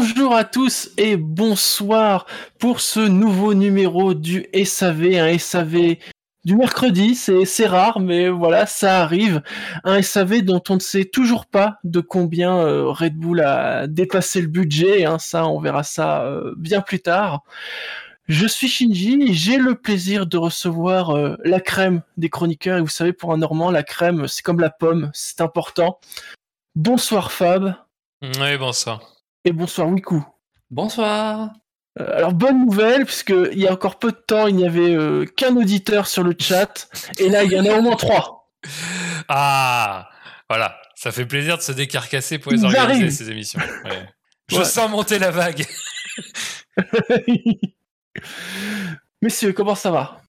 Bonjour à tous et bonsoir pour ce nouveau numéro du SAV, un SAV du mercredi, c'est rare, mais voilà, ça arrive. Un SAV dont on ne sait toujours pas de combien euh, Red Bull a dépassé le budget, hein, ça on verra ça euh, bien plus tard. Je suis Shinji, j'ai le plaisir de recevoir euh, la crème des chroniqueurs, et vous savez, pour un Normand, la crème, c'est comme la pomme, c'est important. Bonsoir Fab. Oui, bonsoir. Et bonsoir Wiku. Bonsoir. Euh, alors bonne nouvelle, puisque il y a encore peu de temps, il n'y avait euh, qu'un auditeur sur le chat, et là il y en a au moins trois. Ah, voilà, ça fait plaisir de se décarcasser pour les organiser ces émissions. Je sens monter la vague. Messieurs, comment ça va?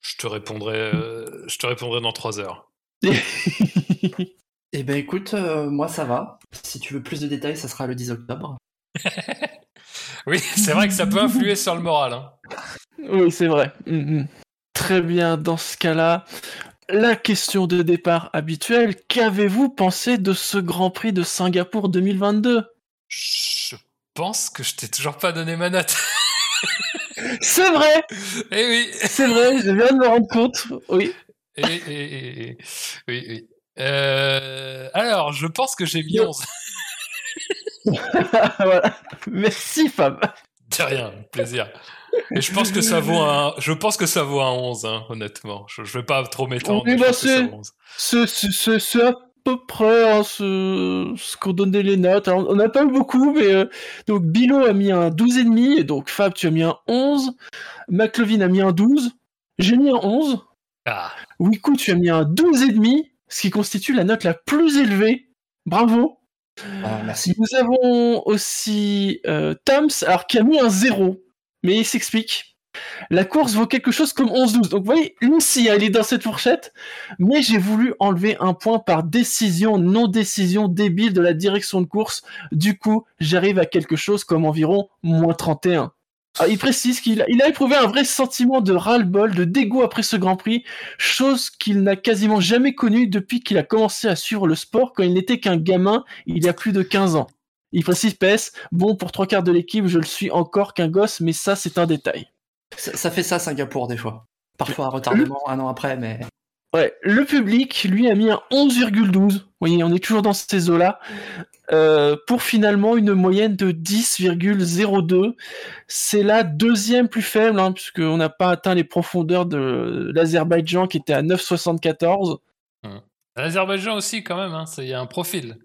Je te répondrai, euh, je te répondrai dans trois heures. Eh ben écoute, euh, moi ça va. Si tu veux plus de détails, ça sera le 10 octobre. oui, c'est vrai que ça peut influer sur le moral. Hein. Oui, c'est vrai. Mm-hmm. Très bien, dans ce cas-là, la question de départ habituelle, qu'avez-vous pensé de ce Grand Prix de Singapour 2022 Je pense que je t'ai toujours pas donné ma note. c'est vrai Eh oui C'est vrai, je viens de me rendre compte, oui. Et, oui, oui. Euh, alors, je pense que j'ai mis 11. voilà. Merci, Fab. De rien, plaisir. Et je pense que ça vaut un, je pense que ça vaut un 11, hein, honnêtement. Je, je vais pas trop m'étendre. Oui, bah c'est à peu près hein, ce, ce qu'on donnait les notes. Alors, on n'a pas eu beaucoup, mais euh, donc Bilo a mis un 12,5, et donc Fab, tu as mis un 11. McLovin a mis un 12. J'ai mis un 11. Ah. Wiku, tu as mis un 12,5 ce qui constitue la note la plus élevée. Bravo. Ah, merci. Nous avons aussi euh, Tams, alors qui a mis un 0, mais il s'explique. La course vaut quelque chose comme 11-12. Donc vous voyez, une si elle est dans cette fourchette, mais j'ai voulu enlever un point par décision, non-décision débile de la direction de course. Du coup, j'arrive à quelque chose comme environ moins 31. Ah, il précise qu'il a, il a éprouvé un vrai sentiment de ras-le-bol, de dégoût après ce Grand Prix, chose qu'il n'a quasiment jamais connue depuis qu'il a commencé à suivre le sport quand il n'était qu'un gamin il y a plus de 15 ans. Il précise PS, bon pour trois quarts de l'équipe je le suis encore qu'un gosse, mais ça c'est un détail. Ça, fait ça Singapour des fois. Parfois un retardement un an après, mais... Ouais, le public, lui, a mis un 11,12. Vous voyez, on est toujours dans ces eaux-là. Euh, pour finalement une moyenne de 10,02. C'est la deuxième plus faible, hein, puisqu'on n'a pas atteint les profondeurs de l'Azerbaïdjan qui était à 9,74. Hum. L'Azerbaïdjan aussi, quand même, hein, il y a un profil.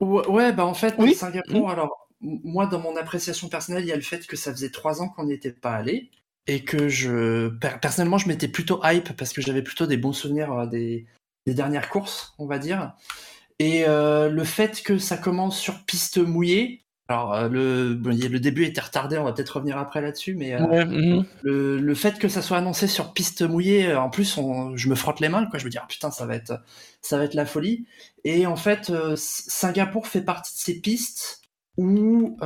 Ouais, bah en fait, oui Singapour, hum. alors, moi, dans mon appréciation personnelle, il y a le fait que ça faisait trois ans qu'on n'y était pas allé. Et que je, personnellement, je m'étais plutôt hype parce que j'avais plutôt des bons souvenirs euh, des, des dernières courses, on va dire. Et euh, le fait que ça commence sur piste mouillée, alors euh, le, le début était retardé, on va peut-être revenir après là-dessus, mais euh, mhm. le, le, fait que ça soit annoncé sur piste mouillée, en plus, on, je me frotte les mains, quoi. Je me dis ah, putain, ça va être, ça va être la folie. Et en fait, Singapour fait partie de ces pistes où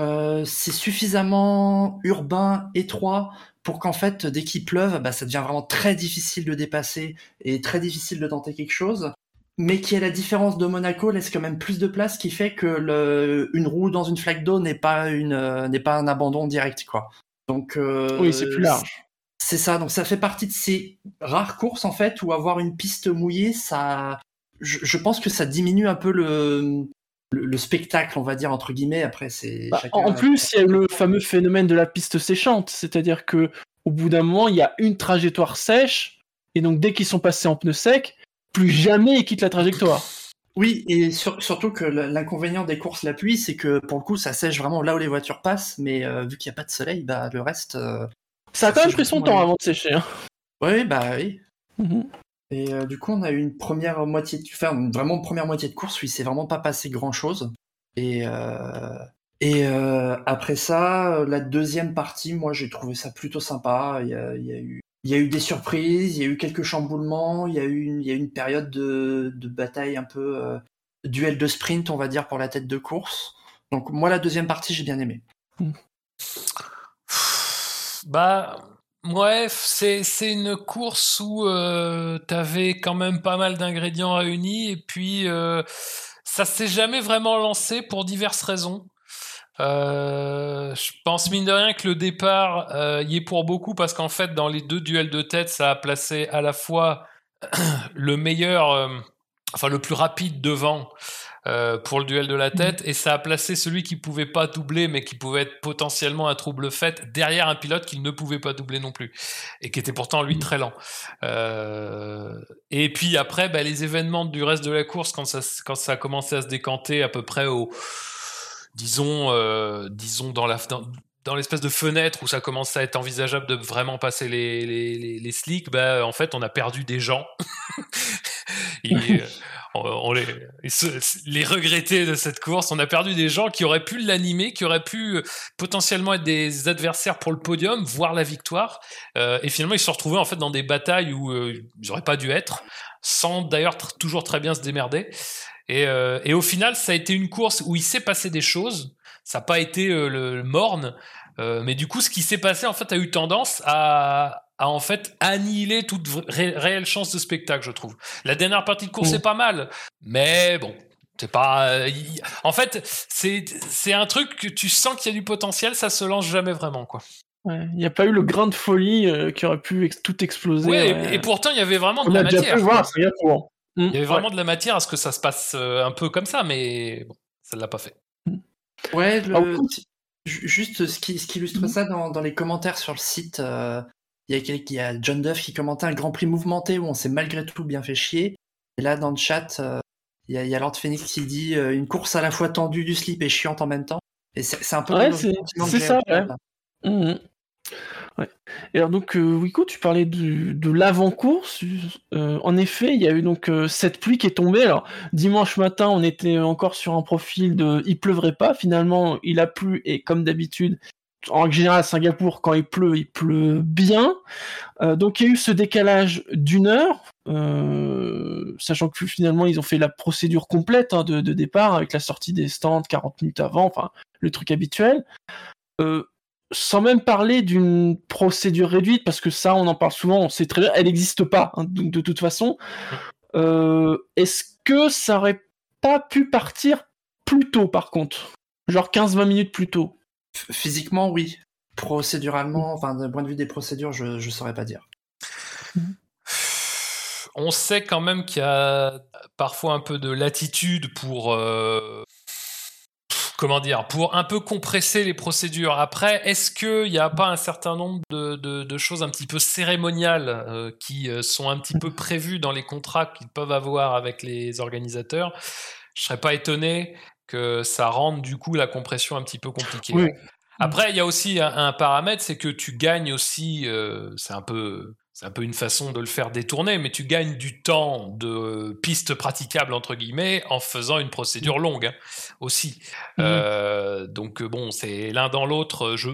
c'est suffisamment urbain, étroit pour qu'en fait, dès qu'il pleuve, bah, ça devient vraiment très difficile de dépasser et très difficile de tenter quelque chose mais qui, à la différence de Monaco, laisse quand même plus de place, qui fait que le, une roue dans une flaque d'eau n'est pas une euh, n'est pas un abandon direct, quoi. Donc euh, oui, c'est plus large. C'est ça. Donc ça fait partie de ces rares courses en fait où avoir une piste mouillée, ça, je, pense que ça diminue un peu le, le, spectacle, on va dire entre guillemets. Après, c'est. Bah, en plus, il y a le fameux phénomène de la piste séchante, c'est-à-dire que au bout d'un moment, il y a une trajectoire sèche, et donc dès qu'ils sont passés en pneu sec, plus jamais il quitte la trajectoire. Oui, et surtout que l'inconvénient des courses la pluie, c'est que pour le coup, ça sèche vraiment là où les voitures passent, mais euh, vu qu'il n'y a pas de soleil, bah le reste. Euh, ça a quand même pris son temps avant de sécher. Hein. Oui, bah oui. Mhm. Et euh, du coup, on a eu une première moitié, de... vraiment première moitié de course où il s'est vraiment pas passé grand chose. Et et après ça, la deuxième partie, moi j'ai trouvé ça plutôt sympa. Il y a, eu des surprises, il y a eu quelques chamboulements, il y a eu une, période de, de bataille un peu euh, duel de sprint, on va dire, pour la tête de course. Donc moi, la deuxième partie, j'ai bien aimé. Bah, ouais, c'est, c'est une course où euh, tu avais quand même pas mal d'ingrédients réunis et puis euh, ça s'est jamais vraiment lancé pour diverses raisons. Euh, je pense mine de rien que le départ euh, y est pour beaucoup parce qu'en fait dans les deux duels de tête ça a placé à la fois le meilleur, euh, enfin le plus rapide devant euh, pour le duel de la tête. Et ça a placé celui qui pouvait pas doubler mais qui pouvait être potentiellement un trouble fait derrière un pilote qui ne pouvait pas doubler non plus. Et qui était pourtant lui très lent. Euh, et puis après bah, les événements du reste de la course quand ça quand ça a commencé à se décanter à peu près au disons euh, disons dans la dans, l'espèce de fenêtre où ça commence à être envisageable de vraiment passer les, les, les, les slicks, bah, en fait, on a perdu des gens. et, on les, les regretter de cette course. On a perdu des gens qui auraient pu l'animer, qui auraient pu euh, potentiellement être des adversaires pour le podium, voire la victoire. Euh, et finalement, ils se sont retrouvés en fait dans des batailles où euh, ils n'auraient pas dû être, sans d'ailleurs toujours très bien se démerder. Et, euh, et, au final, ça a été une course où il s'est passé des choses. Ça n'a pas été le, le morne, mais du coup, ce qui s'est passé en fait a eu tendance à, en fait annihilé toute réelle chance de spectacle, je trouve. La dernière partie de course est pas mal, mais bon, c'est pas. Euh, en fait, c'est un truc que tu sens qu'il y a du potentiel, ça se lance jamais vraiment, quoi. Il n'y a pas eu le grain de folie euh, qui aurait pu tout exploser. Ouais, et, pourtant il y avait vraiment de la matière. il y avait vraiment de la matière à ce que ça se passe euh, un peu comme ça, mais bon, ça ne l'a pas fait. Ouais, juste ce qui, ce qui illustre mm. ça dans, dans, les commentaires sur le site, il y, a, il y a John Duff qui commentait un Grand Prix mouvementé où on s'est malgré tout bien fait chier. Et là, dans le chat, euh, il, y a, il, y a, Lord Phoenix qui dit euh, une course à la fois tendue du slip et chiante en même temps. Et c'est un peu ouais, c'est ça. Ouais. Mmh. Et alors donc, euh, tu parlais de, de l'avant-course. Euh, en effet, il y a eu donc euh, cette pluie qui est tombée. Alors dimanche matin, on était encore sur un profil de il pleuvrait pas. Finalement, il a plu et comme d'habitude, en général à Singapour, quand il pleut, il pleut bien. Euh, donc il y a eu ce décalage d'une heure, sachant que finalement ils ont fait la procédure complète hein, de, départ avec la sortie des stands 40 minutes avant, enfin le truc habituel. Euh, sans même parler d'une procédure réduite, parce que ça on en parle souvent, on sait très bien, elle n'existe pas hein, de, de, toute façon. Est-ce que ça aurait pas pu partir plus tôt par contre? Genre 15-20 minutes plus tôt? Physiquement, oui. Procéduralement, enfin, d'un point de vue des procédures, je ne saurais pas dire. On sait quand même qu'il y a parfois un peu de latitude pour. Euh, comment dire Pour un peu compresser les procédures. Après, est-ce qu'il n'y a pas un certain nombre de, choses un petit peu cérémoniales euh, qui euh, sont un petit peu prévues dans les contrats qu'ils peuvent avoir avec les organisateurs? Je ne serais pas étonné que ça rende du coup la compression un petit peu compliquée. Après, il y a aussi un, paramètre, c'est que tu gagnes aussi, euh, c'est un peu, c'est un peu une façon de le faire détourner, mais tu gagnes du temps de piste praticable entre guillemets en faisant une procédure longue hein, aussi. Mmh. Euh, donc bon, c'est l'un dans l'autre. Je,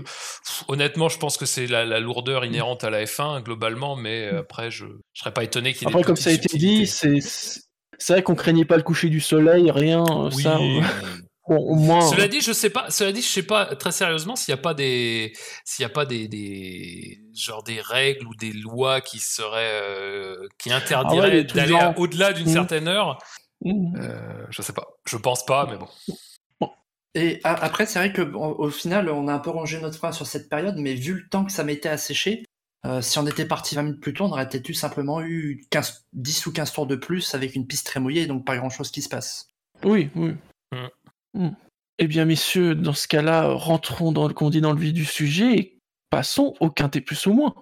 honnêtement, je pense que c'est la, lourdeur inhérente à la F1 globalement, mais mmh. après, je, je serais pas étonné qu'il. Après, comme ça a été dit, c'est c'est vrai qu'on craignait pas le coucher du soleil, rien. Euh, ça, au moins. Cela dit, je sais pas. Cela dit, je sais pas très sérieusement s'il n'y a pas des, s'il y a pas des, des, genre des règles ou des lois qui seraient, euh, qui interdiraient ah d'aller au-delà d'une mmh. certaine heure? Mmh. Euh, je sais pas. Je pense pas, mais bon. Et après, c'est vrai qu'au final, on a un peu rangé notre frein sur cette période, mais vu le temps que ça m'était asséché, euh, si on était parti 20 minutes plus tôt, on aurait peut-être eu simplement eu 15, 10 ou 15 tours de plus avec une piste très mouillée, donc pas grand-chose qui se passe. Oui, oui. Mm. Mm. Eh bien, messieurs, dans ce cas-là, rentrons dans le qu'on dit dans le vif du sujet et passons au quintet plus ou moins.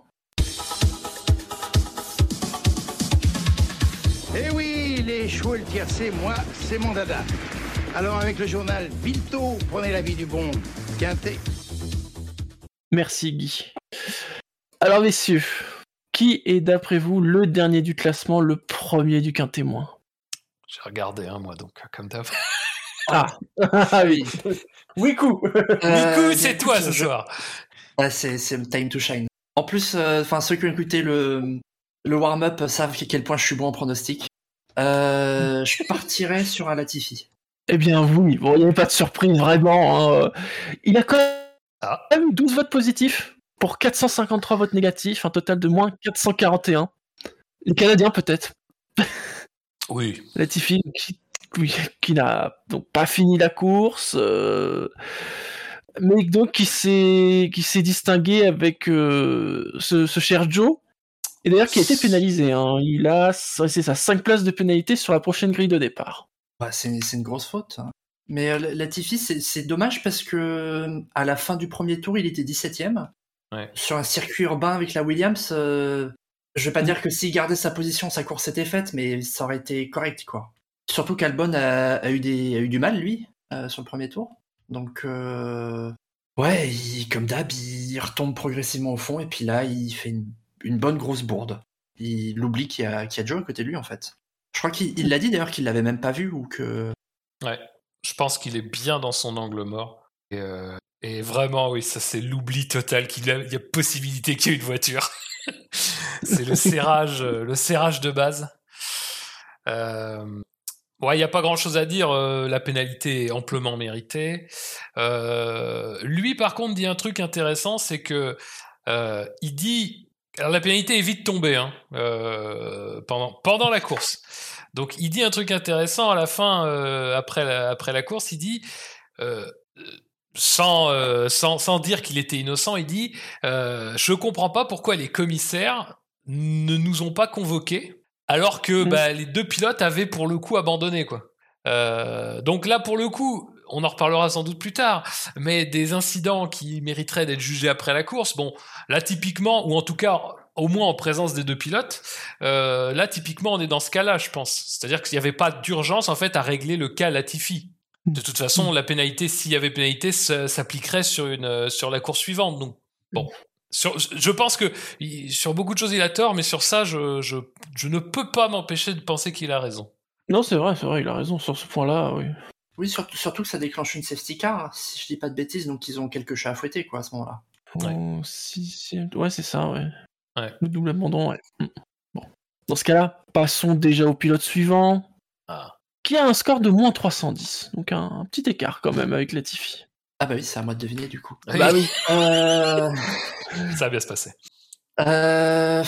Eh oui, les chevaux et le tiercé, moi, c'est mon dada. Alors avec le journal Vito, prenez la vie du bon quintet. Merci Guy. Alors, messieurs, qui est d'après vous le dernier du classement, le premier du quintémoin J'ai regardé, hein, moi, donc, comme d'hab. Ah. ah oui. Wiku. Euh, c'est toi ce soir. C'est time to shine. En plus, euh, enfin ceux qui ont écouté le, le warm-up savent à quel point je suis bon en pronostic. Euh, je partirais sur un Latifi. Eh bien oui, bon, il n'y avait pas de surprise vraiment. Hein. Il a quand même 12 ah. votes positifs pour 453 votes négatifs, un total de moins 441. Les Canadiens peut-être. Oui. Latifi, qui n'a donc pas fini la course, mais donc qui s'est qui s'est distingué avec ce, cher Joe. Et d'ailleurs qui a été pénalisé. Hein. Il a c'est ça 5 places de pénalité sur la prochaine grille de départ. Bah, c'est une grosse faute. Hein. Mais euh, Latifi, c'est dommage parce que à la fin du premier tour, il était 17ème. Sur un circuit urbain avec la Williams, euh, je vais pas dire que s'il gardait sa position, sa course était faite, mais ça aurait été correct, quoi. Surtout qu'Albon a, eu eu du mal, lui, euh, sur le premier tour. Donc, ouais, comme d'hab, il retombe progressivement au fond, et puis là, il fait une, bonne grosse bourde. Il oublie qu'il y, a, qu'il y a Joe à côté de lui, en fait. Je crois qu'il l'a dit d'ailleurs qu'il l'avait même pas vu ou que. Ouais je pense qu'il est bien dans son angle mort. Et, euh, vraiment, oui, ça c'est l'oubli total qu'il y a possibilité qu'il y ait une voiture. c'est le serrage, euh, le serrage de base. Euh, ouais, il n'y a pas grand chose à dire. la pénalité est amplement méritée. lui, par contre, dit un truc intéressant, c'est que il dit, alors la pénalité est vite tombée hein, pendant pendant la course. Donc il dit un truc intéressant à la fin, euh, après, la, après la course, il dit, euh, sans, euh, sans, sans, dire qu'il était innocent, il dit, je comprends pas pourquoi les commissaires ne nous ont pas convoqués, alors que mmh. bah, les deux pilotes avaient pour le coup abandonné. quoi. donc là, pour le coup, on en reparlera sans doute plus tard, mais des incidents qui mériteraient d'être jugés après la course, bon, là typiquement, ou en tout cas au moins en présence des deux pilotes. Euh, là, typiquement, on est dans ce cas-là, je pense. C'est-à-dire qu'il n'y avait pas d'urgence en fait à régler le cas Latifi. De toute façon, la pénalité, s'il y avait pénalité, s'appliquerait sur une euh, sur la course suivante. Donc, bon, je pense que sur beaucoup de choses, il a tort, mais sur ça, je, je, je ne peux pas m'empêcher de penser qu'il a raison. Non, c'est vrai, c'est vrai, il a raison sur ce point-là, oui. Oui, surtout, surtout que ça déclenche une safety car, si je dis pas de bêtises, donc ils ont quelques chats à fouetter, quoi, à ce moment-là. Ouais, ouais c'est ça, ouais. Le double abandon, ouais. Mm. Bon. Dans ce cas-là, passons déjà au pilote suivant. Ah. Qui a un score de moins 310. Donc un, petit écart quand même avec Latifi. Ah bah oui, c'est à moi de deviner du coup. Bah oui. Euh, Ça va bien se passer. Euh...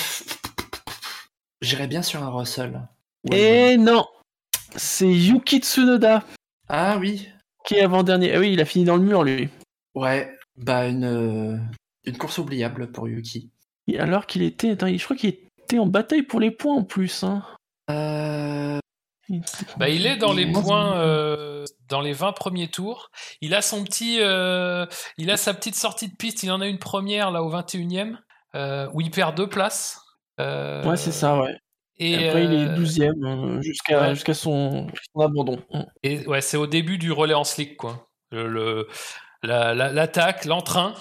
J'irais bien sur un Russell. Et non C'est Yuki Tsunoda. Ah oui. Qui est avant-dernier. Ah oui, il a fini dans le mur lui. Ouais, bah une, euh, une course oubliable pour Yuki alors qu'il était. je crois qu'il était en bataille pour les points en plus. Hein. Euh... Bah, il est dans les points euh, dans les 20 premiers tours. Il a son petit, euh, il a sa petite sortie de piste. Il en a une première là au 21e euh, où il perd deux places. ouais, c'est ça, ouais. Et, après, il est 12e jusqu'à jusqu'à son, abandon. Et ouais, c'est au début du relais en slick, quoi. Le, l'attaque, l'entrain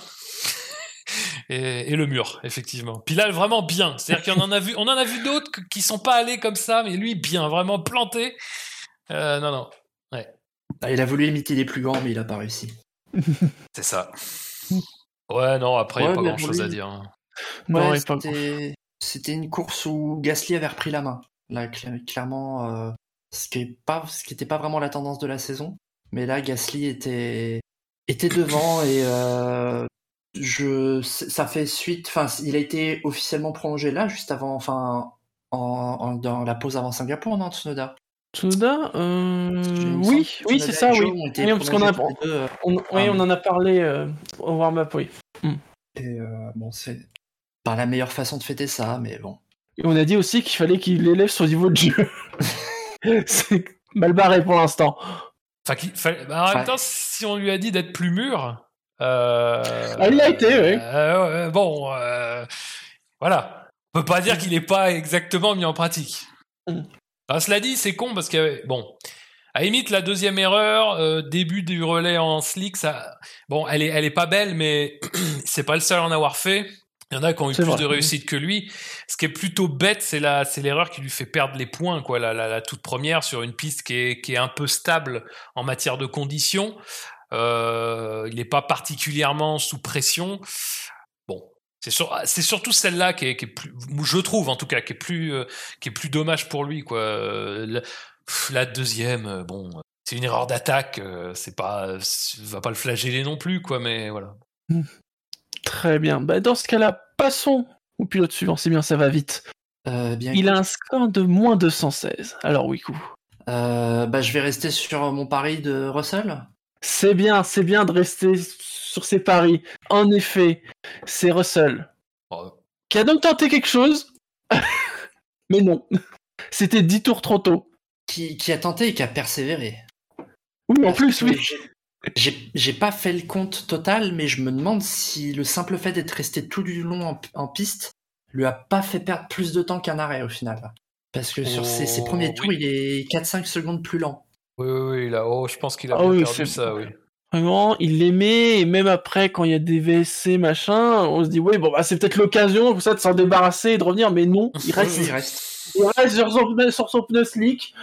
et, le mur, effectivement. Puis là, vraiment bien. C'est-à-dire qu'on en a vu, on en a vu d'autres qui sont pas allés comme ça, mais lui, bien, vraiment planté. Euh, non, non. Ouais. Ah, il a voulu imiter les plus grands, mais il a pas réussi. C'est ça. Ouais, non, après, il n'y a pas grand-chose à dire. Hein. c'était une course où Gasly avait repris la main. Là, clairement, euh, ce qui n'était pas, pas vraiment la tendance de la saison. Mais là, Gasly était, était devant et euh, je, ça fait suite. Enfin, il a été officiellement prolongé là, juste avant, enfin, en, dans la pause avant Singapour, non, Tsunoda? Tsunoda, euh... oui, oui, c'est ça, oui. Oui, parce qu'on a, on, oui, ah, on en a parlé euh, au warm-up, oui. Hmm. Et euh, bon, c'est pas la meilleure façon de fêter ça, mais bon. Et on a dit aussi qu'il fallait qu'il élève son niveau de jeu. c'est mal barré pour l'instant. Enfin, bah, en même temps, si on lui a dit d'être plus mûr, euh, ah, il l'a été, oui. Euh, bon, euh, voilà. On peut pas dire qu'il n'est pas exactement mis en pratique. Mm. cela dit, c'est con parce que, bon, à limite, la deuxième erreur, début du relais en slick, ça, bon, elle est, elle est pas belle, mais c'est pas le seul à en avoir fait. Il y en a qui ont eu plus de réussite que lui. Ce qui est plutôt bête, c'est la, c'est l'erreur qui lui fait perdre les points, quoi. La, la, la toute première sur une piste qui est, qui est un peu stable en matière de conditions. Euh, il n'est pas particulièrement sous pression. Bon, c'est c'est surtout celle-là qui est, qui est, plus, je trouve en tout cas, qui est plus, euh, qui est plus dommage pour lui quoi. La, deuxième, euh, bon, c'est une erreur d'attaque, c'est pas, va pas le flageller non plus quoi, mais voilà. Hmm. Très bien. Bah, dans ce cas-là, passons au pilote suivant. C'est bien, ça va vite. bien il a un score de moins 216. Alors oui, coup. Euh, bah, je vais rester sur mon pari de Russell. C'est bien, c'est bien de rester sur ses paris. En effet, c'est Russell. Oh. Qui a donc tenté quelque chose, mais non. C'était 10 tours trop tôt. Qui, qui a tenté et qui a persévéré. Oui, en Parce plus, oui. j'ai- pas fait le compte total, mais je me demande si le simple fait d'être resté tout du long en, en piste lui a pas fait perdre plus de temps qu'un arrêt au final. Parce que sur ses, ses Oh, premiers tours, oui. il est 4-5 secondes plus lent. Oui, oui, oui, là, oh, je pense qu'il a Ah bien oui, perdu ça, oui. Vraiment, il l'aimait, et même après, quand il y a des VSC, machin, on se dit, oui, bon, bah, c'est peut-être l'occasion, pour ça, de s'en débarrasser et de revenir, mais non, il reste, il reste. il reste sur, son, pneu- sur son pneu slick.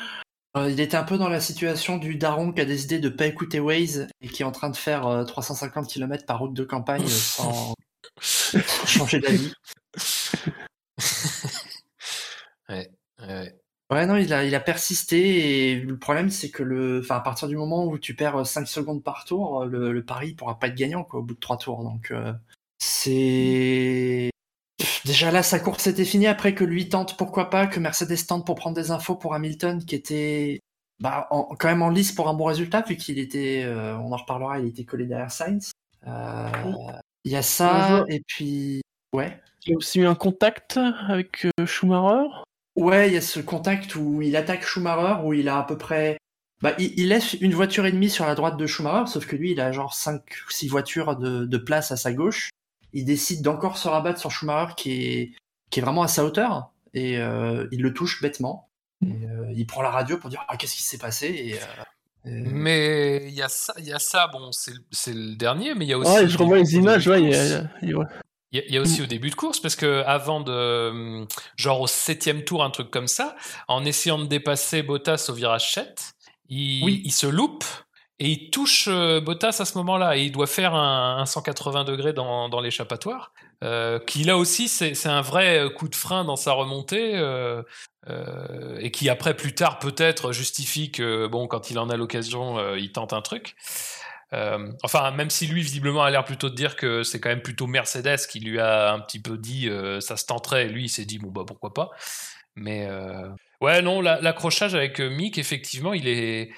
Euh, il était un peu dans la situation du daron qui a décidé de pas écouter Waze et qui est en train de faire euh, 350 km par route de campagne euh, sans, sans changer d'avis. Ouais, ouais. Ouais, non, il a, il a persisté et le problème c'est que le, enfin, à partir du moment où tu perds 5 secondes par tour, le, le pari pourra pas être gagnant quoi, au bout de 3 tours. Donc euh, c'est déjà là sa course était finie après que lui tente pourquoi pas que Mercedes tente pour prendre des infos pour Hamilton qui était bah, en- quand même en lice pour un bon résultat vu qu'il était, euh, on en reparlera, il était collé derrière Sainz. Euh, Il y a ça et puis ouais. Il a aussi eu un contact avec euh, Schumacher? Ouais, il y a ce contact où il attaque Schumacher, où il a à peu près. Bah, il, il laisse une voiture et demie sur la droite de Schumacher, sauf que lui, il a genre 5 ou 6 voitures de, de place à sa gauche. Il décide d'encore se rabattre sur Schumacher qui est, qui est vraiment à sa hauteur, et euh, il le touche bêtement. Et, euh, il prend la radio pour dire Ah, qu'est-ce qui s'est passé et, euh, et- Mais il y a ça, il y a ça bon, c'est le- c'est le dernier, mais il y a aussi. Ouais, je revois les images, ouais, il y a- il y a- ouais. Il y, a- il y a aussi au début de course, parce que avant de, hum, genre au septième tour, un truc comme ça, en essayant de dépasser Bottas au virage 7, il, Oui. il se loupe et il touche euh, Bottas à ce moment-là. Et il doit faire un, un 180 degrés dans, dans l'échappatoire. Euh, qui là aussi, c'est un vrai coup de frein dans sa remontée. euh, euh, et qui après, plus tard, peut-être justifie que, bon, quand il en a l'occasion, euh, il tente un truc. Euh, enfin, même si lui, visiblement, a l'air plutôt de dire que c'est quand même plutôt Mercedes qui lui a un petit peu dit euh, ça se tenterait, lui, il s'est dit bon, bah pourquoi pas. Mais euh, ouais, non, la- l'accrochage avec Mick, effectivement, il est.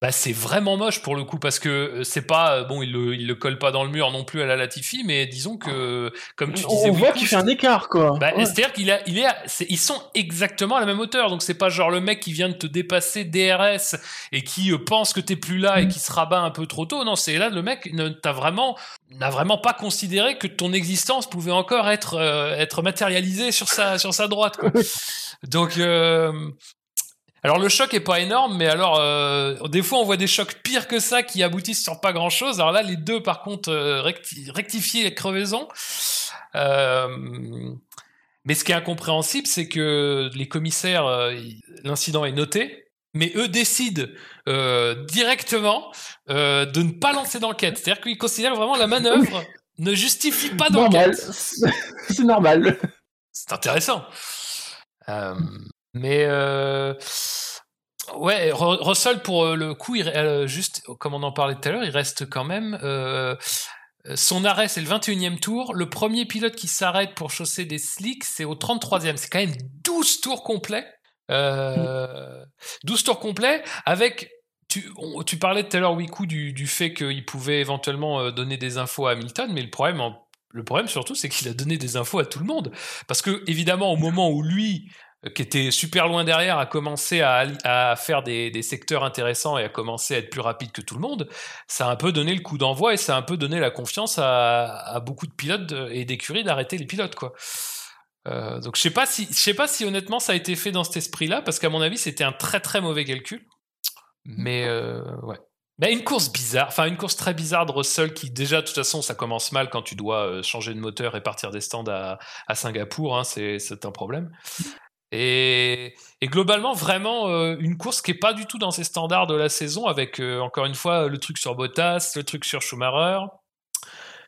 Bah, c'est vraiment moche pour le coup parce que euh, c'est pas bon il le, il le colle pas dans le mur non plus à la Latifi mais disons que comme tu disais On voit qu'il fait un écart, quoi. bah, Ouais. C'est-à-dire qu'il a, il est, ils sont exactement à la même hauteur. Donc c'est pas genre le mec qui vient de te dépasser DRS et qui euh, pense que t'es plus là et qui se rabat un peu trop tôt. Non, c'est là le mec ne t'a vraiment n'a vraiment pas considéré que ton existence pouvait encore être euh, être matérialisée sur sa sur sa droite. Quoi. Donc euh, alors le choc est pas énorme, mais alors euh, des fois on voit des chocs pires que ça qui aboutissent sur pas grand chose. Alors là les deux par contre euh, recti- rectifier les crevaisons. Euh, mais ce qui est incompréhensible, c'est que les commissaires, euh, l'incident est noté, mais eux décident euh, directement euh, de ne pas lancer d'enquête. C'est-à-dire qu'ils considèrent vraiment la manœuvre ne justifie pas d'enquête. C'est normal. C'est intéressant. Euh, mais euh, ouais, Ru- Russell pour euh, le coup, euh, juste comme on en parlait tout à l'heure, il reste quand même. son arrêt, c'est le 21e tour. Le premier pilote qui s'arrête pour chausser des slicks, c'est au 33e. C'est quand même 12 tours complets. Euh, 12 tours complets avec. Tu, tu parlais tout à l'heure, Wiku, du, du fait qu'il pouvait éventuellement donner des infos à Hamilton, mais le problème, le problème surtout, c'est qu'il a donné des infos à tout le monde. Parce que, évidemment, au moment où lui, qui était super loin derrière, a commencé à, faire des, des secteurs intéressants et a commencé à être plus rapide que tout le monde, ça a un peu donné le coup d'envoi et ça a un peu donné la confiance à, à beaucoup de pilotes de- et d'écuries d'arrêter les pilotes, quoi. Euh, donc je sais pas si je sais pas si honnêtement ça a été fait dans cet esprit-là parce qu'à mon avis c'était un très très mauvais calcul. Mais euh, ouais. Mais une course bizarre, enfin une course très bizarre de Russell qui déjà de toute façon ça commence mal quand tu dois euh, changer de moteur et partir des stands à, à Singapour, hein, c'est un problème. Et, et globalement vraiment euh, une course qui est pas du tout dans ses standards de la saison avec euh, encore une fois le truc sur Bottas, le truc sur Schumacher.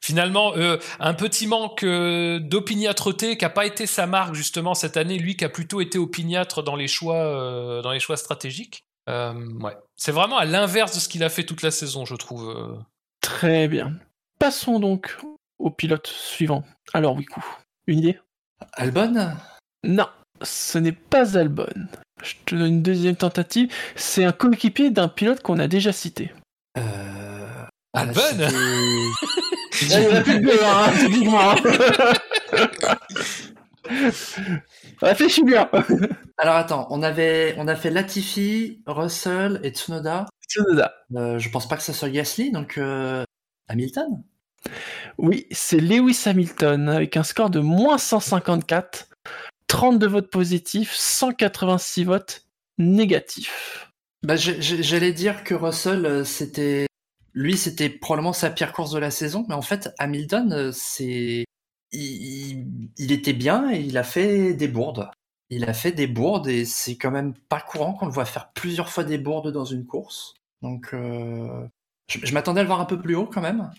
Finalement, euh, un petit manque euh, d'opiniâtreté qui a pas été sa marque justement cette année, lui qui a plutôt été opiniâtre dans les choix, euh, dans les choix stratégiques. Euh, ouais, c'est vraiment à l'inverse de ce qu'il a fait toute la saison, je trouve. Très bien. Passons donc au pilote suivant. Alors, Wiku, une idée? Albon? Non, ce n'est pas Albon. Je te donne une deuxième tentative. C'est un coéquipier d'un pilote qu'on a déjà cité. Euh... Albon Il n'y en a plus que deux, hein, typiquement. Réfléchis bien. Alors attends, on avait, on a fait Latifi, Russell et Tsunoda. Tsunoda. Euh, je pense pas que ça soit Gasly, donc euh, Hamilton. Oui, c'est Lewis Hamilton avec un score de moins 154, 32 votes positifs, 186 votes négatifs. Bah, j'allais dire que Russell, euh, c'était, lui, c'était probablement sa pire course de la saison, mais en fait, Hamilton, euh, c'est, il, il- il était bien et il a fait des bourdes. Il a fait des bourdes et c'est quand même pas courant qu'on le voit faire plusieurs fois des bourdes dans une course. Donc, euh, je, je m'attendais à le voir un peu plus haut quand même.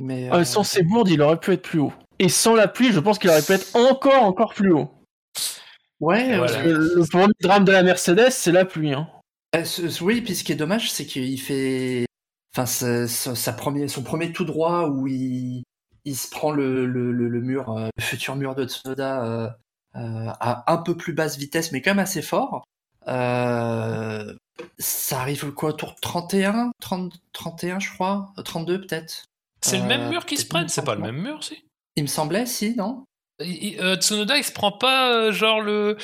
Mais Euh, euh, sans ces bourdes, il aurait pu être plus haut. Et sans la pluie, je pense qu'il aurait pu être encore, encore plus haut. Ouais, euh, voilà. Le, le premier drame de la Mercedes, c'est la pluie. Hein. Euh, ce- ce- oui, puis ce qui est dommage, c'est qu'il fait, enfin, sa, sa- sa premier, son premier tout droit où il, il se prend le, le, le, le mur, euh, le futur mur de Tsunoda euh, euh, à un peu plus basse vitesse, mais quand même assez fort. Euh, ça arrive quoi, autour de 31, 30, 31, je crois, Euh, 32 peut-être? C'est le même mur qui se prennent, c'est pas le même mur, si? Il me semblait, si, non? Il- euh, Tsunoda, il se prend pas euh, genre le,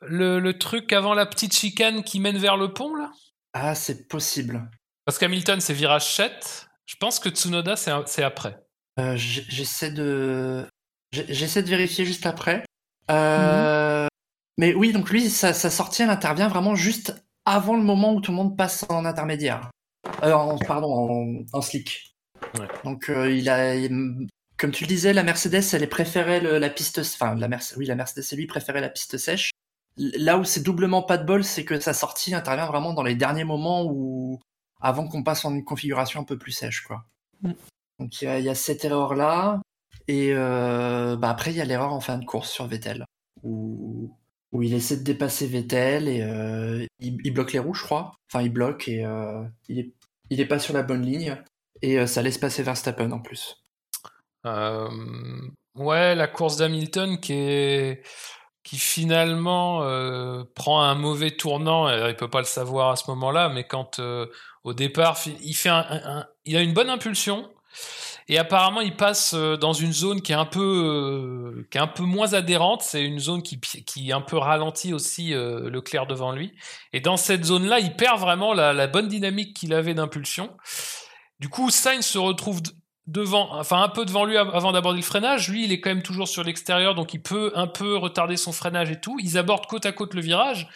le, le truc avant la petite chicane qui mène vers le pont, là? Ah, c'est possible. Parce qu'Hamilton, c'est virage 7. Je pense que Tsunoda, c'est après. Euh, j'essaie de j'essaie de vérifier juste après. Euh, Mais oui, donc lui, sa, sa sortie, elle intervient vraiment juste avant le moment où tout le monde passe en intermédiaire. En, pardon, en, en slick. Ouais. Donc il a, comme tu le disais, la Mercedes, elle est préférée le- la piste, enfin la Mercedes, oui, la Mercedes, c'est lui préférait la piste sèche. Là où c'est doublement pas de bol, c'est que sa sortie intervient vraiment dans les derniers moments où, avant qu'on passe en une configuration un peu plus sèche, quoi. Mm. Donc il y a, il y a cette erreur là, et euh, bah après il y a l'erreur en fin de course sur Vettel, où, où il essaie de dépasser Vettel et euh, il, il bloque les roues, je crois. Enfin il bloque et euh, il est il est pas sur la bonne ligne et ça laisse passer Verstappen en plus. Ouais, la course d'Hamilton qui est qui finalement prend un mauvais tournant. Il peut pas le savoir à ce moment-là, mais quand au départ il a une bonne impulsion et apparemment il passe dans une zone qui est un peu qui est un peu moins adhérente. C'est une zone qui qui un peu ralentit aussi euh, Leclerc devant lui. Et dans cette zone-là, il perd vraiment la, bonne dynamique qu'il avait d'impulsion. Du coup, Sainz se retrouve devant, enfin un peu devant lui av- avant d'aborder le freinage. Lui, il est quand même toujours sur l'extérieur, donc il peut un peu retarder son freinage et tout. Ils abordent côte à côte le virage.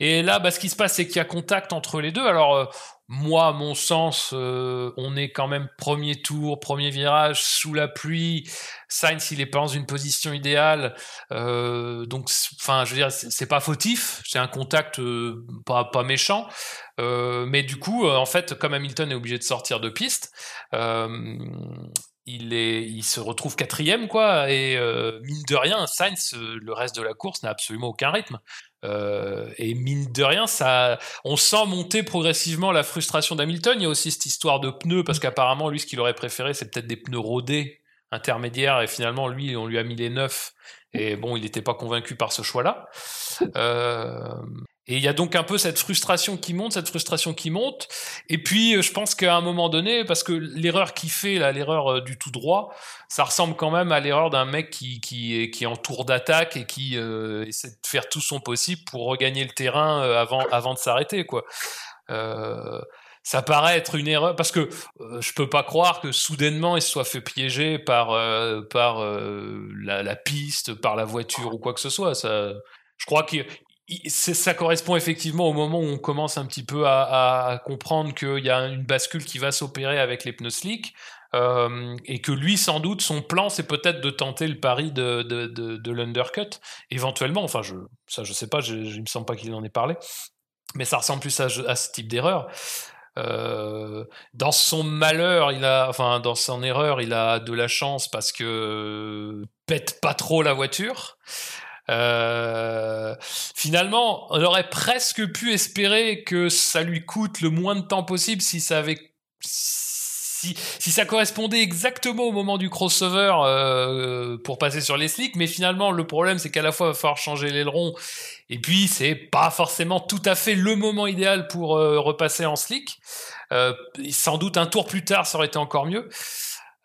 Et là, bah, ce qui se passe, c'est qu'il y a contact entre les deux. Alors, euh, moi, mon sens, euh, on est quand même premier tour, premier virage, sous la pluie. Sainz, il est pas dans une position idéale. Euh, donc, enfin, je veux dire, c'est pas fautif. C'est un contact euh, pas, pas méchant. Mais du coup, en fait, comme Hamilton est obligé de sortir de piste, il, il se retrouve quatrième, quoi. Et mine de rien, Sainz, le reste de la course n'a absolument aucun rythme. Euh, et mine de rien, ça, on sent monter progressivement la frustration d'Hamilton. Il y a aussi cette histoire de pneus, parce qu'apparemment, lui, ce qu'il aurait préféré, c'est peut-être des pneus rodés intermédiaires. Et finalement, lui, on lui a mis les neufs. Et bon, il n'était pas convaincu par ce choix-là. Euh, et il y a donc un peu cette frustration qui monte, cette frustration qui monte. Et puis, je pense qu'à un moment donné, parce que l'erreur qu'il fait, là, l'erreur euh, du tout droit, ça ressemble quand même à l'erreur d'un mec qui, qui, qui est en tour d'attaque et qui euh, essaie de faire tout son possible pour regagner le terrain euh, avant, avant de s'arrêter, quoi. Euh, ça paraît être une erreur parce que euh, je peux pas croire que soudainement il se soit fait piéger par euh, par euh, la, piste, par la voiture ou quoi que ce soit. Je crois que ça correspond effectivement au moment où on commence un petit peu à, comprendre qu'il y a une bascule qui va s'opérer avec les pneus slick. euh, et que lui, sans doute, son plan, c'est peut-être de tenter le pari de, de, de, de l'undercut, éventuellement. Enfin, je, ça, je sais pas, je, il me semble pas qu'il en ait parlé, mais ça ressemble plus à ce type d'erreur. Euh, dans son malheur, il a, enfin, dans son erreur, il a de la chance parce que euh, pète pas trop la voiture. Euh, finalement, on aurait presque pu espérer que ça lui coûte le moins de temps possible si ça avait si ça correspondait exactement au moment du crossover euh, pour passer sur les slicks, mais finalement le problème c'est qu'à la fois il va falloir changer l'aileron et puis c'est pas forcément tout à fait le moment idéal pour euh, repasser en slick. Euh, sans doute un tour plus tard ça aurait été encore mieux.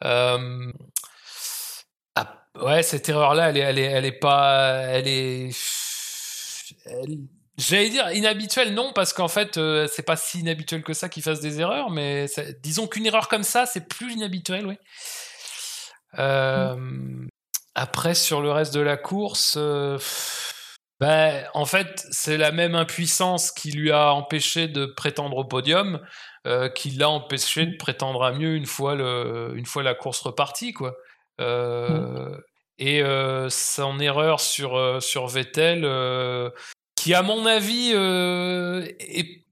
Euh, ah, ouais, cette erreur là, elle est, elle est, elle est pas, elle est, J'allais dire inhabituel, non, parce qu'en fait, euh, c'est pas si inhabituel que ça qu'il fasse des erreurs, mais ça- disons qu'une erreur comme ça, c'est plus inhabituel, oui. Euh, Après, sur le reste de la course, euh, ben, en fait, c'est la même impuissance qui lui a empêché de prétendre au podium, euh, qui l'a empêché de prétendre à mieux une fois, le, une fois la course repartie, quoi. Euh, Et euh, son erreur sur, sur Vettel, à mon avis euh, est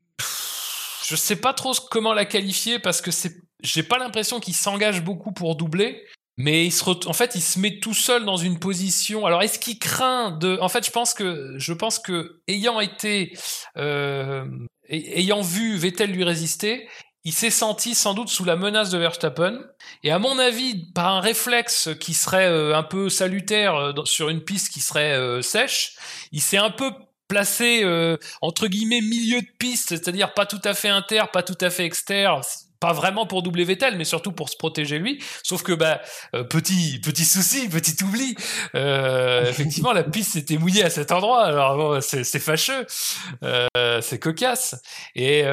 je sais pas trop comment la qualifier parce que c'est j'ai pas l'impression qu'il s'engage beaucoup pour doubler mais il se en fait il se met tout seul dans une position. Alors est-ce qu'il craint de en fait je pense que je pense que ayant été euh, ay- ayant vu Vettel lui résister il s'est senti sans doute sous la menace de Verstappen. Et à mon avis par un réflexe qui serait euh, un peu salutaire euh, sur une piste qui serait sèche il s'est un peu placé euh, entre guillemets milieu de piste, c'est-à-dire pas tout à fait inter, pas tout à fait exter, pas vraiment pour doubler Vettel, mais surtout pour se protéger lui. Sauf que bah euh, petit petit souci, petit oubli, euh, effectivement la piste s'était mouillée à cet endroit. Alors bon, c'est fâcheux, c'est cocasse. Et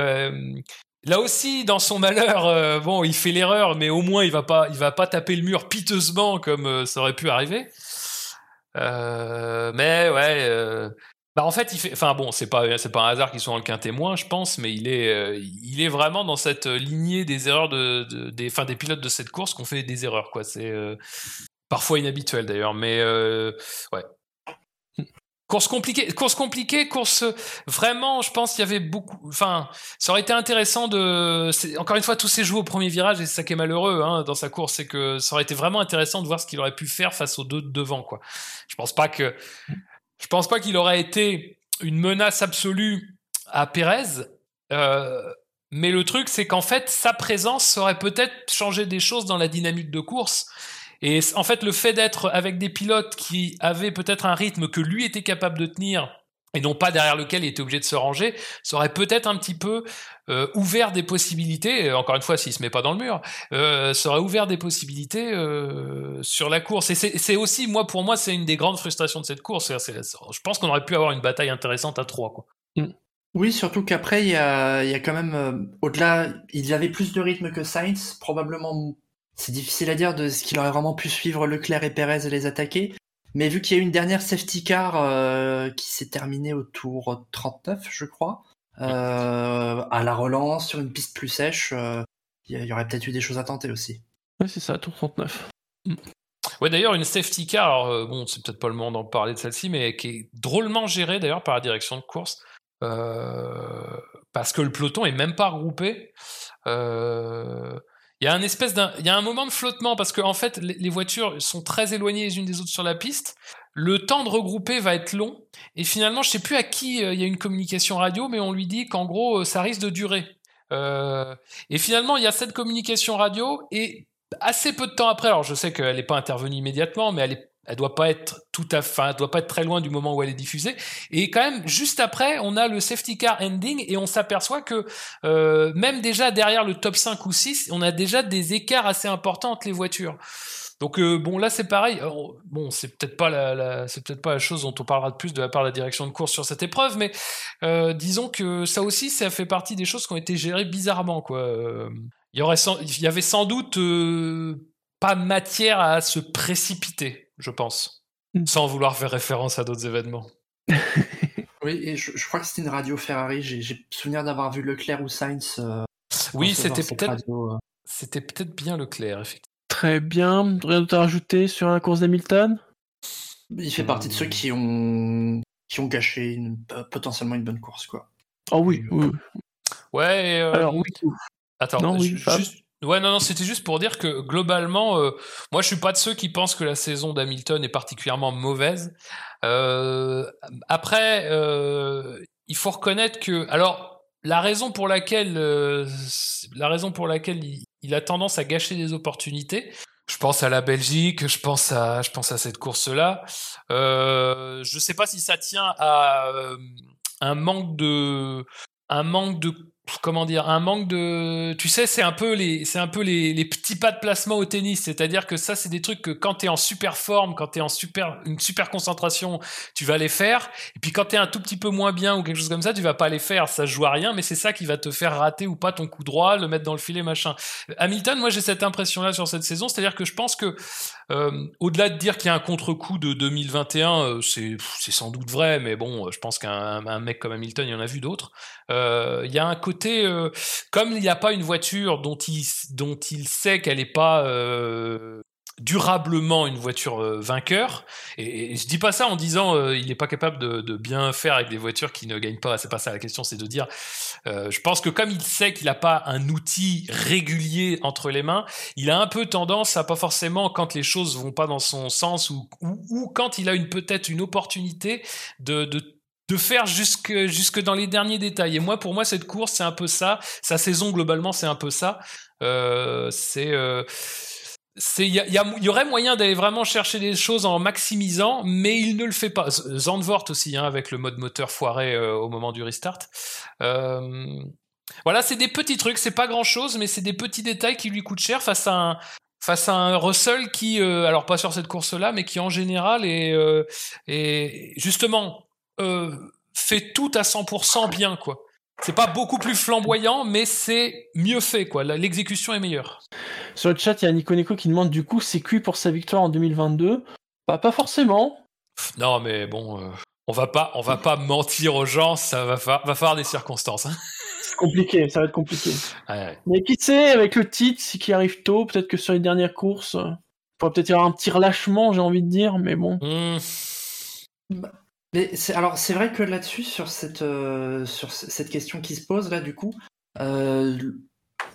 Là aussi, dans son malheur, euh, bon, il fait l'erreur, mais au moins il va pas, il va pas taper le mur piteusement comme euh, ça aurait pu arriver. Euh, mais ouais, bah en fait, il fait, enfin bon, c'est pas, c'est pas un hasard qu'il soit dans le moins, je pense, mais il est, euh, il est vraiment dans cette lignée des erreurs de, de- des, enfin des pilotes de cette course qu'on fait des erreurs, quoi. C'est euh, parfois inhabituel d'ailleurs, mais euh, ouais. Course compliquée, course compliquée, course euh, vraiment. Je pense qu'il y avait beaucoup. Enfin, ça aurait été intéressant de. Encore une fois, tout s'est joué au premier virage et c'est ça qui est malheureux hein, dans sa course, c'est que ça aurait été vraiment intéressant de voir ce qu'il aurait pu faire face aux deux de devant, quoi. Je pense pas que. Je pense pas qu'il aurait été une menace absolue à Pérez. euh, mais le truc, c'est qu'en fait, sa présence aurait peut-être changé des choses dans la dynamique de course. Et en fait, le fait d'être avec des pilotes qui avaient peut-être un rythme que lui était capable de tenir et non pas derrière lequel il était obligé de se ranger, ça aurait peut-être un petit peu euh, ouvert des possibilités, euh, encore une fois s'il se met pas dans le mur, euh, ça aurait ouvert des possibilités euh, sur la course. Et c'est aussi, moi pour moi, c'est une des grandes frustrations de cette course. Je pense qu'on aurait pu avoir une bataille intéressante à trois. Quoi. Oui, surtout qu'après, il y a, y a quand même, euh, au-delà, il avait plus de rythme que Sainz, probablement, c'est difficile à dire de ce qu'il aurait vraiment pu suivre Leclerc et Perez et les attaquer. Mais vu qu'il y a eu une dernière safety car euh, qui s'est terminée au tour 39, je crois, euh, à la relance, sur une piste plus sèche, euh, il y, aurait peut-être eu des choses à tenter aussi. Ouais, c'est ça, tour 39. Ouais, d'ailleurs, une safety car, alors, euh, bon, c'est peut-être pas le moment d'en parler de celle-ci, mais qui est drôlement gérée d'ailleurs par la direction de course. euh, parce que le peloton est même pas regroupé. Euh, Il y a un espèce d'un, il y a un moment de flottement parce que en fait les, voitures sont très éloignées les unes des autres sur la piste. Le temps de regrouper va être long et finalement je sais plus à qui euh, il y a une communication radio, mais on lui dit qu'en gros euh, ça risque de durer. Euh, et finalement il y a cette communication radio et assez peu de temps après, alors je sais qu'elle n'est pas intervenue immédiatement, mais elle est elle doit pas être tout à fait, elle doit pas être très loin du moment où elle est diffusée. Et quand même, juste après, on a le safety car ending et on s'aperçoit que euh, même déjà derrière le top 5 ou 6, on a déjà des écarts assez importants entre les voitures. Donc euh, bon, là c'est pareil. Alors, bon, c'est peut-être pas la, la- c'est peut-être pas la chose dont on parlera de plus de la part de la direction de course sur cette épreuve, mais euh, disons que ça aussi, ça fait partie des choses qui ont été gérées bizarrement, quoi. Euh, Il y aurait, sans- il y avait sans doute euh, pas matière à se précipiter, je pense, Mm. sans vouloir faire référence à d'autres événements. Oui, et je, je crois que c'était une radio Ferrari. J'ai souvenir d'avoir vu Leclerc ou Sainz. euh, Oui, recevoir c'était peut-être, euh. c'était peut-être bien Leclerc, effectivement. Très bien. Rien d'autre à rajouter sur la course d'Hamilton? Il fait partie de ceux qui ont qui ont gâché une- potentiellement une bonne course, quoi. Oh oui, oui. oui. Ouais. euh, Alors oui. Attends, Non, oui, juste- Ouais, non, non, c'était juste pour dire que globalement, euh, moi, je suis pas de ceux qui pensent que la saison d'Hamilton est particulièrement mauvaise. Euh, après, euh, il faut reconnaître que, alors, la raison pour laquelle, la raison pour laquelle il, a tendance à gâcher des opportunités, je pense à la Belgique, je pense à, je pense à cette course-là. Euh, je sais pas si ça tient à un manque de, un manque de comment dire un manque de tu sais c'est un peu les c'est un peu les, les, petits pas de placement au tennis. C'est-à-dire que ça c'est des trucs que quand tu es en super forme quand tu es en super une super concentration tu vas les faire. Et puis quand tu es un tout petit peu moins bien ou quelque chose comme ça tu vas pas les faire. Ça joue à rien mais c'est ça qui va te faire rater ou pas ton coup droit le mettre dans le filet machin. Hamilton moi j'ai cette impression là sur cette saison. C'est-à-dire que je pense que euh, au-delà de dire qu'il y a un contre-coup de 2021 euh, c'est sans doute vrai mais bon je pense qu'un mec comme Hamilton il y en a vu d'autres. Euh, il y a un côté, euh, comme il n'y a pas une voiture dont il, dont il sait qu'elle n'est pas euh, durablement une voiture vainqueur. Et, je dis pas ça en disant il n'est pas capable de, bien faire avec des voitures qui ne gagnent pas. C'est pas ça la question, c'est de dire. je pense que comme il sait qu'il n'a pas un outil régulier entre les mains, il a un peu tendance à pas forcément quand les choses vont pas dans son sens ou, quand il a une peut-être une opportunité de, faire jusque, jusque dans les derniers détails. Et moi, pour moi, cette course, c'est un peu ça. Sa saison, globalement, c'est un peu ça. Euh, c'est. Euh, il y, aurait moyen d'aller vraiment chercher des choses en maximisant, mais il ne le fait pas. Zandvoort aussi, hein, avec le mode moteur foiré euh, au moment du restart. voilà, c'est des petits trucs, c'est pas grand chose, mais c'est des petits détails qui lui coûtent cher face à un, face à Russell qui, alors pas sur cette course-là, mais qui en général est, est justement euh, fait tout à 100% bien, quoi. C'est pas beaucoup plus flamboyant, mais c'est mieux fait, quoi. L'exécution est meilleure. Sur le chat, il y a Nico Nico qui demande du coup, c'est cuit pour sa victoire en 2022 Bah, pas forcément. Non, mais bon, euh, on va pas, on va pas mentir aux gens, ça va, fa va falloir des circonstances. Hein. C'est compliqué, ça va être compliqué. Mais qui sait, avec le titre, si qui arrive tôt, peut-être que sur les dernières courses, il pourrait peut-être y avoir un petit relâchement, j'ai envie de dire, mais bon. Mmh. Bah, mais alors c'est vrai que là-dessus, sur cette, euh, sur cette question qui se pose là, du coup, euh,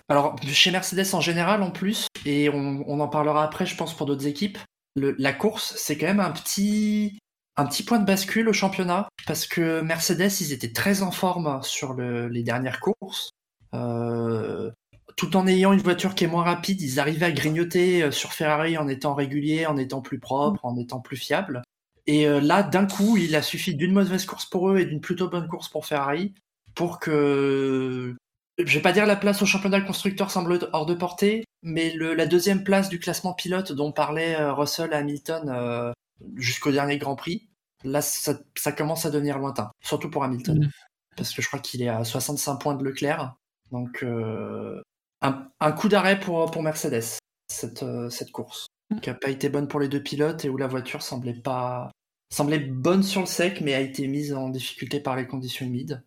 alors chez Mercedes en général en plus, et on, en parlera après, je pense pour d'autres équipes, la course c'est quand même un petit, un petit point de bascule au championnat parce que Mercedes ils étaient très en forme sur les dernières courses. Euh, tout en ayant une voiture qui est moins rapide, ils arrivaient à grignoter sur Ferrari en étant réguliers, en étant plus propre, en étant plus fiable. Et euh, là, d'un coup, il a suffi d'une mauvaise course pour eux et d'une plutôt bonne course pour Ferrari pour que, je vais pas dire la place au championnat constructeur semble hors de portée, mais le, la deuxième place du classement pilote dont parlait euh, Russell et Hamilton euh, jusqu'au dernier Grand Prix, là, ça, ça, commence à devenir lointain, surtout pour Hamilton, parce que je crois qu'il est à 65 points de Leclerc. Donc, euh, un, un, coup d'arrêt pour, pour Mercedes, cette, cette course, qui a pas été bonne pour les deux pilotes et où la voiture semblait pas semblait bonne sur le sec, mais a été mise en difficulté par les conditions humides.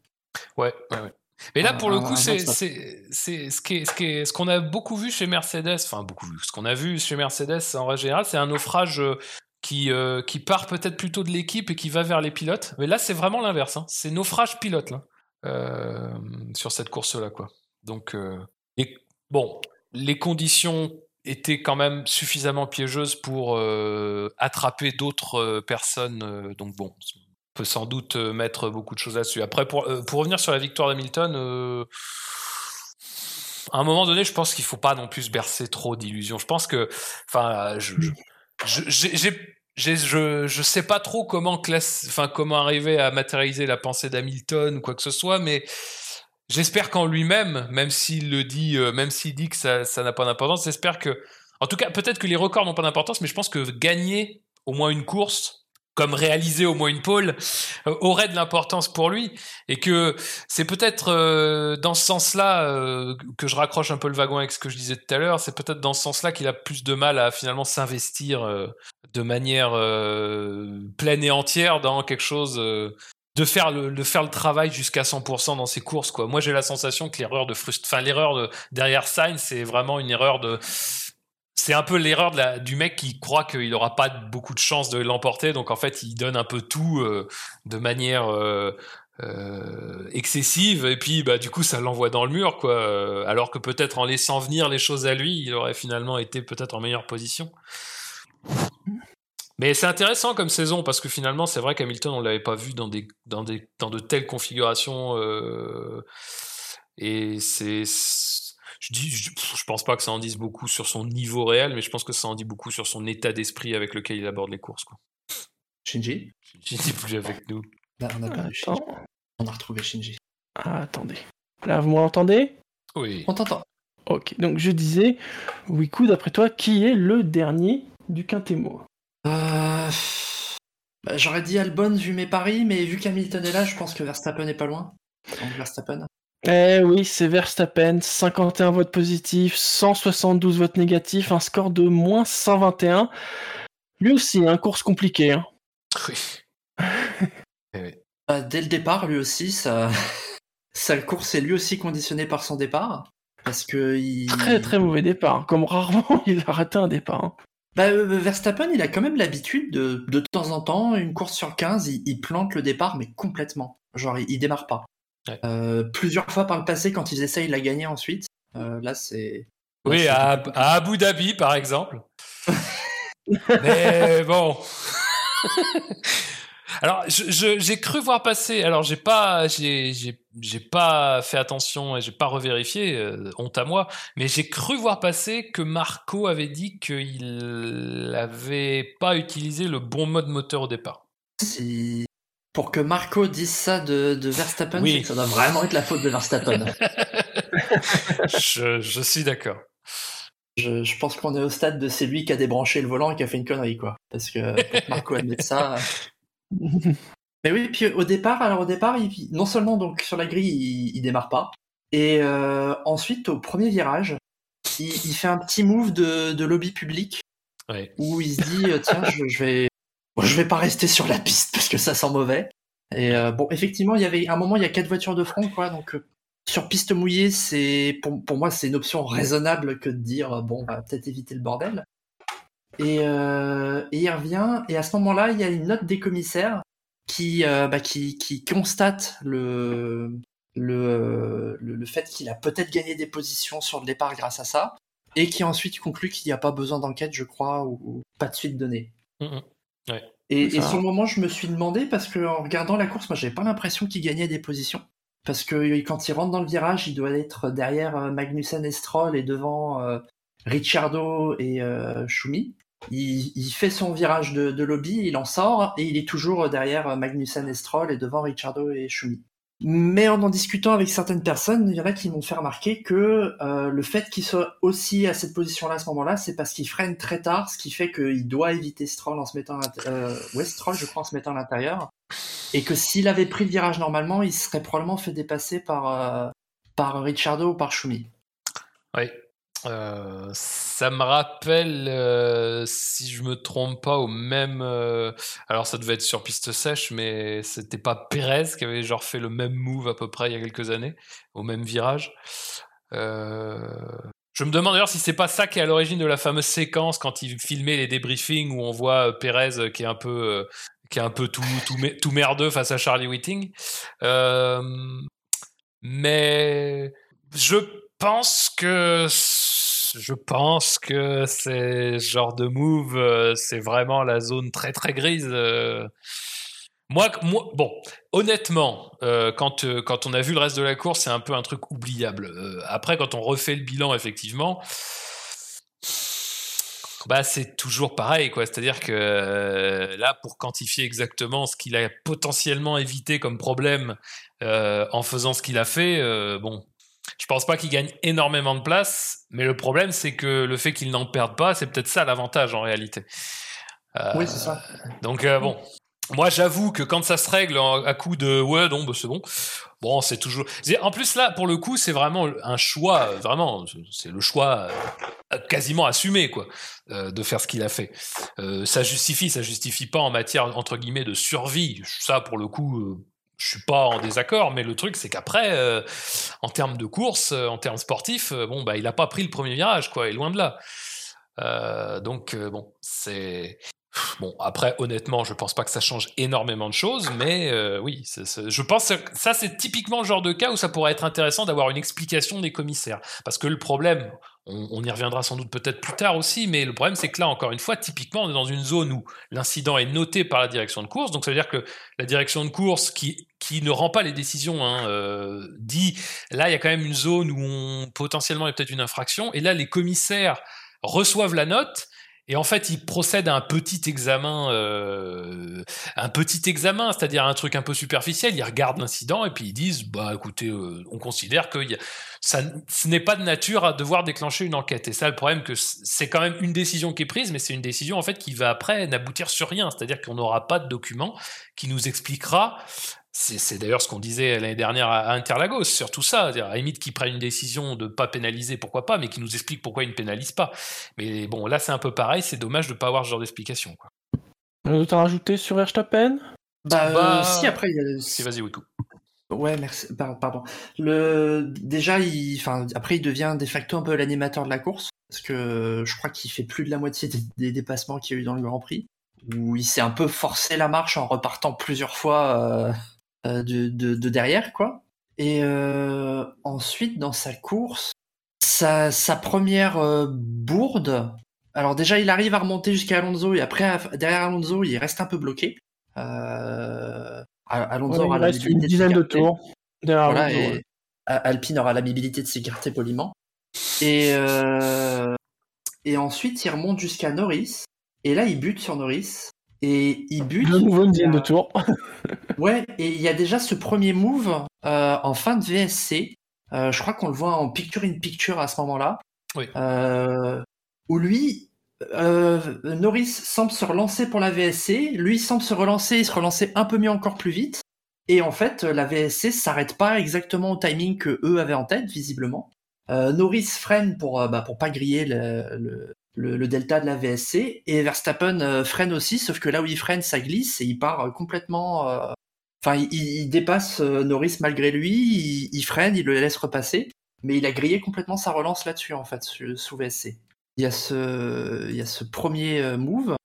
Ouais, ouais, ouais. Mais là, pour le coup, c'est ce qu'on ce ce qu'on a beaucoup vu chez Mercedes, enfin beaucoup vu, ce qu'on a vu chez Mercedes en règle générale, c'est un naufrage euh, qui, euh, qui part peut-être plutôt de l'équipe et qui va vers les pilotes. Mais là, c'est vraiment l'inverse. Hein. C'est naufrage pilote là, euh, sur cette course-là. quoi. Donc, et, bon, les conditions était quand même suffisamment piégeuse pour euh, attraper d'autres euh, personnes. Euh, donc bon, on peut sans doute mettre beaucoup de choses là-dessus. Après, pour, pour revenir sur la victoire d'Hamilton, à un moment donné, je pense qu'il faut pas non plus bercer trop d'illusions. Je pense que, enfin, je, je, je, je, sais pas trop comment classe, enfin, comment arriver à matérialiser la pensée d'Hamilton ou quoi que ce soit, mais J'espère qu'en lui-même, même s'il le dit, euh, même s'il dit que ça, n'a pas d'importance, j'espère que, en tout cas, peut-être que les records n'ont pas d'importance, mais je pense que gagner au moins une course, comme réaliser au moins une pole, euh, aurait de l'importance pour lui, et que c'est peut-être euh, dans ce sens-là que je raccroche un peu le wagon avec ce que je disais tout à l'heure. C'est peut-être dans ce sens-là qu'il a plus de mal à finalement s'investir de manière pleine et entière dans quelque chose de faire le, de faire le travail jusqu'à 100% dans ses courses quoi. Moi j'ai la sensation que l'erreur de enfin l'erreur de, derrière Sainz c'est vraiment une erreur de c'est un peu l'erreur du mec qui croit qu'il n'aura pas beaucoup de chance de l'emporter. Donc en fait il donne un peu tout euh, de manière euh, euh, excessive. Et puis bah du coup ça l'envoie dans le mur quoi. Alors que peut-être en laissant venir les choses à lui il aurait finalement été peut-être en meilleure position mais c'est intéressant comme saison parce que finalement, c'est vrai qu'Hamilton, on l'avait pas vu dans des, dans des, dans de telles configurations. Euh, Et c'est. Je, dis, je, pense pas que ça en dise beaucoup sur son niveau réel, mais je pense que ça en dit beaucoup sur son état d'esprit avec lequel il aborde les courses. Quoi. Shinji? Shinji n'est plus avec nous. Bah, on, a on a retrouvé Shinji. Ah, attendez. Là, vous m'entendez? Oui. On t'entend. Ok, donc je disais, Wiku, d'après toi, qui est le dernier du Quintemo? Euh... bah, J'aurais dit Albon vu mes paris, mais vu qu'Hamilton est là, je pense que Verstappen est pas loin. Donc Verstappen. Eh oui, c'est Verstappen, 51 votes positifs, 172 votes négatifs, un score de moins 121. Lui aussi, un course compliqué. Hein. Oui. Eh bah, dès le départ, lui aussi, ça... sa course est lui aussi conditionnée par son départ. Parce que il... Très très mauvais départ, comme rarement il a raté un départ. Hein. Bah, euh, Verstappen, il a quand même l'habitude de, de temps en temps, une course sur 15, il, plante le départ, mais complètement. Genre, il, démarre pas. Euh, plusieurs fois par le passé, quand ils essayent, il a gagné ensuite. Euh, là, c'est. Oui, à, à, Abu Dhabi, par exemple. mais bon. Alors, j'ai cru voir passer. Alors, j'ai pas, j'ai pas fait attention et j'ai pas revérifié. Euh, honte à moi. Mais j'ai cru voir passer que Marco avait dit qu'il avait pas utilisé le bon mode moteur au départ. Si pour que Marco dise ça de, Verstappen, ça doit vraiment être la faute de Verstappen. je, je, suis d'accord. Je, je, pense qu'on est au stade de c'est lui qui a débranché le volant et qui a fait une connerie, quoi. Parce que Marco admet ça. Mais oui, puis au départ, alors au départ, il, non seulement donc sur la grille, il, démarre pas, et euh, ensuite au premier virage, il, fait un petit move de, lobby public où il se dit euh, tiens, je, vais, je vais pas rester sur la piste parce que ça sent mauvais. Et euh, bon, effectivement, il y avait un moment, il y a quatre voitures de front, quoi, donc sur piste mouillée, c'est pour, pour moi c'est une option raisonnable que de dire bon, on va peut-être éviter le bordel. Euh, et, il revient, et à ce moment-là, il y a une note des commissaires qui, euh, bah, qui, qui, constate le, le, le, fait qu'il a peut-être gagné des positions sur le départ grâce à ça, et qui ensuite conclut qu'il n'y a pas besoin d'enquête, je crois, ou, pas de suite donnée. Mmh. Et, et, sur le moment, je me suis demandé, parce qu'en regardant la course, moi, j'avais pas l'impression qu'il gagnait des positions. Parce que quand il rentre dans le virage, il doit être derrière euh, Magnussen et Stroll et devant euh, Ricciardo et euh, Schumi. Il, fait son virage de, lobby, il en sort et il est toujours derrière Magnussen et Stroll et devant Ricciardo et Schumi. Mais en en discutant avec certaines personnes, il y en a qui m'ont fait remarquer que euh, le fait qu'il soit aussi à cette position-là à ce moment-là, c'est parce qu'il freine très tard, ce qui fait qu'il doit éviter Stroll en se mettant, euh, ouais, Stroll, je crois, en se mettant à l'intérieur, et que s'il avait pris le virage normalement, il serait probablement fait dépasser par euh, par Ricciardo ou par Schumi. Oui, euh, ça me rappelle, euh, si je me trompe pas, au même. Euh, alors, ça devait être sur piste sèche, mais c'était pas Pérez qui avait genre fait le même move à peu près il y a quelques années, au même virage. Je me demande d'ailleurs si c'est pas ça qui est à l'origine de la fameuse séquence quand il filmait les débriefings où on voit Pérez qui est un peu, qui est un peu tout, tout, tout merdeux face à Charlie Whiting. mais je pense que je pense que c'est genre de move, euh, c'est vraiment la zone très très grise. Euh. Moi, bon, honnêtement, euh, quand, quand on a vu le reste de la course, c'est un peu un truc oubliable. après, quand on refait le bilan, effectivement, bah c'est toujours pareil. C'est-à-dire que là, pour quantifier exactement ce qu'il a potentiellement évité comme problème en faisant ce qu'il a fait, bon, je pense pas qu'il gagne énormément de place, mais le problème, c'est que le fait qu'il n'en perde pas, c'est peut-être ça l'avantage en réalité. Euh, oui, c'est ça. Donc, euh, bon. Moi, j'avoue que quand ça se règle à coup de ouais, non, bah, c'est bon. Bon, c'est toujours. En plus, là, pour le coup, c'est vraiment un choix, vraiment, c'est le choix euh, quasiment assumé, quoi, de faire ce qu'il a fait. ça justifie, ça justifie pas en matière entre guillemets de survie. Ça, pour le coup, je suis pas en désaccord, mais le truc c'est qu'après, euh, en termes de course, euh, en termes sportifs, euh, bon bah il a pas pris le premier virage, quoi, et loin de là. donc bon, c'est Bon, après, honnêtement, je pense pas que ça change énormément de choses, mais euh, oui, je pense que ça, c'est typiquement le genre de cas où ça pourrait être intéressant d'avoir une explication des commissaires. Parce que le problème, on, y reviendra sans doute peut-être plus tard aussi, mais le problème, c'est que là, encore une fois, typiquement, on est dans une zone où l'incident est noté par la direction de course, donc ça veut dire que la direction de course qui, qui ne rend pas les décisions hein, euh, dit, là, il y a quand même une zone où potentiellement il y a peut-être une infraction, et là, les commissaires reçoivent la note, et en fait, ils procèdent à un petit examen, euh, un petit examen, c'est-à-dire un truc un peu superficiel. Ils regardent l'incident et puis ils disent, bah écoutez, euh, on considère que ça, ce n'est pas de nature à devoir déclencher une enquête. Et ça, le problème, que c'est quand même une décision qui est prise, mais c'est une décision en fait qui va après n'aboutir sur rien. C'est-à-dire qu'on n'aura pas de document qui nous expliquera c'est d'ailleurs ce qu'on disait l'année dernière à Interlagos sur tout ça. À limite qui prennent une décision de ne pas pénaliser, pourquoi pas, mais qui nous explique pourquoi ils ne pénalisent pas. Mais bon, là c'est un peu pareil, c'est dommage de ne pas avoir ce genre d'explication. Euh, T'as rajouté sur Verstappen? Bah, bah, si après il y a... Si vas-y Wiku. Ouais, merci. Pardon. Le déjà, il, enfin, après il devient de facto un peu l'animateur de la course parce que je crois qu'il fait plus de la moitié des, dépassements qu'il y a eu dans le Grand Prix où il s'est un peu forcé la marche en repartant plusieurs fois euh, de, de, derrière, quoi. Et euh, ensuite, dans sa course, sa, sa première euh, bourde. Alors déjà, il arrive à remonter jusqu'à Alonso et après, derrière Alonso, il reste un peu bloqué. Euh, Alonso aura reste une dizaine de, tours. Voilà, et Alpine aura l'habilité de s'écarter poliment. Et, euh, et ensuite, il remonte jusqu'à Norris. Et là, il bute sur Norris. Et il bute. De nouveau une dizaine de tours. ouais, et il y a déjà ce premier move euh, en fin de VSC. Euh, je crois qu'on le voit en picture in picture à ce moment-là. Oui. Euh, où lui, euh, Norris semble se relancer pour la VSC. Lui semble se relancer et se relancer un peu mieux encore plus vite. Et en fait, la VSC s'arrête pas exactement au timing que eux avaient en tête, visiblement. Euh, Norris freine pour, bah, pour pas griller le, le, le, delta de la VSC et Verstappen euh, freine aussi, sauf que là où il freine, ça glisse et il part euh, complètement. Euh, enfin, il, dépasse Norris malgré lui, il, freine, il le laisse repasser, mais il a grillé complètement sa relance là-dessus en fait sous VSC. Il y a ce, il y a ce premier move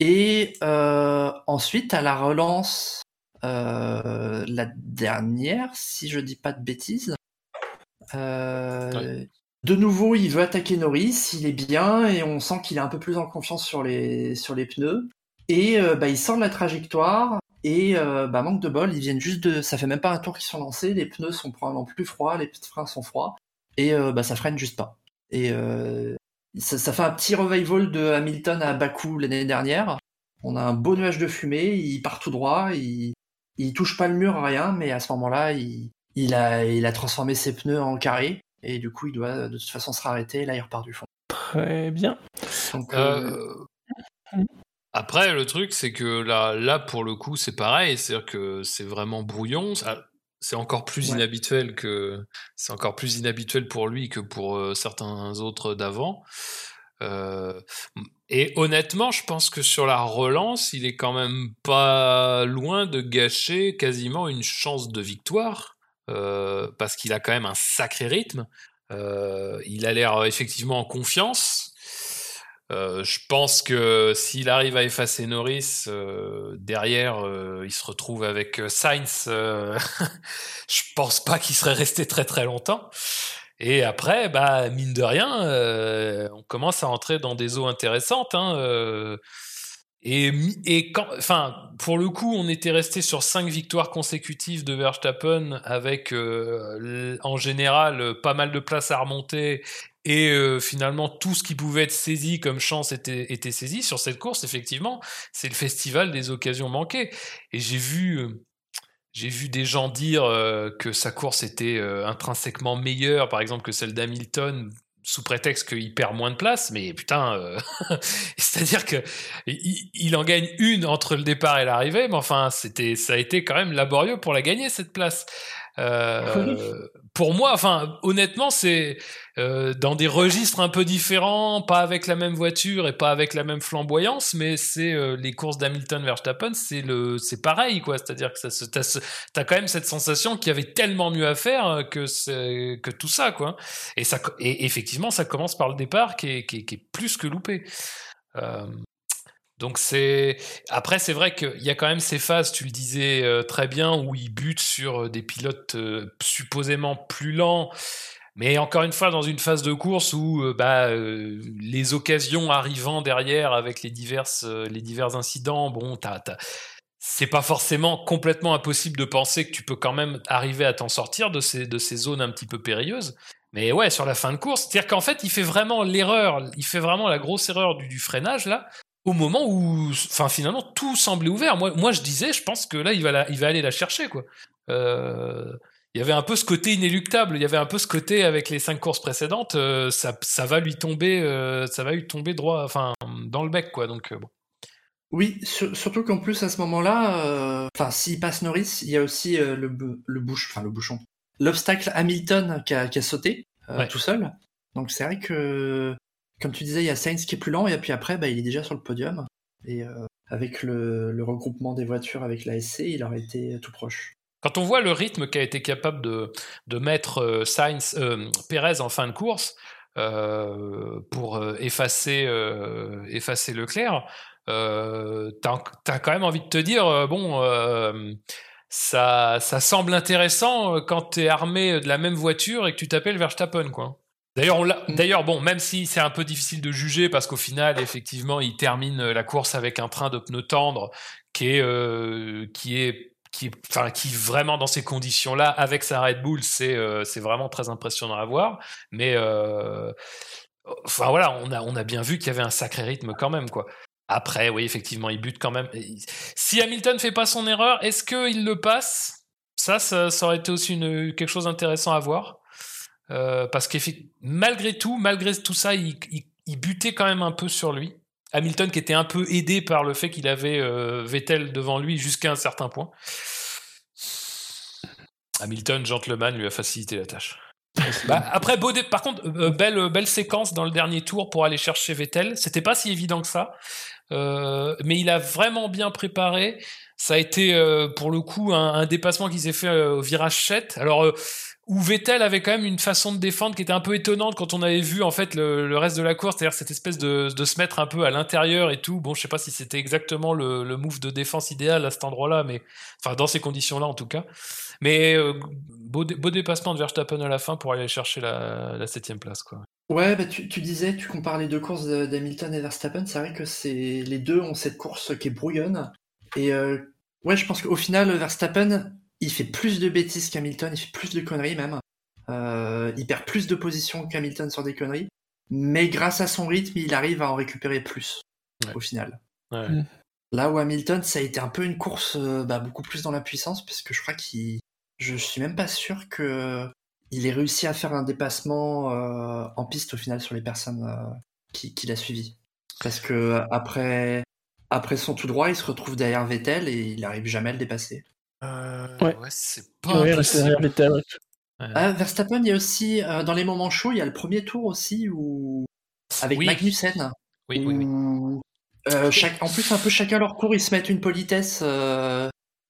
et ensuite à la relance, la dernière, si je dis pas de bêtises. De nouveau, il veut attaquer Norris, il est bien et on sent qu'il est un peu plus en confiance sur les, sur les pneus. Et euh, bah, il sort de la trajectoire et euh, bah, manque de bol, ils viennent juste de. Ça fait même pas un tour qu'ils sont lancés, les pneus sont probablement plus froids, les freins sont froids et euh, bah, ça freine juste pas. Et ça, fait un petit revival de Hamilton à Bakou l'année dernière. On a un beau nuage de fumée, il part tout droit, il, il touche pas le mur, rien, mais à ce moment-là, il, il, a, il a transformé ses pneus en carré et du coup il doit de toute façon se arrêter, là il repart du fond. Très bien. Euh, euh, après le truc c'est que là, là pour le coup c'est pareil, c'est-à-dire que c'est vraiment brouillon. c'est encore plus inhabituel que c'est encore plus inhabituel pour lui que pour euh, certains autres d'avant. et honnêtement, je pense que sur la relance, il est quand même pas loin de gâcher quasiment une chance de victoire parce qu'il a quand même un sacré rythme. Euh, il a l'air euh, effectivement en confiance. je pense que s'il arrive à effacer Norris, derrière, il se retrouve avec Sainz. je pense pas qu'il serait resté très très longtemps. Et après, bah, mine de rien, on commence à entrer dans des eaux intéressantes. Hein, et, et quand, enfin, pour le coup, on était resté sur cinq victoires consécutives de Verstappen avec, euh, en général, pas mal de places à remonter et euh, finalement tout ce qui pouvait être saisi comme chance était, était saisi sur cette course. Effectivement, c'est le festival des occasions manquées. Et j'ai vu, euh, j'ai vu des gens dire que sa course était intrinsèquement meilleure, par exemple, que celle d'Hamilton sous prétexte qu'il perd moins de place, mais putain, euh, c'est-à-dire que il, en gagne une entre le départ et l'arrivée, mais enfin, c'était, ça a été quand même laborieux pour la gagner cette place. Euh, pour moi, enfin, honnêtement, c'est euh, dans des registres un peu différents, pas avec la même voiture et pas avec la même flamboyance, mais c'est euh, les courses d'Hamilton Verstappen, c'est le, c'est pareil, quoi. C'est-à-dire que ça, t'as, quand même cette sensation qu'il y avait tellement mieux à faire que c'est, que tout ça, quoi. Et ça, et effectivement, ça commence par le départ qui est, qui est, plus que loupé. Euh, Donc c'est après c'est vrai qu'il y a quand même ces phases, tu le disais euh, très bien, où il bute sur euh, des pilotes euh, supposément plus lents. Mais encore une fois, dans une phase de course où bah, les occasions arrivant derrière avec les, diverses, les divers incidents, bon, c'est pas forcément complètement impossible de penser que tu peux quand même arriver à t'en sortir de ces, de ces zones un petit peu périlleuses. Mais ouais, sur la fin de course, c'est-à-dire qu'en fait, il fait vraiment l'erreur, il fait vraiment la grosse erreur du, du freinage là, au moment où, enfin, finalement, tout semblait ouvert. Moi, moi, je disais, je pense que là, il va, il va aller la chercher, quoi. Euh, il y avait un peu ce côté inéluctable. Il y avait un peu ce côté avec les cinq courses précédentes. Euh, ça, ça, va lui tomber, euh, ça va lui tomber droit, enfin, dans le bec, quoi. Donc bon. Oui, surtout qu'en plus à ce moment-là, enfin, s'il passe Norris, il y a aussi le, le bouche, enfin le bouchon, l'obstacle Hamilton qui a, qui a sauté tout seul. Donc c'est vrai que comme tu disais, il y a Sainz qui est plus lent, et puis après, bah, il est déjà sur le podium. Et euh, avec le, regroupement des voitures avec la SC, il aurait été tout proche. Quand on voit le rythme qu'a été capable de, mettre euh, Sainz, euh, Perez en fin de course pour effacer, effacer Leclerc, t'as as quand même envie de te dire, bon, ça, ça semble intéressant quand tu es armé de la même voiture et que tu t'appelles Verstappen, quoi. D'ailleurs, mm. D'ailleurs, bon, même si c'est un peu difficile de juger parce qu'au final, effectivement, il termine la course avec un train de pneus tendres qui est, euh, qui est, qui, enfin, qui vraiment dans ces conditions-là, avec sa Red Bull, c'est, euh, c'est vraiment très impressionnant à voir. Mais, euh, enfin voilà, on a, on a bien vu qu'il y avait un sacré rythme quand même, quoi. Après, oui, effectivement, il bute quand même. Si Hamilton fait pas son erreur, est-ce qu'il le passe? Ça, ça, ça, aurait été aussi une, quelque chose d'intéressant à voir. Euh, parce que malgré tout, malgré tout ça, il, butait quand même un peu sur lui. Hamilton qui était un peu aidé par le fait qu'il avait euh, Vettel devant lui jusqu'à un certain point. Hamilton, gentleman, lui a facilité la tâche. Bah, après, par contre, euh, belle, belle séquence dans le dernier tour pour aller chercher Vettel. C'était pas si évident que ça, mais il a vraiment bien préparé. Ça a été pour le coup un, dépassement qui s'est fait au virage 7. Alors où Vettel avait quand même une façon de défendre qui était un peu étonnante quand on avait vu en fait le, reste de la course, c'est-à-dire cette espèce de, de, se mettre un peu à l'intérieur et tout. Bon, je sais pas si c'était exactement le, le, move de défense idéal à cet endroit-là, mais enfin dans ces conditions-là en tout cas. Mais euh, beau, beau, dépassement de Verstappen à la fin pour aller chercher la, la septième place, quoi. Ouais, bah tu, tu, disais, tu compares les deux courses d'Hamilton et Verstappen. C'est vrai que c'est les deux ont cette course qui est brouillonne. Et euh, ouais, je pense qu'au final, Verstappen il fait plus de bêtises qu'Hamilton, il fait plus de conneries même. Euh, il perd plus de positions qu'Hamilton sur des conneries. Mais grâce à son rythme, il arrive à en récupérer plus au final. Mm. Là où Hamilton, ça a été un peu une course euh, bah, beaucoup plus dans la puissance, puisque je crois qu'il. Je suis même pas sûr que il ait réussi à faire un dépassement euh, en piste au final sur les personnes qui, qui l'a suivi. Parce que après, après son tout droit, il se retrouve derrière Vettel et il n'arrive jamais à le dépasser. Euh, ouais. c'est pas ouais, ah, Verstappen, il y a aussi, euh, dans les moments chauds, il y a le premier tour aussi où... avec Magnussen. Oui, oui, oui. Euh, chaque... En plus, un peu chacun leur cours, ils se mettent une politesse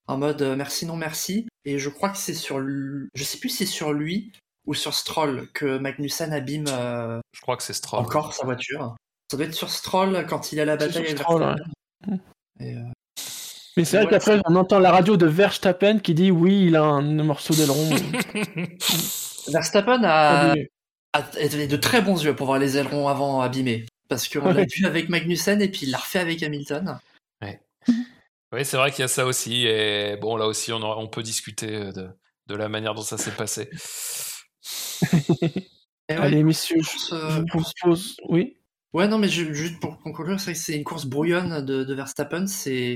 en mode merci, non merci. Et je crois que c'est sur. Je sais plus si c'est sur lui ou sur Stroll que Magnussen abîme. Je crois que c'est Stroll. Encore sa voiture. Ça doit être sur Stroll quand il a la bataille avec Stroll, Et, mais c'est vrai qu'après, on entend la radio de Verstappen qui dit oui, il a un morceau d'aileron. Verstappen a... a, de très bons yeux pour voir les ailerons avant abîmés. Parce qu'on l'a vu avec Magnussen et puis il l'a refait avec Hamilton. Ouais. oui, c'est vrai qu'il y a ça aussi. Et bon, là aussi, on, on peut discuter de, de, la manière dont ça s'est passé. Allez, messieurs, je, euh, vous propose. Oui. Ouais, non, mais juste pour conclure, c'est une course brouillonne de, de Verstappen. C'est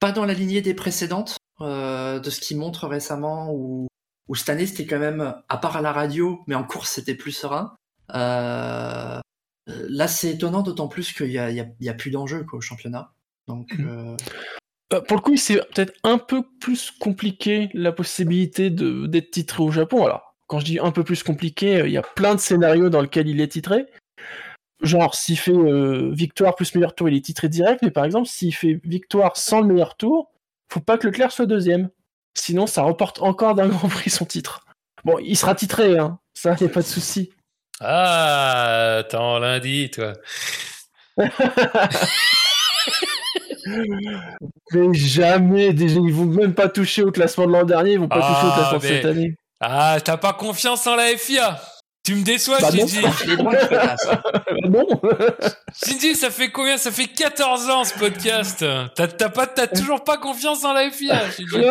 pas dans la lignée des précédentes, euh, de ce qu'il montre récemment, où, cette année c'était quand même, à part à la radio, mais en course c'était plus serein. Euh, là c'est étonnant, d'autant plus qu'il y a, y a, plus d'enjeux au championnat. Donc. Mhm. Euh, pour le coup, c'est peut-être un peu plus compliqué la possibilité d'être titré au Japon. Alors, quand je dis un peu plus compliqué, il y a plein de scénarios dans lesquels il est titré. Genre, s'il fait euh, victoire plus meilleur tour, il est titré direct, mais par exemple, s'il fait victoire sans le meilleur tour, faut pas que Leclerc soit deuxième. Sinon, ça reporte encore d'un Grand Prix son titre. Bon, il sera titré, hein. ça, y a pas de souci. Ah, attends, lundi, toi. Mais jamais, déjà, ils vont même pas toucher au classement de l'an dernier, ils vont pas Ah, toucher au classement de mais- cette année. Ah, t'as pas confiance en la FIA Tu me déçois, Bah non. De place. Euh, non Shinji, ça fait combien? Ça fait 14 ans ce podcast. T'as t'as pas, t'as toujours pas confiance en la FIA, Shinji.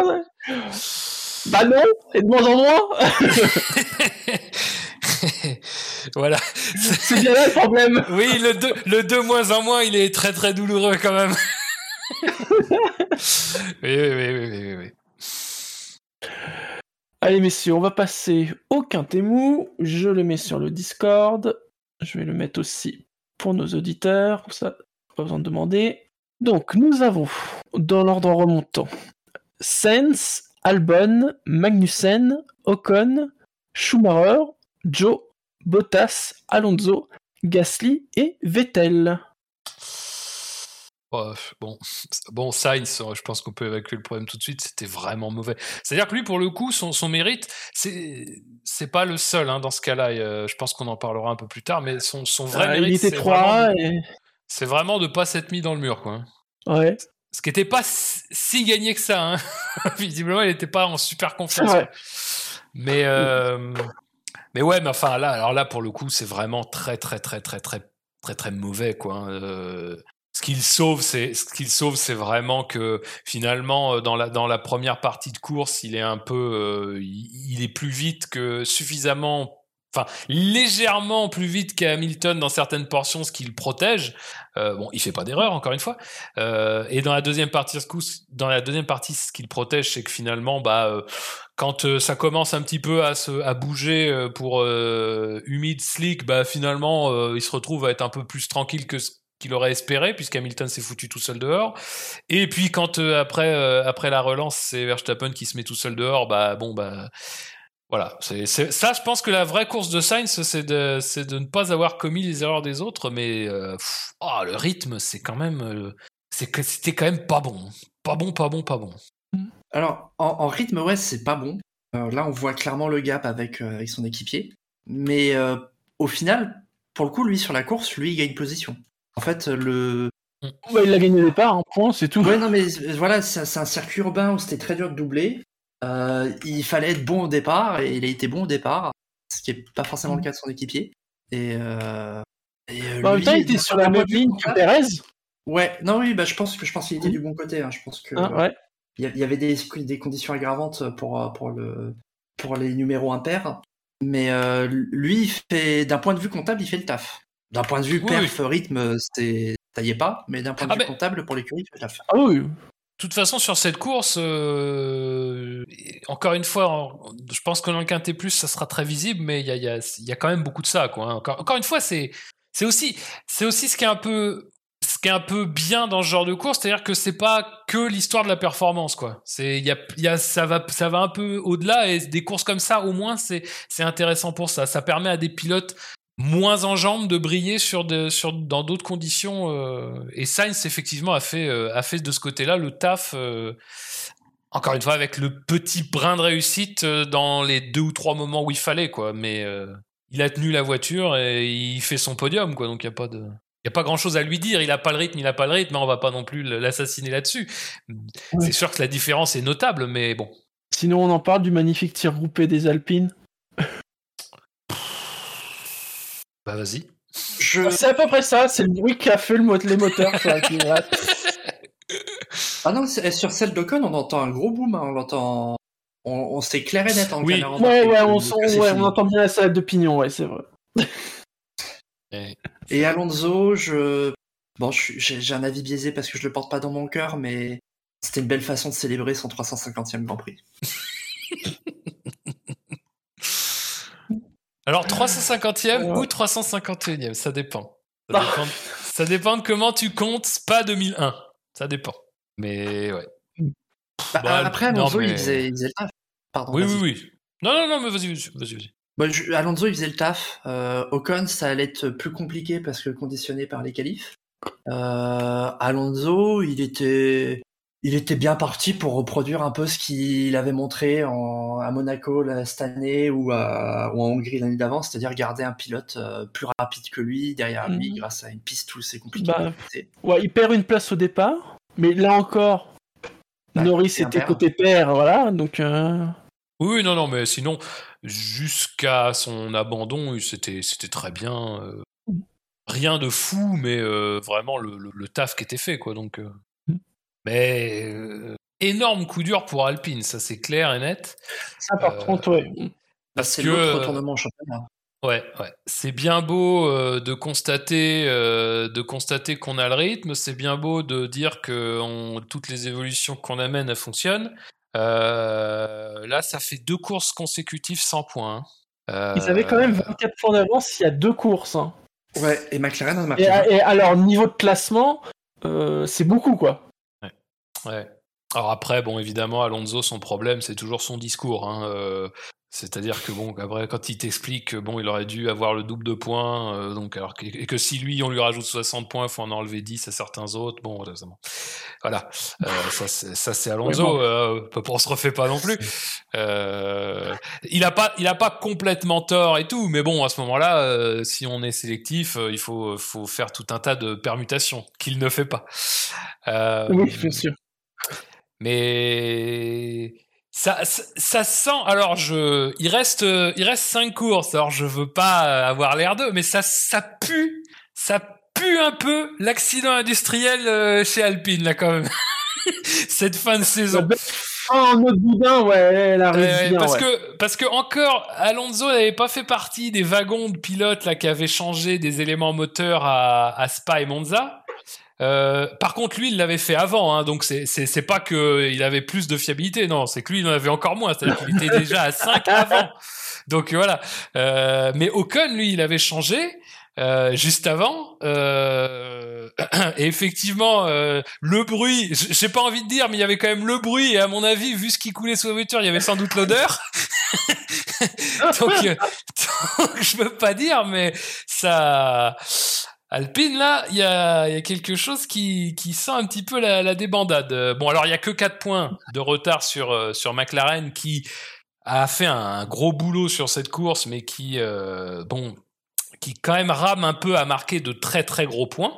Bah non, et de moins en moins, voilà. c'est bien là le problème. Oui, le 2 le deux moins en moins, il est très très douloureux quand même. oui, oui, oui, oui, oui, oui. Allez messieurs, on va passer au Quintémou. Je le mets sur le Discord. Je vais le mettre aussi pour nos auditeurs. Ça, pas besoin de demander. Donc, nous avons, dans l'ordre remontant, Sens, Albon, Magnussen, Ocon, Schumacher, Joe, Bottas, Alonso, Gasly et Vettel. Oh, bon, bon, Sainz, je pense qu'on peut évacuer le problème tout de suite. C'était vraiment mauvais. C'est-à-dire que lui, pour le coup, son, son mérite, c'est pas le seul hein, dans ce cas-là. euh, je pense qu'on en parlera un peu plus tard, mais son, son vrai Euh, mérite, c'est 3 vraiment, de- et... c'est vraiment de pas s'être mis dans le mur, quoi. Ouais, Ce qui était pas si, gagné que ça. Hein. Visiblement, il était pas en super confiance. Mais euh, mais ouais, mais enfin là, alors là pour le coup, c'est vraiment très très très très très très très mauvais quoi. hein. Ce qu'il sauve, c'est ce qu'il sauve, c'est vraiment que finalement euh, dans la dans la première partie de course, il est un peu, euh, il, est plus vite que suffisamment. Enfin, légèrement plus vite qu'Hamilton dans certaines portions, ce qui le protège. Euh, bon, il fait pas d'erreur encore une fois. Euh, et dans la deuxième partie, dans la deuxième partie, ce qui le protège, c'est que finalement, bah, euh, quand euh, ça commence un petit peu à se à bouger euh, pour humide slick bah finalement il se retrouve à être un peu plus tranquille que ce qu'il aurait espéré puisqu'Hamilton s'est foutu tout seul dehors et puis quand euh, après euh, après la relance c'est Verstappen qui se met tout seul dehors bah bon bah voilà, c'est ça. Je pense que la vraie course de Sainz, c'est de, c'est de ne pas avoir commis les erreurs des autres, mais euh, oh, le rythme, c'est quand même, euh, c'est que c'était quand même pas bon, pas bon, pas bon, pas bon. Alors, en, en rythme, ouais, c'est pas bon. Là, on voit clairement le gap avec, avec son équipier. Mais au final, pour le coup, lui, sur la course, lui, il gagne position. En fait, le. Ouais, il a gagné au départ, un point, c'est tout. Ouais, non, mais euh, voilà, c'est un circuit urbain où c'était très dur de doubler. Euh, il fallait être bon au départ, et il a été bon au départ, ce qui est pas forcément le cas de son équipier. Et. Euh, et Bah, en même lui, temps, il était sur la même ligne que Perez. Ouais, non, oui, bah, je pense que je pense qu'il était du bon côté. hein. Je pense que. Ah, ouais. Il y avait des, des conditions aggravantes pour, pour, le, pour les numéros impairs. Mais euh, lui, d'un point de vue comptable, il fait le taf. D'un point de vue Oui, perf, rythme, c'est, ça y est pas. Mais d'un point de Ah, vue comptable, pour l'écurie, fait le taf. Ah oui. De toute façon, sur cette course, euh, encore une fois, je pense que dans le quintet plus, ça sera très visible, mais il y a, y a- y a quand même beaucoup de ça, quoi. hein. Encore, encore une fois, c'est, c'est aussi, c'est aussi ce qui est un peu, ce qui est un peu bien dans ce genre de course, c'est-à-dire que c'est pas que l'histoire de la performance, quoi. C'est, il y a, y a, ça va, ça va un peu au-delà, et des courses comme ça, au moins, c'est, c'est intéressant pour ça. Ça permet à des pilotes moins en jambes de briller sur de, sur, dans d'autres conditions. euh, et Sainz, effectivement, a fait, euh, a fait de ce côté-là le taf. euh, encore une fois, avec le petit brin de réussite dans les deux ou trois moments où il fallait, quoi. Mais il a tenu la voiture et il fait son podium, quoi. Donc il n'y a pas de. Il a pas grand chose à lui dire, il a pas le rythme, il a pas le rythme, mais on va pas non plus l'assassiner là-dessus. C'est sûr que la différence est notable, mais bon. Sinon, on en parle du magnifique tir groupé des Alpines. Bah vas-y. Je... C'est à peu près ça, c'est le bruit qu'a fait le mot- les moteurs. Ah non, sur celle d'Ocon, on entend un gros boom. hein, On l'entend. On, on c'est clair et net en Oui. caméra Ouais, ouais, on, ouais, entend bien la salade de pignon, ouais, c'est vrai. Et Alonso, je. Bon, j'ai un avis biaisé parce que je le porte pas dans mon cœur, mais c'était une belle façon de célébrer son 350e Grand Prix. Alors 350e Ouais. ou 351e, ça dépend. Ça Ah. dépend, ça dépend de comment tu comptes, pas 2001. Ça dépend. Mais ouais. Bah, Bah, après, non, Alonso, mais- il, faisait, il faisait le taf. Pardon. Oui, oui, oui. Non, non, non, mais vas-y, vas-y, vas-y. Bah, je- Alonso, il faisait le taf. Euh, Ocon, ça allait être plus compliqué parce que conditionné par les qualifs. Euh, Alonso, il était. Il était bien parti pour reproduire un peu ce qu'il avait montré en, à Monaco cette année ou, à, ou en Hongrie l'année d'avant, c'est-à-dire garder un pilote euh, plus rapide que lui derrière lui Mhm. grâce à une piste où c'est compliqué. Bah. Ouais, il perd une place au départ, mais là encore, Norris était côté père, voilà, donc. euh, Oui, non, non, mais sinon, jusqu'à son abandon, c'était, c'était très bien. euh, rien de fou, mais euh, vraiment le, le- le taf qui était fait, quoi. Donc. Mais euh, énorme coup dur pour Alpine, ça c'est clair et net. Ça, par Euh, contre, ouais. Parce c'est que l'autre retournement championnat. Ouais, ouais. C'est bien beau euh, de constater, euh, de constater qu'on a le rythme. C'est bien beau de dire que on- toutes les évolutions qu'on amène elles fonctionnent. Euh, là, ça fait deux courses consécutives sans points. hein. Ils avaient quand même Euh, 24 points d'avance il y a deux courses. hein. Ouais, et McLaren a marqué. et alors, niveau de classement, euh, c'est beaucoup, quoi. Ouais. Alors après, bon, évidemment, Alonso, son problème, c'est toujours son discours. hein, euh, C'est-à-dire que bon, après, quand il t'explique que bon, il aurait dû avoir le double de points, euh, donc alors que, et que si lui, on lui rajoute 60 points, il faut en enlever 10 à certains autres. Bon, voilà. Euh, ça, c'est, ça, c'est Alonso. Ouais, bon. on se refait pas non plus. Il a pas, il a pas complètement tort et tout, mais bon, à ce moment-là, si on est sélectif, il faut, faut faire tout un tas de permutations qu'il ne fait pas. Oui, bien sûr. Mais ça, ça, ça sent. Alors, je, il reste, euh, il reste cinq courses. Alors, je veux pas avoir l'air d'eux, mais ça, ça pue, ça pue un peu l'accident industriel euh, chez Alpine là quand même. Cette fin de saison. En autre boudin, ouais, arrive Euh, parce ouais. que parce que encore Alonso n'avait pas fait partie des wagons de pilotes là qui avaient changé des éléments moteurs à, à Spa et Monza. Euh, par contre, lui, il l'avait fait avant, hein, donc c'est c'est c'est pas que il avait plus de fiabilité, non, c'est que lui, il en avait encore moins, c'est-à-dire qu'il était déjà à 5 avant. Donc voilà. Euh, mais Ocon, lui, il avait changé. euh, juste avant, euh, et effectivement, euh, le bruit, j'ai pas envie de dire, mais il y avait quand même le bruit, et à mon avis, vu ce qui coulait sous la voiture, il y avait sans doute l'odeur. donc, euh, donc, je peux pas dire, mais ça, Alpine, là, il y a, quelque chose qui, sent un petit peu la, débandade. Euh, Bon, alors, il y a que 4 points de retard sur, euh, sur McLaren qui a fait un gros boulot sur cette course, mais qui, euh, bon, qui quand même rame un peu à marquer de très très gros points.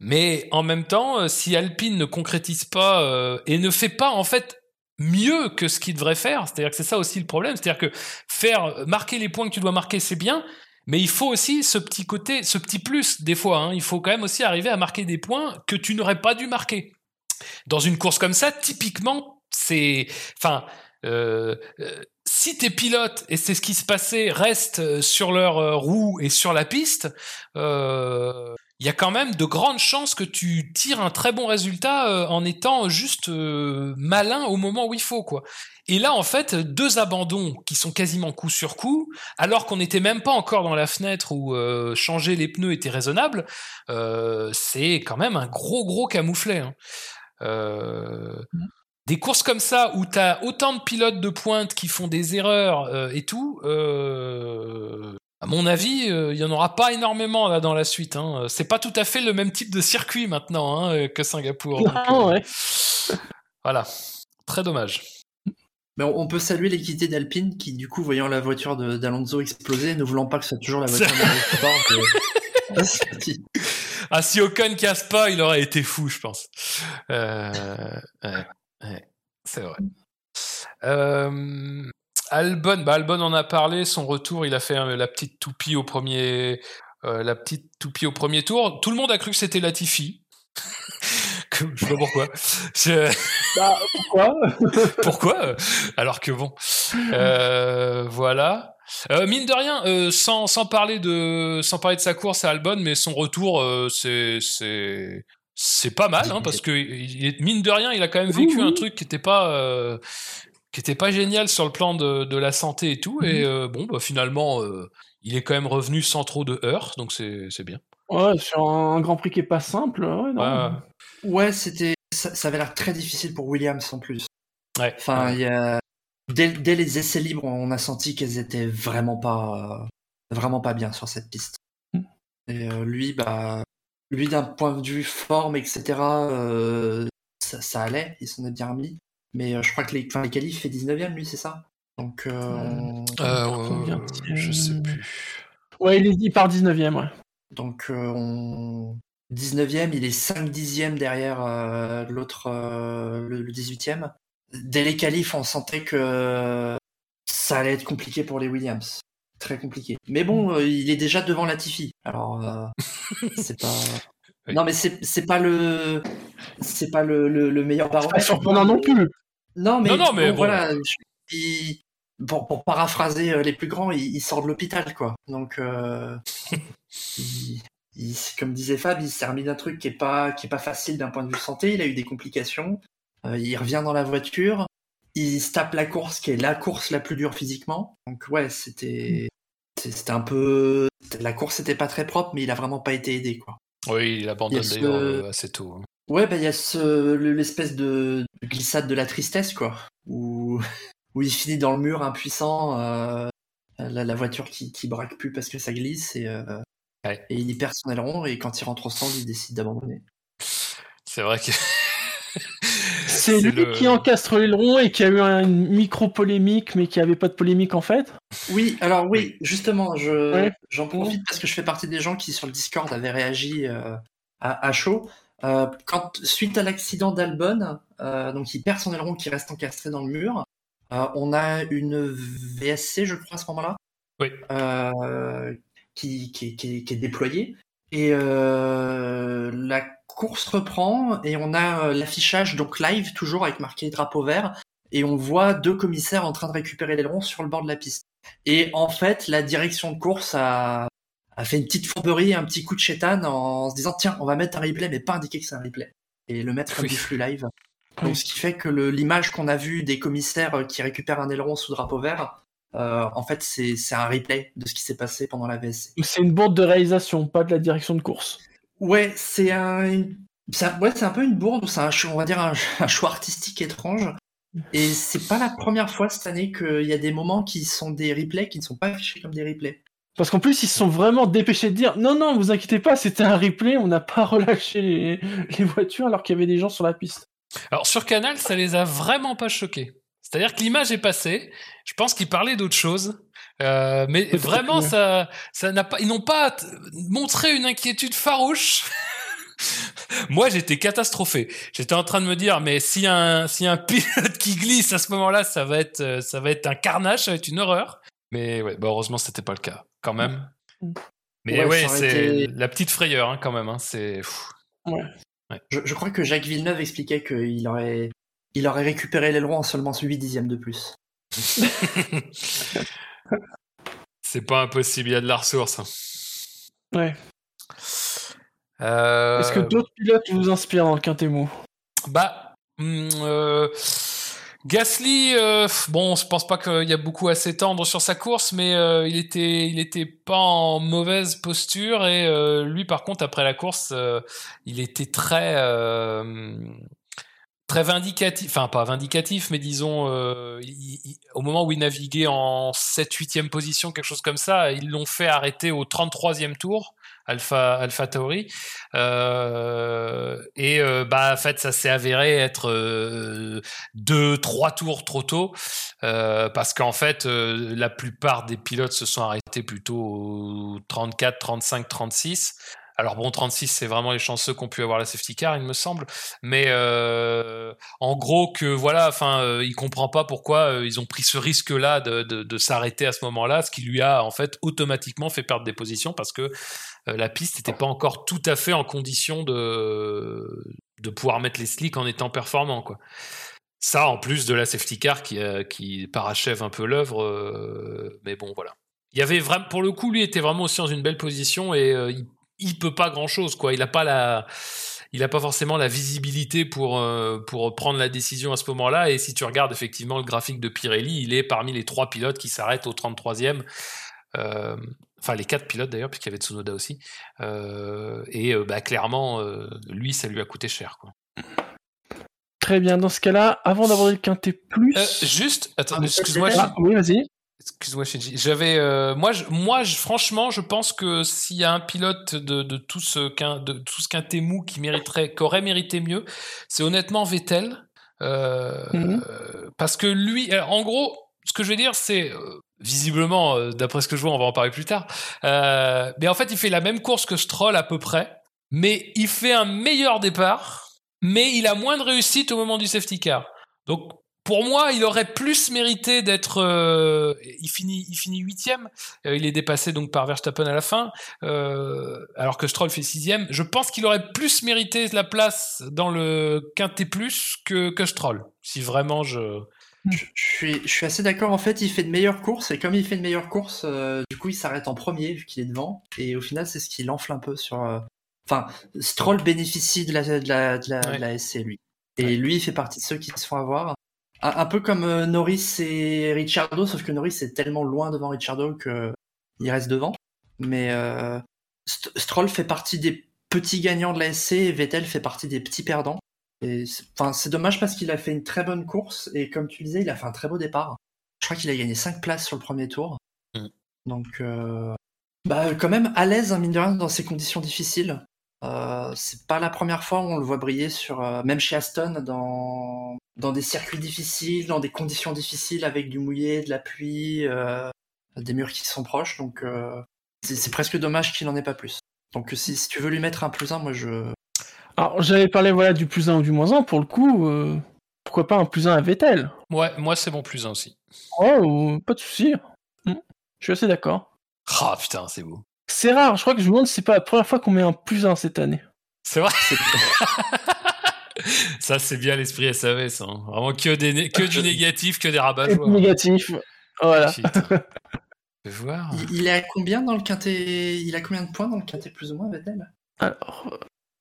Mais en même temps, si Alpine ne concrétise pas et ne fait pas en fait mieux que ce qu'il devrait faire, c'est-à-dire que c'est ça aussi le problème, c'est-à-dire que faire marquer les points que tu dois marquer, c'est bien, mais il faut aussi ce petit côté, ce petit plus des fois. hein. il faut quand même aussi arriver à marquer des points que tu n'aurais pas dû marquer. Dans une course comme ça, typiquement, c'est, enfin, euh, euh, si tes pilotes, et c'est ce qui se passait, restent euh, sur leur roue et sur la piste, il y a quand même de grandes chances que tu tires un très bon résultat euh, en étant juste euh, malin au moment où il faut, quoi. Et là, en fait, deux abandons qui sont quasiment coup sur coup, alors qu'on n'était même pas encore dans la fenêtre où euh, changer les pneus était raisonnable, c'est quand même un gros gros camouflet. hein. Euh, des courses comme ça où tu as autant de pilotes de pointe qui font des erreurs et tout, à mon avis, euh, il y en aura pas énormément là dans la suite. Hein. C'est pas tout à fait le même type de circuit maintenant hein, que Singapour. Non, euh, ouais. Voilà, très dommage. Mais on peut saluer l'équité d'Alpine qui, du coup, voyant la voiture de- d'Alonso exploser, ne voulant pas que ce soit toujours la voiture de euh. Ah, si Ocon casse pas, il aurait été fou, je pense. Euh, ouais, ouais, c'est vrai. Euh, Albon, bah Albon en a parlé. Son retour, il a fait euh, la petite toupie au premier, euh, la petite toupie au premier tour. Tout le monde a cru que c'était Latifi. Je sais pas pourquoi. Je- Bah, pourquoi? Pourquoi? Alors que bon, Euh, voilà. Euh, mine de rien, euh, sans, sans parler de sans parler de sa course à Albon, mais son retour, euh, c'est c'est c'est pas mal, hein, parce que il mine de rien, il a quand même vécu Oui, un truc qui était pas euh, qui était pas génial sur le plan de, de la santé et tout, et euh, bon, bah, finalement, euh, il est quand même revenu sans trop de heurts, donc c'est c'est bien. Ouais, sur un Grand Prix qui est pas simple, ouais, non. Ouais, Ouais, c'était, ça, ça avait l'air très difficile pour Williams en plus. ouais. Enfin, ouais. il y a, dès, dès les essais libres, on a senti qu'elles étaient vraiment pas, euh, vraiment pas bien sur cette piste. Mm. Et euh, lui, bah, lui d'un point de vue forme, etc., euh, ça, ça allait, il s'en est bien remis. Mais je crois que les, enfin, les qualifs fait 19ème, lui, c'est ça? Donc, je sais plus. Ouais, il, est, il part 19ème, ouais. Donc, on... 19ème, il est 5 dixièmes derrière l'autre, le, le 18ème. Dès les qualifs, on sentait que ça allait être compliqué pour les Williams très compliqué. Mais bon, euh, il est déjà devant Latifi. Alors, euh, c'est pas. Non, mais c'est pas le c'est pas le, le, meilleur baromètre. Pas surprenant non plus. Non, mais, non, mais voilà. pour paraphraser euh, les plus grands, il, sort de l'hôpital, quoi. Donc, comme disait Fab, il s'est remis d'un truc qui est pas qui est pas facile d'un point de vue santé. Il a eu des complications. il revient dans la voiture il se tape la course qui est la course la plus dure physiquement. Donc ouais, c'était c'était un peu la course n'était pas très propre, mais il a vraiment pas été aidé quoi. Oui, il abandonne d'ailleurs euh, assez tôt. Hein. Ouais, bah il y a ce l'espèce de glissade de la tristesse quoi, où où il finit dans le mur impuissant, euh, la, voiture qui qui braque plus parce que ça glisse et euh, et il perd son aileron et quand il rentre au stand, il décide d'abandonner. C'est vrai que c'est lui qui encastre l'aileron et qui a eu une micro-polémique, mais qui avait pas de polémique en fait? Oui, alors oui, justement, je, j'en profite parce que je fais partie des gens qui, sur le Discord, avaient réagi euh, à, chaud. Euh, quand, suite à l'accident d'Albon, euh, donc il perd son aileron qui reste encastré dans le mur, on a une VSC, je crois, à ce moment-là, oui. qui, qui, qui, est déployée. Et la course reprend et on a euh, l'affichage donc live toujours avec marqué drapeau vert et on voit deux commissaires en train de récupérer l'aileron sur le bord de la piste. Et en fait, la direction de course a, a fait une petite fourberie, un petit coup de chétane en se disant tiens, on va mettre un replay mais pas indiquer que c'est un replay et le mettre comme du flux live. Donc ce qui fait que l'image qu'on a vue des commissaires euh, qui récupèrent un aileron sous drapeau vert, euh, en fait c'est un replay de ce qui s'est passé pendant la VSC. C'est une bourde de réalisation, pas de la direction de course. Ouais, c'est un, ouais, c'est un peu une bourde, c'est un, on va dire un, choix artistique étrange. Et c'est pas la première fois cette année qu'il y a des moments qui sont des replays qui ne sont pas affichés comme des replays. Parce qu'en plus, ils se sont vraiment dépêchés de dire non, non, vous inquiétez pas, c'était un replay, on n'a pas relâché les, les voitures alors qu'il y avait des gens sur la piste. Alors sur Canal, ça les a vraiment pas choqués. C'est-à-dire que l'image est passée. Je pense qu'ils parlaient d'autre chose. Euh, mais vraiment, ça, ça n'a pas, ils n'ont pas montré une inquiétude farouche. Moi, j'étais catastrophé. J'étais en train de me dire, mais si un, si un pilote qui glisse à ce moment-là, ça va être, euh, ça va être un carnage, ça va être une horreur. Mais ouais, bah heureusement, c'était pas le cas, quand même. Mais ouais, c'est la petite frayeur, hein, quand même. Hein, c'est. Ouais. Je, je, crois que Jacques Villeneuve expliquait qu'il aurait, il aurait récupéré l'aileron en seulement 8 dixièmes de plus. C'est pas impossible, il y a de la ressource. Hein. Ouais. Euh, Est-ce que d'autres pilotes vous inspirent dans le Quintémo Bah, hmm, euh, Gasly, euh, bon, je pense pas qu'il y a beaucoup à s'étendre sur sa course, mais il était, il était pas en mauvaise posture et lui, par contre, après la course, il était très très vindicatif, enfin pas vindicatif, mais disons, euh, au moment où il naviguait en 7-8e position, quelque chose comme ça, ils l'ont fait arrêter au 33e tour, Alpha, Alpha Tauri. Euh, et euh, bah, en fait, ça s'est avéré être deux, trois tours trop tôt, parce qu'en fait, la plupart des pilotes se sont arrêtés plutôt au 34, 35, 36. Alors bon, 36, c'est vraiment les chanceux qu'on pu avoir la safety car, il me semble. Mais euh, en gros que voilà, enfin, euh, il comprend pas pourquoi euh, ils ont pris ce risque-là de, de, s'arrêter à ce moment-là, ce qui lui a en fait automatiquement fait perdre des positions parce que la piste n'était pas encore tout à fait en condition de de pouvoir mettre les slicks en étant performant, quoi. Ça, en plus de la safety car qui, qui parachève un peu l'œuvre, mais bon, voilà. Il y avait vraiment, pour le coup, lui était vraiment aussi dans une belle position et il il peut pas grand chose quoi. Il a pas la il pas forcément la visibilité pour euh, pour prendre la décision à ce moment-là. Et si tu regardes effectivement le graphique de Pirelli, il est parmi les trois pilotes qui s'arrêtent au 33e. Euh, enfin, les quatre pilotes d'ailleurs, puisqu'il y avait Tsunoda aussi. Euh, et bah, clairement, lui, ça lui a coûté cher. Quoi. Très bien. Dans ce cas-là, avant d'avoir le quintet plus. juste, attends, excuse-moi. Ah, oui, vas-y. Excuse-moi, Shinji. J'avais, euh, moi, je, moi, je, franchement, je pense que s'il y a un pilote de, de tout ce qu'un, de tout ce qu'un Temu qui mériterait, qui aurait mérité mieux, c'est honnêtement Vettel, euh, Mhm. euh, parce que lui, euh, en gros, ce que je vais dire, c'est euh, visiblement, euh, d'après ce que je vois, on va en parler plus tard. euh, mais en fait, il fait la même course que Stroll à peu près, mais il fait un meilleur départ, mais il a moins de réussite au moment du safety car. Donc pour moi, il aurait plus mérité d'être. euh, il finit, il finit huitième. Euh, il est dépassé donc par Verstappen à la fin, euh, alors que Stroll fait sixième. Je pense qu'il aurait plus mérité la place dans le quintet plus que que Stroll. Si vraiment je. Je, suis, je suis assez d'accord. En fait, il fait de meilleures courses et comme il fait de meilleures courses, euh, du coup, il s'arrête en premier vu qu'il est devant. Et au final, c'est ce qui l'enfle un peu sur. euh, Enfin, Stroll bénéficie de la, de la, de la, de la SC, lui. Et Ouais. lui, il fait partie de ceux qui se font avoir. Un, un peu comme euh, Norris et Ricciardo, sauf que Norris est tellement loin devant Ricciardo que il reste devant. Mais euh, St- Stroll fait partie des petits gagnants de la SC et Vettel fait partie des petits perdants. Et Enfin, c'est dommage parce qu'il a fait une très bonne course et comme tu disais, il a fait un très beau départ. Je crois qu'il a gagné 5 places sur le premier tour. Mm. Donc, euh, bah, quand même à l'aise, hein, mine de rien, dans ces conditions difficiles. Euh, c'est pas la première fois où on le voit briller sur, euh, même chez Aston, dans, dans des circuits difficiles, dans des conditions difficiles avec du mouillé, de la pluie, des murs qui sont proches. Donc, c'est presque dommage qu'il en ait pas plus. Donc, si, si tu veux lui mettre un plus un, moi je, Alors, j'avais parlé voilà, du plus 1 ou du moins 1. Pour le coup, euh, pourquoi pas un plus 1 à Vettel? Ouais, moi c'est mon plus un aussi. Oh, pas de souci. Hmm, Je suis assez d'accord. Ah putain, c'est beau. C'est rare, je crois que je me demande si c'est pas la première fois qu'on met un plus 1 cette année. C'est vrai? ça c'est bien l'esprit SAV, ça. hein. Vraiment que des né- que du négatif, que des rabats Négatif. Voilà. Je vais voir. Il, il est à combien dans le quintet Il a combien de points dans le quintet plus ou moins, Vettel? Alors,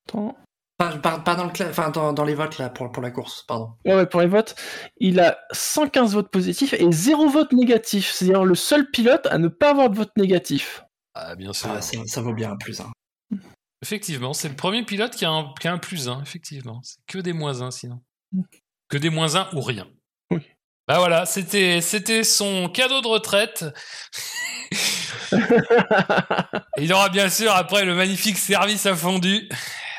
attends. Pas, pas dans le enfin dans, dans les votes là pour, pour la course, pardon. Ouais, ouais, pour les votes, il a 115 votes positifs et 0 vote négatif. C'est-à-dire le seul pilote à ne pas avoir de vote négatif. Ah bien sûr. Ah, ça, ça vaut bien un plus un. Effectivement, c'est le premier pilote qui a un, qui a un plus 1, effectivement. C'est que des moins 1 sinon. Que des moins 1 ou rien. Oui. Bah voilà, c'était c'était son cadeau de retraite. Et il aura bien sûr après le magnifique service à fondu.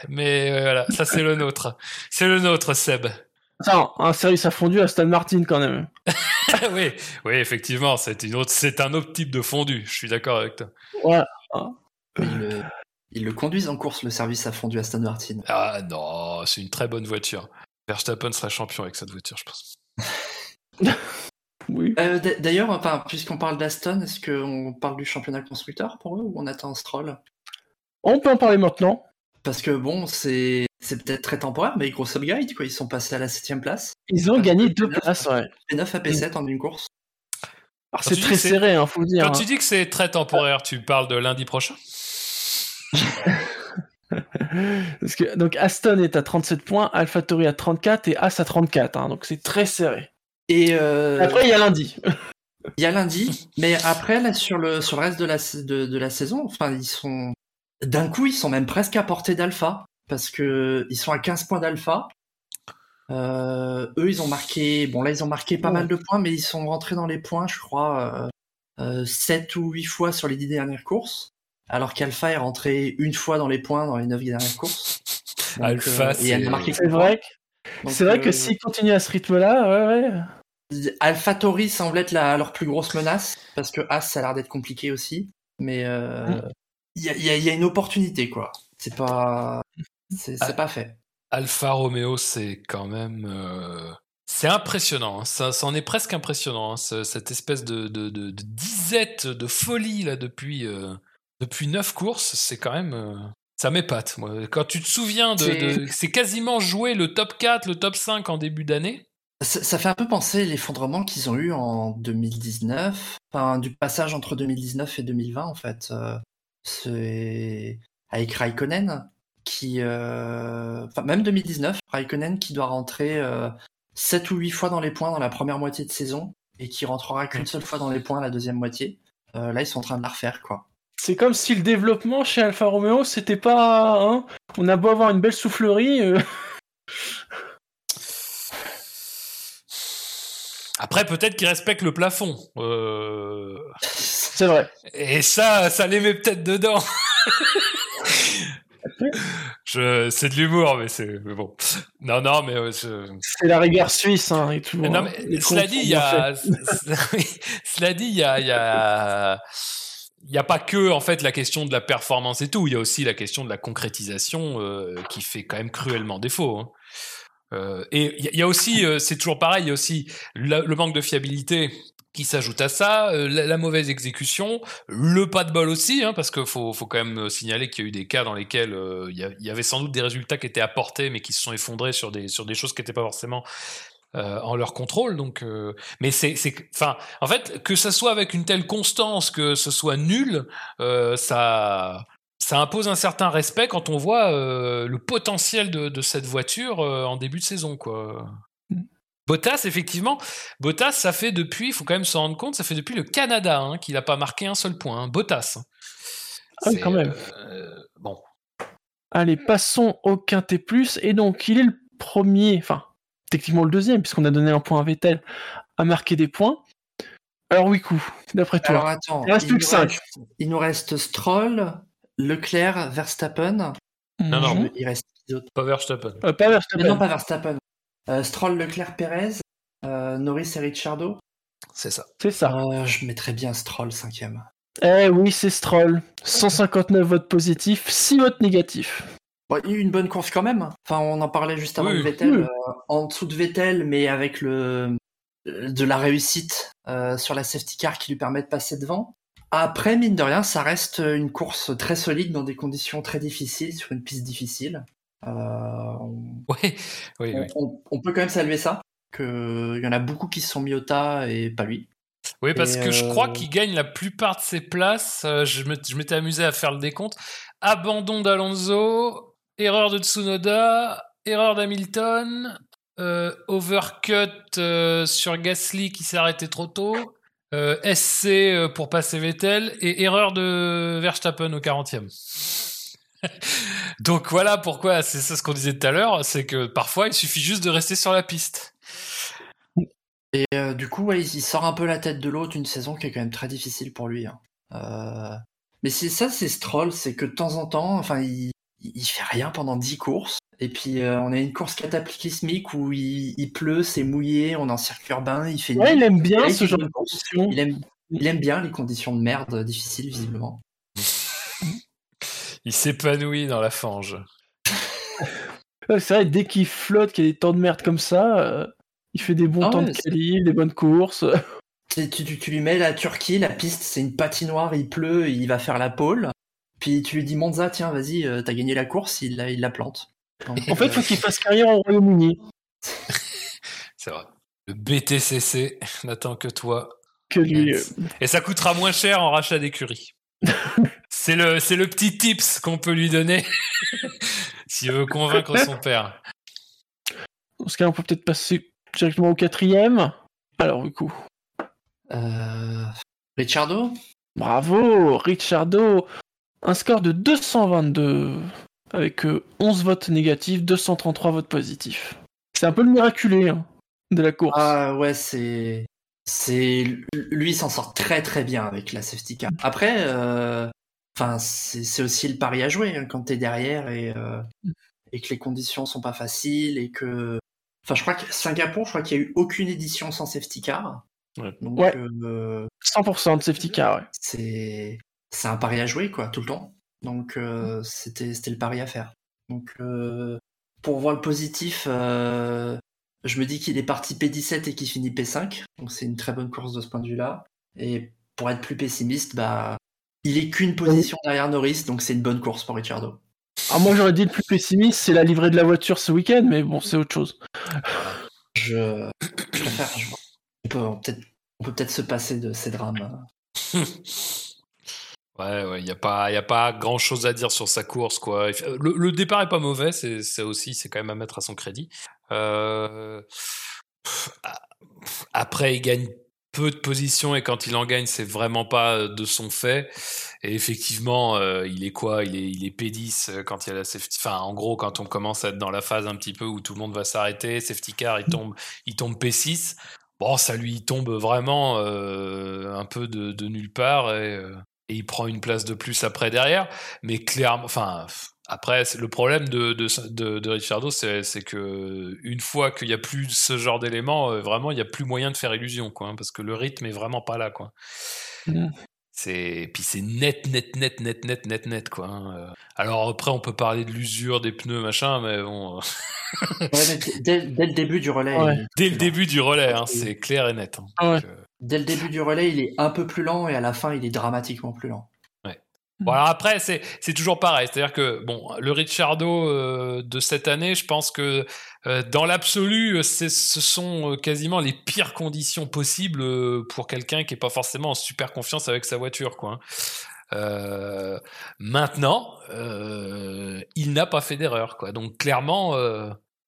Mais euh, voilà, ça c'est le nôtre. C'est le nôtre, Seb. Attends, un service a fondu à Stan Martin quand même. oui, oui, effectivement, c'est une autre, c'est un autre type de fondu. Je suis d'accord avec toi. Voilà. Ils le, ils le conduisent en course le service à fondu Aston Martin. Ah non, c'est une très bonne voiture. Verstappen sera champion avec cette voiture, je pense. Oui. Euh, D'ailleurs, enfin, puisqu'on parle d'Aston, est-ce qu'on parle du championnat constructeur pour eux ou on attend Stroll? On peut en parler maintenant. Parce que bon, c'est c'est peut-être très temporaire, mais grosse upgrade quoi. Ils sont passés à la septième place. Ils ont gagné deux places, ouais. P9 à P7 en une course. Alors c'est très serré, hein, faut le dire. Quand tu dis que c'est très temporaire, tu parles de lundi prochain? Parce que, donc Aston est à 37 points, AlphaTauri à 34 et As à 34. hein, donc c'est très serré. Et euh, Après, il y a lundi. Il y a lundi, mais après, là, sur le, sur le reste de la, de la saison, enfin, ils sont. D'un coup, ils sont même presque à portée d'Alpha, parce que ils sont à 15 points d'Alpha. Euh, eux, ils ont marqué. Bon, là, ils ont marqué pas Oh. mal de points, mais ils sont rentrés dans les points, je crois, euh, euh, 7 ou 8 fois sur les 10 dernières courses. Alors qu'Alpha est rentré une fois dans les points dans les 9 dernières courses. Donc, Alpha, elle c'est- a marqué C'est vrai. C'est vrai que euh, s'ils continuent à ce rythme-là, ouais, ouais. AlphaTauri semble être la, leur plus grosse menace, parce que As, ça a l'air d'être compliqué aussi. Mais euh, Mm. Il y, a, il y a- il y a une opportunité, quoi. C'est pas, c'est pas fait. Alfa Romeo, c'est quand même. euh, C'est impressionnant, hein. ça, ça en est presque impressionnant, hein, ce- cette espèce de, de, de, de disette, de folie là depuis, euh, depuis neuf courses, c'est quand même. euh, Ça m'épate, moi. Quand tu te souviens de. C'est- de- C'est quasiment joué le top 4, le top 5 en début d'année. Ça, ça fait un peu penser l'effondrement qu'ils ont eu en 2019, enfin du passage entre 2019 et 2020 en fait. Euh, c'est avec Raikkonen qui, euh, enfin même 2019, Raikkonen qui doit rentrer euh, 7 ou 8 fois dans les points dans la première moitié de saison et qui rentrera qu'une seule fois dans les points la deuxième moitié. Euh, là ils sont en train de la refaire quoi. C'est comme si le développement chez Alfa Romeo, c'était pas. Hein, on a beau avoir une belle soufflerie. euh, Après, peut-être qu'il respecte le plafond. Euh... C'est vrai. Et ça, ça les met peut-être dedans. je, c'est de l'humour, mais c'est mais bon. Non, non, mais euh, je... c'est la rigueur suisse hein, et tout. Non, hein. mais Les cela dit, il y a, faits. cela dit, il y a, il y a, il y a pas que en fait la question de la performance et tout. Il y a aussi la question de la concrétisation euh, qui fait quand même cruellement défaut. hein. Euh, et il y a- il y a aussi, c'est toujours pareil, il y a aussi le manque de fiabilité qui s'ajoute à ça, euh, la, mauvaise exécution, le pas de bol aussi, hein, parce qu'il faut, faut quand même signaler qu'il y a eu des cas dans lesquels euh, il y, avait sans doute des résultats qui étaient apportés, mais qui se sont effondrés sur des, sur des choses qui n'étaient pas forcément euh, en leur contrôle. Donc, mais c'est, enfin, en fait, que ça soit avec une telle constance, que ce soit nul, ça, ça impose un certain respect quand on voit le potentiel de, de cette voiture en début de saison, quoi. Bottas, effectivement, Bottas, ça fait depuis, il faut quand même se rendre compte, ça fait depuis le Canada hein, qu'il n'a pas marqué un seul point. hein. Bottas. Ah oui, quand même. euh, bon, Allez, passons au Quintet Plus. Et donc, il est le premier, enfin, techniquement le deuxième, puisqu'on a donné un point à Vettel, à marquer des points. Alors, oui, coup, d'après toi. Alors attends, Il reste plus nous que cinq. reste- il nous reste Stroll, Leclerc, Verstappen. non, non. Mhm. Il reste qui d'autre? Pas Verstappen. Euh, pas Verstappen. Mais Non, pas Verstappen. Euh, Stroll, Leclerc, Perez, euh, Norris et Ricciardo. C'est ça. C'est ça. Euh, je mettrais bien Stroll cinquième. Eh oui, c'est Stroll. 159 votes positifs, 6 votes négatifs. Bon, il y a eu une bonne course quand même. Enfin, on en parlait juste avant Oui, de Vettel. oui. euh, en dessous de Vettel, mais avec le de la réussite euh, sur la safety car qui lui permet de passer devant. Après, mine de rien, ça reste une course très solide dans des conditions très difficiles, sur une piste difficile. Euh, on, Oui, oui, oui. on- on peut quand même saluer ça. Que il y en a beaucoup qui se sont mis au tas et pas lui. Oui, parce Et, que je euh, crois qu'il gagne la plupart de ses places. Euh, je m'étais amusé à faire le décompte. Abandon d'Alonso, erreur de Tsunoda, erreur d'Hamilton, euh, overcut euh, sur Gasly qui s'est arrêté trop tôt, euh, SC euh, pour passer Vettel et erreur de Verstappen au 40e. Donc voilà pourquoi, c'est ça ce qu'on disait tout à l'heure, c'est que parfois il suffit juste de rester sur la piste. Et euh, du coup, ouais, il sort un peu la tête de l'eau d'une saison qui est quand même très difficile pour lui. hein. Euh, Mais c'est ça, c'est Stroll, c'est que de temps en temps, enfin, il, il fait rien pendant 10 courses. Et puis euh, on a une course cataclysmique où il, il pleut, c'est mouillé, on est en circuit urbain, il fait Ouais, il aime bien ce genre de conditions. Il aime, il aime bien les conditions de merde difficiles, visiblement. Il s'épanouit dans la fange. C'est vrai, dès qu'il flotte, qu'il y a des temps de merde comme ça, euh, il fait des bons Ah temps ouais, de quali, des bonnes courses. Tu, tu, tu- tu lui mets la Turquie, la piste, c'est une patinoire, il pleut, il va faire la pole. Puis tu lui dis Monza, tiens, vas-y, euh, t'as gagné la course, il la, il la plante. Donc, En fait, euh, faut qu'il fasse carrière au Royaume-Uni. C'est vrai. Le BTCC n'attend que toi. Que lui. Et ça coûtera moins cher en rachat d'écurie. C'est le, c'est le petit tips qu'on peut lui donner s'il veut convaincre son père. Dans ce cas, on peut peut-être passer directement au quatrième. Alors, du coup, euh, Ricciardo bravo, Ricciardo. Un score de 222 avec euh, 11 votes négatifs, 233 votes positifs. C'est un peu le miraculé hein, de la course. Ah ouais, c'est. c'est Lui, il s'en sort très très bien avec la safety car. Après, euh, enfin, c'est c'est aussi le pari à jouer hein, quand t'es derrière et, euh, et que les conditions sont pas faciles et que. Enfin, je crois que Singapour, je crois qu'il y a eu aucune édition sans safety car. Ouais. Donc, Ouais. euh, 100% de safety car, ouais. c'est c'est un pari à jouer quoi tout le temps donc euh, c'était c'était le pari à faire donc euh, pour voir le positif euh, je me dis qu'il est parti P17 et qu'il finit P5 donc c'est une très bonne course de ce point de vue là et pour être plus pessimiste bah il est qu'une position derrière Norris donc c'est une bonne course pour Ricciardo Alors moi j'aurais dit le plus pessimiste, c'est la livrée de la voiture ce week-end, mais bon, c'est autre chose. je, je préfère je- on peut peut-être peut se passer de ces drames Ouais, ouais, il n'y a pas, y a pas grand chose à dire sur sa course, quoi. Le, le départ est pas mauvais, c'est aussi, c'est quand même à mettre à son crédit. Euh, Après, il gagne peu de positions et quand il en gagne, c'est vraiment pas euh, de son fait. Et effectivement, euh, il est quoi? Il est, il est P10 euh, quand il y a la safety. Enfin, en gros, quand on commence à être dans la phase un petit peu où tout le monde va s'arrêter, safety car, il tombe, il tombe P6. bon, ça lui tombe vraiment un peu de, nulle part et, et, il prend une place de plus après derrière. Mais clairement, enfin, après, le problème de, de, de, Richardo, c'est que une fois qu'il n'y a plus ce genre d'éléments, euh, vraiment, il n'y a plus moyen de faire illusion, quoi, hein, parce que le rythme est vraiment pas là, quoi. Mmh. C'est puis c'est net, net, net, net, net, net, net, quoi. Hein, euh. Alors après, on peut parler de l'usure des pneus, machin, mais bon. dès, le début du relais. Dès le début du relais, hein, c'est clair et net. Euh. Dès le début du relais, il est un peu plus lent et à la fin, il est dramatiquement plus lent. Bon, alors après, c'est, c'est toujours pareil. C'est-à-dire que, bon, le Ricciardo euh, de cette année, je pense que euh, dans l'absolu, ce sont euh, quasiment les pires conditions possibles pour quelqu'un qui n'est pas forcément en super confiance avec sa voiture, quoi. Hein. maintenant, il n'a pas fait d'erreur, quoi. Donc clairement,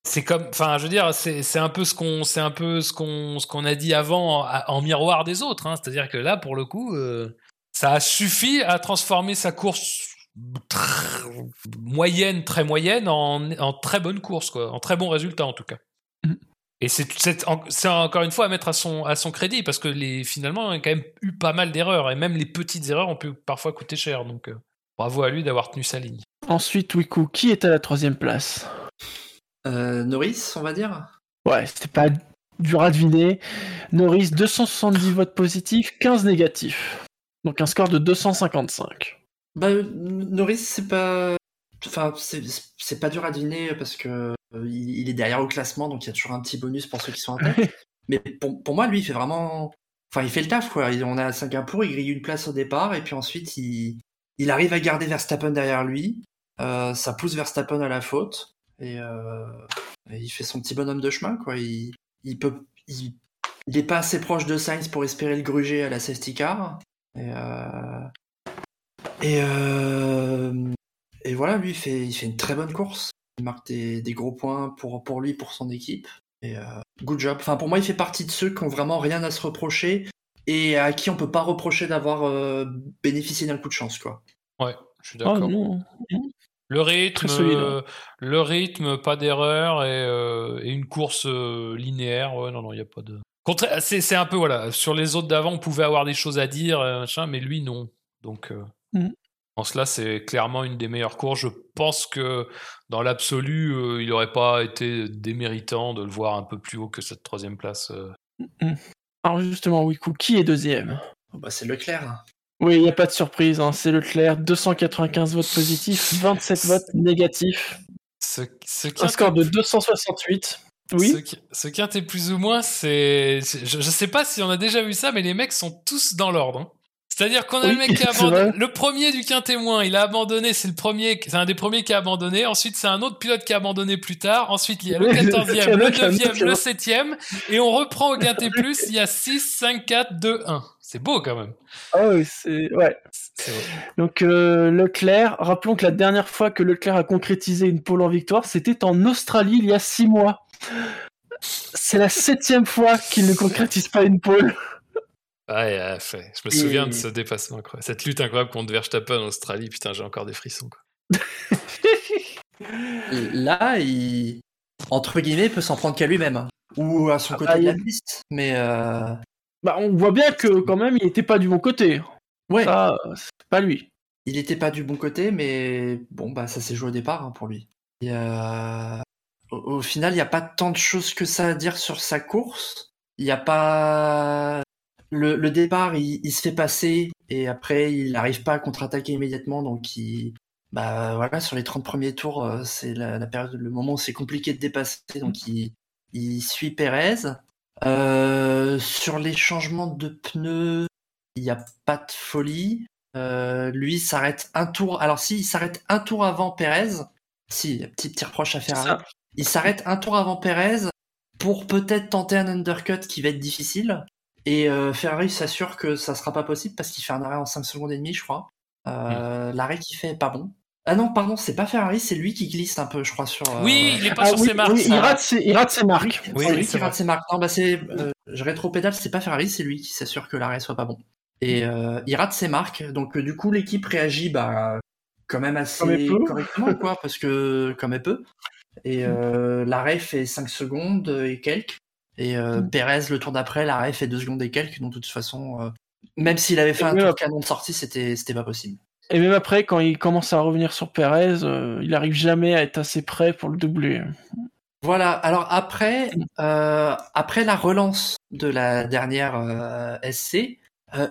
c'est comme, enfin, je veux dire, c'est, c'est un peu ce qu'on, c'est un peu ce qu'on, ce qu'on a dit avant en, miroir des autres. Hein. C'est-à-dire que là, pour le coup ça a suffi à transformer sa course moyenne, très moyenne, en, très bonne course, quoi, en très bon résultat en tout cas. Mm. Et c'est encore une fois à mettre à son, à son crédit, parce que les, finalement, il a quand même eu pas mal d'erreurs, et même les petites erreurs ont pu parfois coûter cher, donc euh, bravo à lui d'avoir tenu sa ligne. Ensuite, Wiku, qui est à la troisième place? Euh, Norris, on va dire? Ouais, c'était pas dur à deviner. Norris, 270 votes positifs, 15 négatifs. Donc un score de 255. Bah, Norris, c'est pas. Enfin, c'est pas dur à deviner parce que euh, il, est derrière au classement, donc il y a toujours un petit bonus pour ceux qui sont en tête. Mais pour, moi, lui, il fait vraiment. Enfin, il fait le taf, quoi. On a Singapour, il grille une place au départ, et puis ensuite, il, il arrive à garder Verstappen derrière lui. Euh, ça pousse Verstappen à la faute. Et, euh, il fait son petit bonhomme de chemin, quoi. Il, il peut. Il, il est pas assez proche de Sainz pour espérer le gruger à la safety car. Et, euh, euh, et, voilà, lui, il fait, il fait une très bonne course. Il marque des, gros points pour, pour lui, pour son équipe. Et euh, good job. Enfin, pour moi, il fait partie de ceux qui ont vraiment rien à se reprocher et à qui on peut pas reprocher d'avoir bénéficié d'un coup de chance, quoi. Ouais, je suis d'accord. Ah, le rythme, hein. le rythme, pas d'erreur et, une course linéaire. Ouais, non, non, il n'y a pas de. C'est un peu, voilà, sur les autres d'avant, on pouvait avoir des choses à dire, euh, machin, mais lui, non. Donc, euh, mm. en cela, c'est clairement une des meilleures courses. Je pense que dans l'absolu, euh, il n'aurait pas été déméritant de le voir un peu plus haut que cette troisième place. Mm. Alors, justement, Wiku, qui est deuxième? Oh, bah, C'est Leclerc. Oui, il n'y a pas de surprise, hein, c'est Leclerc, 295 votes positifs, 27 votes négatifs. un score de 268. Oui. Ce, qui, est plus ou moins, c'est. Je, ne sais pas si on a déjà vu ça, mais les mecs sont tous dans l'ordre. Hein. C'est-à-dire qu'on a le mec qui a abandonné. Le premier du quintémoin, il a abandonné, c'est le premier, c'est un des premiers qui a abandonné. Ensuite, c'est un autre pilote qui a abandonné plus tard. Ensuite, il y a le quatorzième, le neuvième, le septième. Et on reprend au Quintet Plus, il y a 6, 5, 4, 2, 1. C'est beau quand même. Ah oui, c'est. Ouais. Donc, euh, Leclerc, rappelons que la dernière fois que Leclerc a concrétisé une pole en victoire, c'était en Australie il y a 6 mois. C'est la septième fois qu'il ne concrétise pas une pole. Ouais, fait. je me souviens de ce dépassement. Quoi. Cette lutte incroyable contre Verstappen en Australie, putain, j'ai encore des frissons. Quoi. Là, il, entre guillemets, peut s'en prendre qu'à lui-même. Hein. Ou à son ah, côté bah, de la piste. Mais. Euh, bah, on voit bien que quand même, il n'était pas du bon côté. Ouais. Ça, c'est pas lui. Il n'était pas du bon côté, mais bon, bah, ça s'est joué au départ hein, pour lui. Et euh, au, final, il n'y a pas tant de choses que ça à dire sur sa course. Il n'y a pas. Le, le départ, il, il, se fait passer et après, il n'arrive pas à contre-attaquer immédiatement. Donc, il, bah voilà, sur les 30 premiers tours, euh, c'est la, la, période, le moment où c'est compliqué de dépasser. Donc, il, il suit Perez. Euh, sur les changements de pneus, il n'y a pas de folie. Euh, lui s'arrête un tour. Alors, si, il s'arrête un tour avant Perez. Si, petit petit reproche à faire. Il s'arrête un tour avant Perez pour peut-être tenter un undercut qui va être difficile. Et euh, Ferrari s'assure que ça sera pas possible parce qu'il fait un arrêt en 5 secondes et demie, je crois. Euh, mm. L'arrêt qu'il fait est pas bon. Ah non, pardon, c'est pas Ferrari, c'est lui qui glisse un peu, je crois, sur. Euh, oui, il est pas ah sur ses marques. il, rate ses, il rate ses marques. Oui, c'est lui qui rate ses marques. Non, bah c'est. je rétro-pédale, c'est pas Ferrari, c'est lui qui s'assure que l'arrêt soit pas bon. Et il rate ses marques, donc du coup, l'équipe réagit bah, quand même assez correctement, quoi, parce que comme elle peut. Et euh, l'arrêt fait 5 secondes et quelques. Et euh, Perez, le tour d'après, l'arrêt fait deux secondes et quelques, donc de toute façon, même s'il avait fait un tour canon de sortie, c'était pas possible. Et même après, quand il commence à revenir sur Perez, il arrive jamais à être assez prêt pour le doubler. Voilà. Alors après, après la relance de la dernière SC,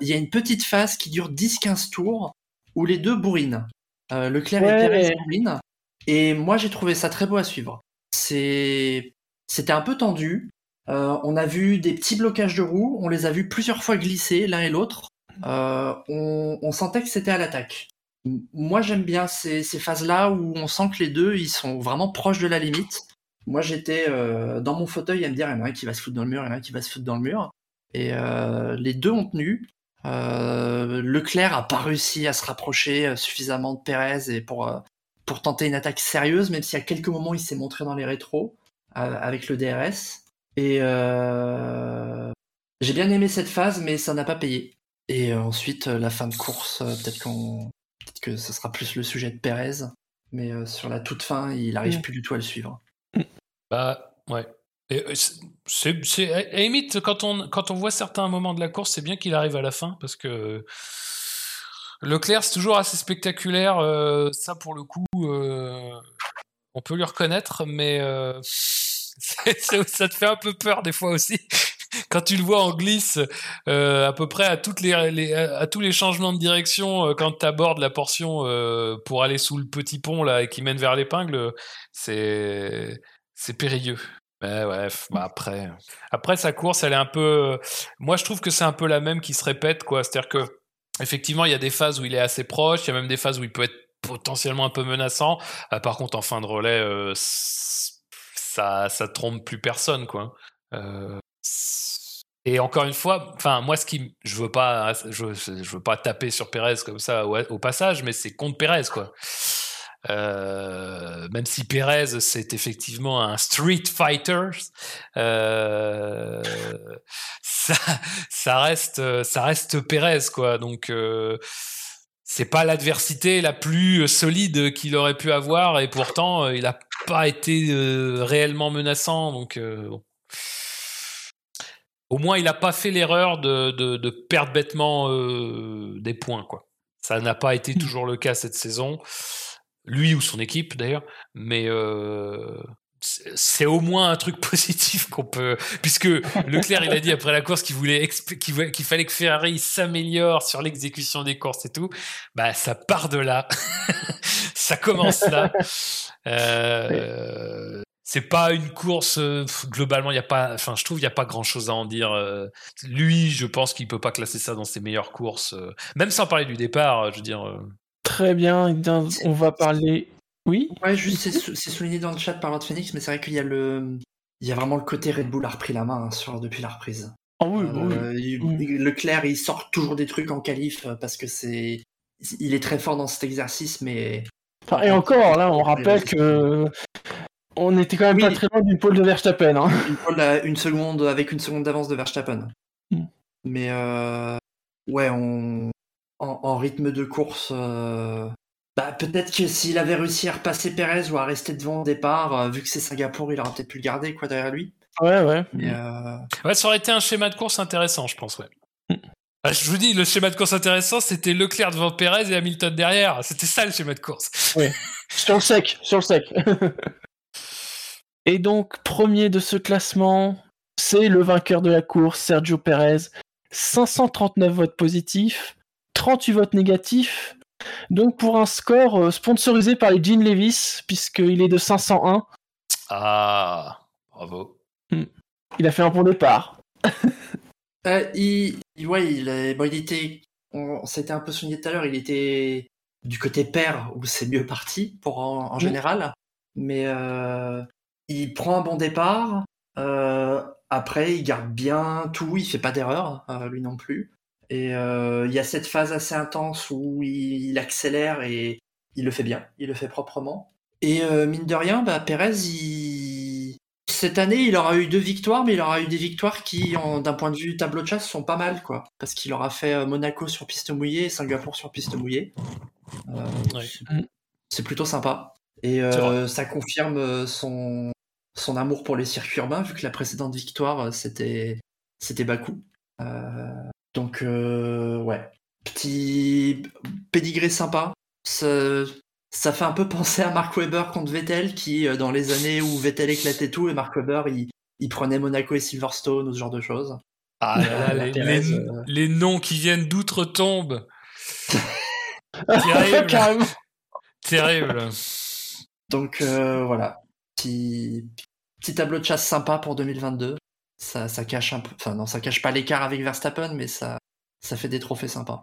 il y a une petite phase qui dure 10-15 tours où les deux bourrinent. Leclerc et Perez bourrinent. Et moi, j'ai trouvé ça très beau à suivre. C'était un peu tendu. Euh, on a vu des petits blocages de roues, on les a vus plusieurs fois glisser l'un et l'autre. Euh, on, sentait que c'était à l'attaque. Moi, j'aime bien ces, phases-là où on sent que les deux, ils sont vraiment proches de la limite. Moi, j'étais euh, dans mon fauteuil à me dire, il y en a un qui va se foutre dans le mur, il y en a un qui va se foutre dans le mur. Et les deux ont tenu. Leclerc a pas réussi à se rapprocher suffisamment de Pérez et pour pour tenter une attaque sérieuse, même si à quelques moments il s'est montré dans les rétros euh, avec le DRS. Et euh, j'ai bien aimé cette phase, mais ça n'a pas payé. Et euh, ensuite, la fin de course, peut-être qu'on, que ce sera plus le sujet de Perez, mais sur la toute fin, il n'arrive mm. plus du tout à le suivre. Bah ouais. C'est, c'est, à limite, quand on, quand on voit certains moments de la course, c'est bien qu'il arrive à la fin parce que Leclerc, c'est toujours assez spectaculaire. Euh, ça, pour le coup, euh, on peut lui reconnaître, mais euh, ça te fait un peu peur des fois aussi. Quand tu le vois en glisse à peu près à, toutes les, à tous les changements de direction quand tu abordes la portion pour aller sous le petit pont là et qui mène vers l'épingle, c'est périlleux. Mais ouais, bah après, après sa course, elle est un peu. Moi, je trouve que c'est un peu la même qui se répète, quoi. C'est-à-dire que Effectivement, il y a des phases où il est assez proche, il y a même des phases où il peut être potentiellement un peu menaçant. Euh, par contre, en fin de relais, euh, ça, ça trompe plus personne, quoi. Euh, et encore une fois, enfin moi, ce qui, je veux pas, je, veux pas taper sur Pérez comme ça au, au passage, mais c'est contre Pérez, quoi. Euh, même si Perez c'est effectivement un street fighter, euh, ça, reste ça reste Perez quoi. Donc euh, c'est pas l'adversité la plus solide qu'il aurait pu avoir et pourtant il a pas été réellement menaçant donc au moins il a pas fait l'erreur de, de, perdre bêtement des points quoi. Ça n'a pas été toujours le cas cette saison lui ou son équipe d'ailleurs, mais euh, c'est au moins un truc positif qu'on peut, puisque Leclerc il a dit après la course qu'il voulait qu'il fallait que Ferrari s'améliore sur l'exécution des courses et tout, bah ça part de là, ça commence là. Euh, c'est pas une course globalement il y a pas enfin je trouve il y a pas grand chose à en dire lui je pense qu'il peut pas classer ça dans ses meilleures courses même sans parler du départ je veux dire Très bien, on va parler. Oui Ouais, juste c'est souligné dans le chat par Lord Phoenix, mais c'est vrai qu'il y a le. Il y a vraiment le côté Red Bull a repris la main hein, sur, depuis la reprise. Ah oui, euh, oui. Leclerc, il sort toujours des trucs en qualif euh, parce que c'est. Il est très fort dans cet exercice, mais. et encore, là, on rappelle que. On était quand même pas très loin d'une pole de Verstappen. Hein. Une une seconde, avec une seconde d'avance de Verstappen. Hmm. Mais euh... ouais, on en, rythme de course. Euh, bah, peut-être que s'il avait réussi à repasser Perez ou à rester devant au départ, euh, vu que c'est Singapour, il aurait peut-être pu le garder quoi derrière lui. Ouais, ouais. Euh, ouais, ça aurait été un schéma de course intéressant, je pense, ouais. Bah, je vous dis, le schéma de course intéressant, c'était Leclerc devant Perez et Hamilton derrière. C'était ça le schéma de course. Oui. sur le sec, sur le sec. et donc, premier de ce classement, c'est le vainqueur de la course, Sergio Perez. 539 votes positifs, 38 votes négatifs. Donc pour un score euh, sponsorisé par les Jean Levis, puisqu'il est de 501. Ah, bravo. Hmm. Il a fait un bon départ. euh, il, ouais, il, bon, il était, on, s'était un peu souligné tout à l'heure, il était du côté père où c'est mieux parti pour en, général, mais euh, il prend un bon départ. Euh, après, il garde bien tout, il fait pas d'erreur, lui non plus. Et euh, il y a cette phase assez intense où il, accélère et il le fait bien, il le fait proprement. Et euh, mine de rien, bah, Perez, cette année, il aura eu deux victoires, mais il aura eu des victoires qui, d'un point de vue tableau de chasse, sont pas mal, quoi. Parce qu'il aura fait euh, Monaco sur piste mouillée et Singapour sur piste mouillée. C'est plutôt sympa. Et ça confirme son, son amour pour les circuits urbains, vu que la précédente victoire, c'était c'était Bakou. Donc, ouais. Petit pédigré sympa. Ça, ça fait un peu penser à Mark Webber contre Vettel, qui, dans les années où Vettel éclatait tout, et Mark Webber, il, il prenait Monaco et Silverstone ou ce genre de choses. Ah là là, euh, les, noms qui viennent d'outre-tombe. Terrible. Terrible. Donc euh, voilà, petit, petit tableau de chasse sympa pour 2022. Ça, ça cache un peu, enfin non, ça cache pas l'écart avec Verstappen, mais ça, ça fait des trophées sympas.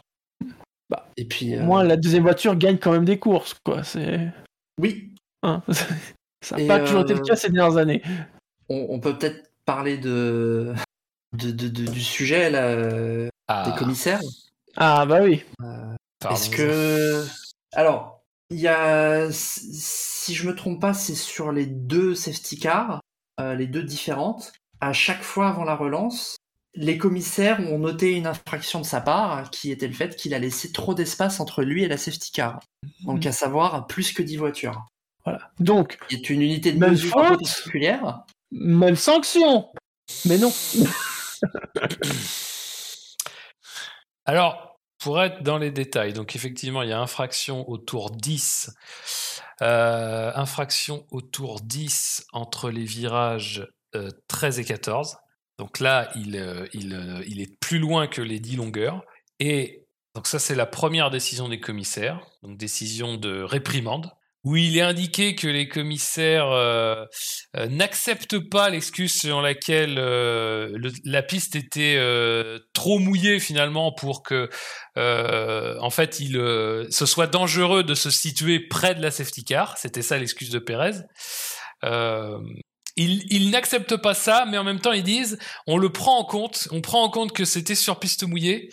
Bah, et puis, euh... moi, la deuxième voiture gagne quand même des courses, quoi. C'est. Oui. Hein, ça n'a pas toujours été le cas ces dernières années. On, peut peut-être parler de, de, du sujet là, ah. des commissaires. Ah bah oui. Euh, est-ce que alors il y a si je me trompe pas, c'est sur les deux safety cars, euh, les deux différentes. À chaque fois avant la relance, les commissaires ont noté une infraction de sa part, qui était le fait qu'il a laissé trop d'espace entre lui et la safety car. Donc, à savoir, plus que 10 voitures. Voilà. Donc, c'est une unité de mesure particulière. Même sanction Mais non Alors, pour être dans les détails, donc effectivement, il y a infraction au tour 10. Euh, infraction au tour 10 entre les virages 13 euh, et 14. Donc là, il, euh, il, il, est plus loin que les 10 longueurs. Et donc ça, c'est la première décision des commissaires, donc décision de réprimande où il est indiqué que les commissaires euh, euh, n'acceptent pas l'excuse selon laquelle euh, la piste était trop mouillée finalement pour que, en fait, il ce soit dangereux de se situer près de la safety car. C'était ça l'excuse de Pérez. Ils, n'acceptent pas ça, mais en même temps ils disent on le prend en compte, on prend en compte que c'était sur piste mouillée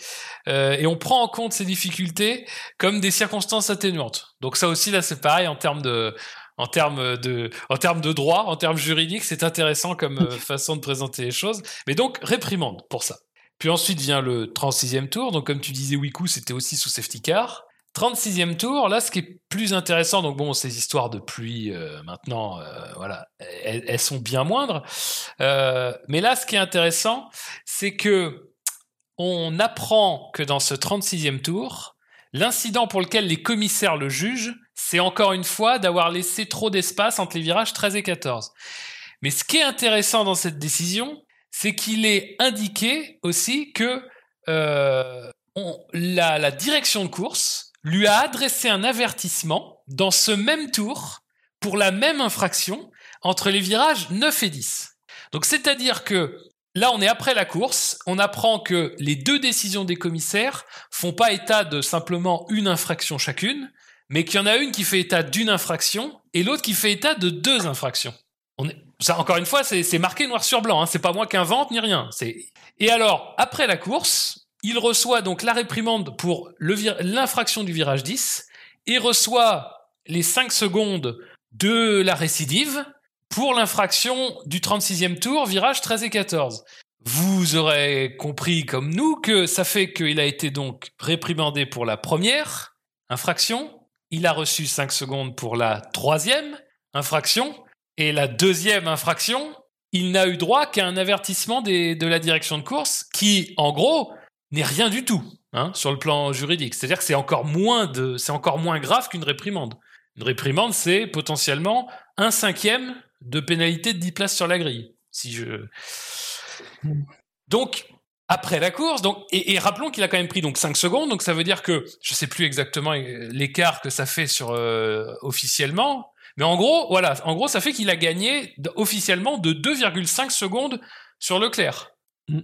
euh, et on prend en compte ces difficultés comme des circonstances atténuantes. Donc ça aussi là c'est pareil en termes de en termes de en termes de droit, en termes juridiques, c'est intéressant comme euh, façon de présenter les choses. Mais donc réprimande pour ça. Puis ensuite vient le 36e tour. Donc comme tu disais, Wiku, c'était aussi sous safety car. 36e tour, là, ce qui est plus intéressant, donc bon, ces histoires de pluie, euh, maintenant, euh, voilà, elles, sont bien moindres. Euh, mais là, ce qui est intéressant, c'est que on apprend que dans ce 36e tour, l'incident pour lequel les commissaires le jugent, c'est encore une fois d'avoir laissé trop d'espace entre les virages 13 et 14. Mais ce qui est intéressant dans cette décision, c'est qu'il est indiqué aussi que la direction de course, lui a adressé un avertissement dans ce même tour pour la même infraction entre les virages 9 et 10. Donc c'est-à-dire que là on est après la course, on apprend que les deux décisions des commissaires font pas état de simplement une infraction chacune, mais qu'il y en a une qui fait état d'une infraction et l'autre qui fait état de deux infractions. On Ça, encore une fois, c'est marqué noir sur blanc. Hein. C'est pas moi qui invente ni rien. Et alors, après la course, il reçoit donc la réprimande pour l'infraction du virage 10 et reçoit les 5 secondes de la récidive pour l'infraction du 36e tour, virage 13 et 14. Vous aurez compris comme nous que ça fait qu'il a été donc réprimandé pour la première infraction, il a reçu 5 secondes pour la troisième infraction, et la deuxième infraction, il n'a eu droit qu'à un avertissement de la direction de course qui, en gros, n'est rien du tout hein, sur le plan juridique. C'est-à-dire que c'est encore moins de, c'est encore moins grave qu'une réprimande. Une réprimande, c'est potentiellement un cinquième de pénalité de 10 places sur la grille. Donc après la course, donc et, rappelons qu'il a quand même pris donc 5 secondes, donc ça veut dire que je sais plus exactement l'écart que ça fait sur euh, officiellement, mais en gros voilà, en gros ça fait qu'il a gagné officiellement de 2,5 secondes sur Leclerc. Mm.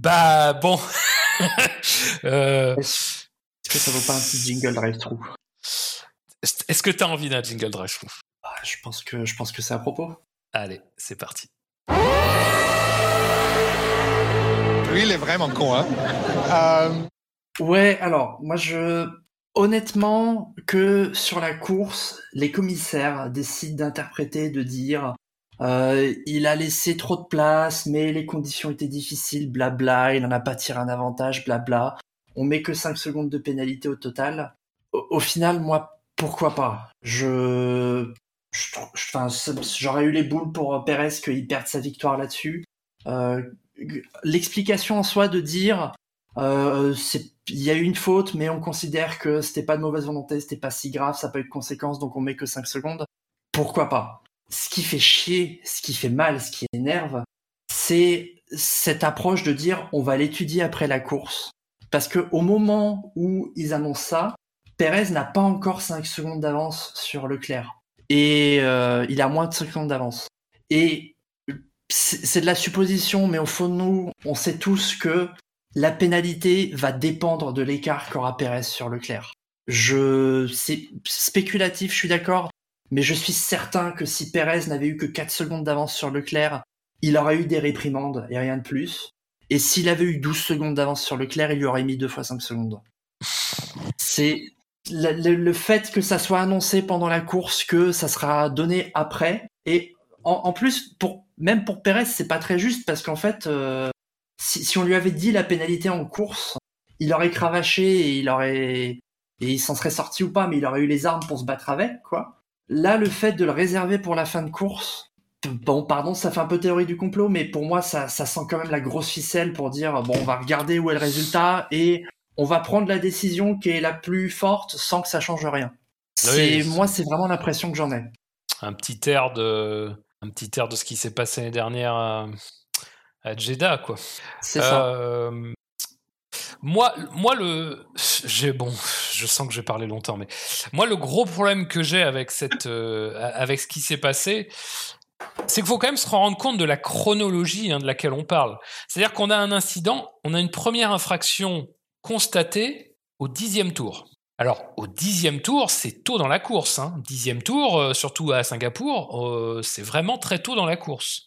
Bah bon. euh... Est-ce que ça vaut pas un petit jingle drive-through Est-ce que t'as envie d'un jingle drive-through ah, Je pense que je pense que c'est à propos. Allez, c'est parti. Lui, il est vraiment con, hein euh... Ouais, alors moi je honnêtement que sur la course, les commissaires décident d'interpréter, de dire euh, il a laissé trop de place, mais les conditions étaient difficiles, blabla, il n'en a pas tiré un avantage, blabla. On met que 5 secondes de pénalité au total. Au, final, moi, pourquoi pas? Je j'aurais eu les boules pour Perez qu'il perde sa victoire là-dessus. L'explication en soi de dire il y a eu une faute, mais on considère que c'était pas de mauvaise volonté, c'était pas si grave, ça n'a pas eu de conséquences, donc on met que 5 secondes. Pourquoi pas? Ce qui fait chier, ce qui fait mal, ce qui énerve, c'est cette approche de dire on va l'étudier après la course. Parce que au moment où ils annoncent ça, Perez n'a pas encore 5 secondes d'avance sur Leclerc. Et euh, il a moins de 5 secondes d'avance. Et c'est de la supposition, mais au fond de nous, on sait tous que la pénalité va dépendre de l'écart qu'aura Perez sur Leclerc. Je, c'est spéculatif, je suis d'accord, mais je suis certain que si Perez n'avait eu que 4 secondes d'avance sur Leclerc, il aurait eu des réprimandes et rien de plus. Et s'il avait eu 12 secondes d'avance sur Leclerc, il lui aurait mis 2 fois 5 secondes. C'est le, fait que ça soit annoncé pendant la course, que ça sera donné après. Et en, plus, pour, même pour Perez, c'est pas très juste parce qu'en fait, euh, si, si, on lui avait dit la pénalité en course, il aurait cravaché et il aurait et il s'en serait sorti ou pas, mais il aurait eu les armes pour se battre avec, quoi. Là, le fait de le réserver pour la fin de course, Bon, pardon, ça fait un peu théorie du complot, mais pour moi, ça, ça sent quand même la grosse ficelle pour dire bon, on va regarder où est le résultat et on va prendre la décision qui est la plus forte sans que ça change rien. Moi, c'est vraiment l'impression que j'en ai. Un petit air de, un petit air de ce qui s'est passé l'année dernière à, Jeddah, quoi. C'est ça. Euh, moi, moi le, j'ai bon, je sens que je vais parler longtemps, mais moi le gros problème que j'ai avec cette, euh, avec ce qui s'est passé, c'est qu'il faut quand même se rendre compte de la chronologie hein, de laquelle on parle. C'est-à-dire qu'on a un incident, on a une première infraction constatée au dixième tour. Alors, au dixième tour, c'est tôt dans la course. Hein. Dixième tour, euh, surtout à Singapour, euh, c'est vraiment très tôt dans la course.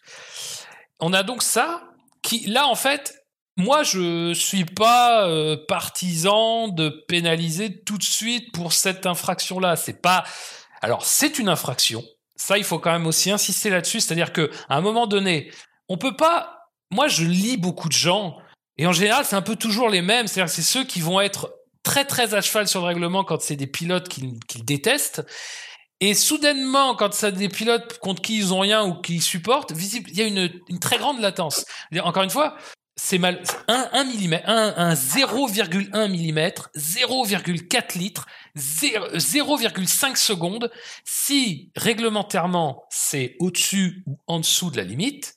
On a donc ça qui, là, en fait, moi, je suis pas euh, partisan de pénaliser tout de suite pour cette infraction-là. C'est pas. Alors, c'est une infraction ça, il faut quand même aussi insister là-dessus. C'est-à-dire qu'à un moment donné, on peut pas. Moi, je lis beaucoup de gens, et en général, c'est un peu toujours les mêmes. C'est-à-dire que c'est ceux qui vont être très très à cheval sur le règlement quand c'est des pilotes qu'ils détestent. Et soudainement, quand c'est des pilotes contre qui ils ont rien ou qu'ils supportent, il y a une très grande latence. Encore une fois, c'est mal. 1, 1 mm, 1, 0,1 mm, 0,4 litres, 0,5 secondes. Si réglementairement c'est au-dessus ou en dessous de la limite,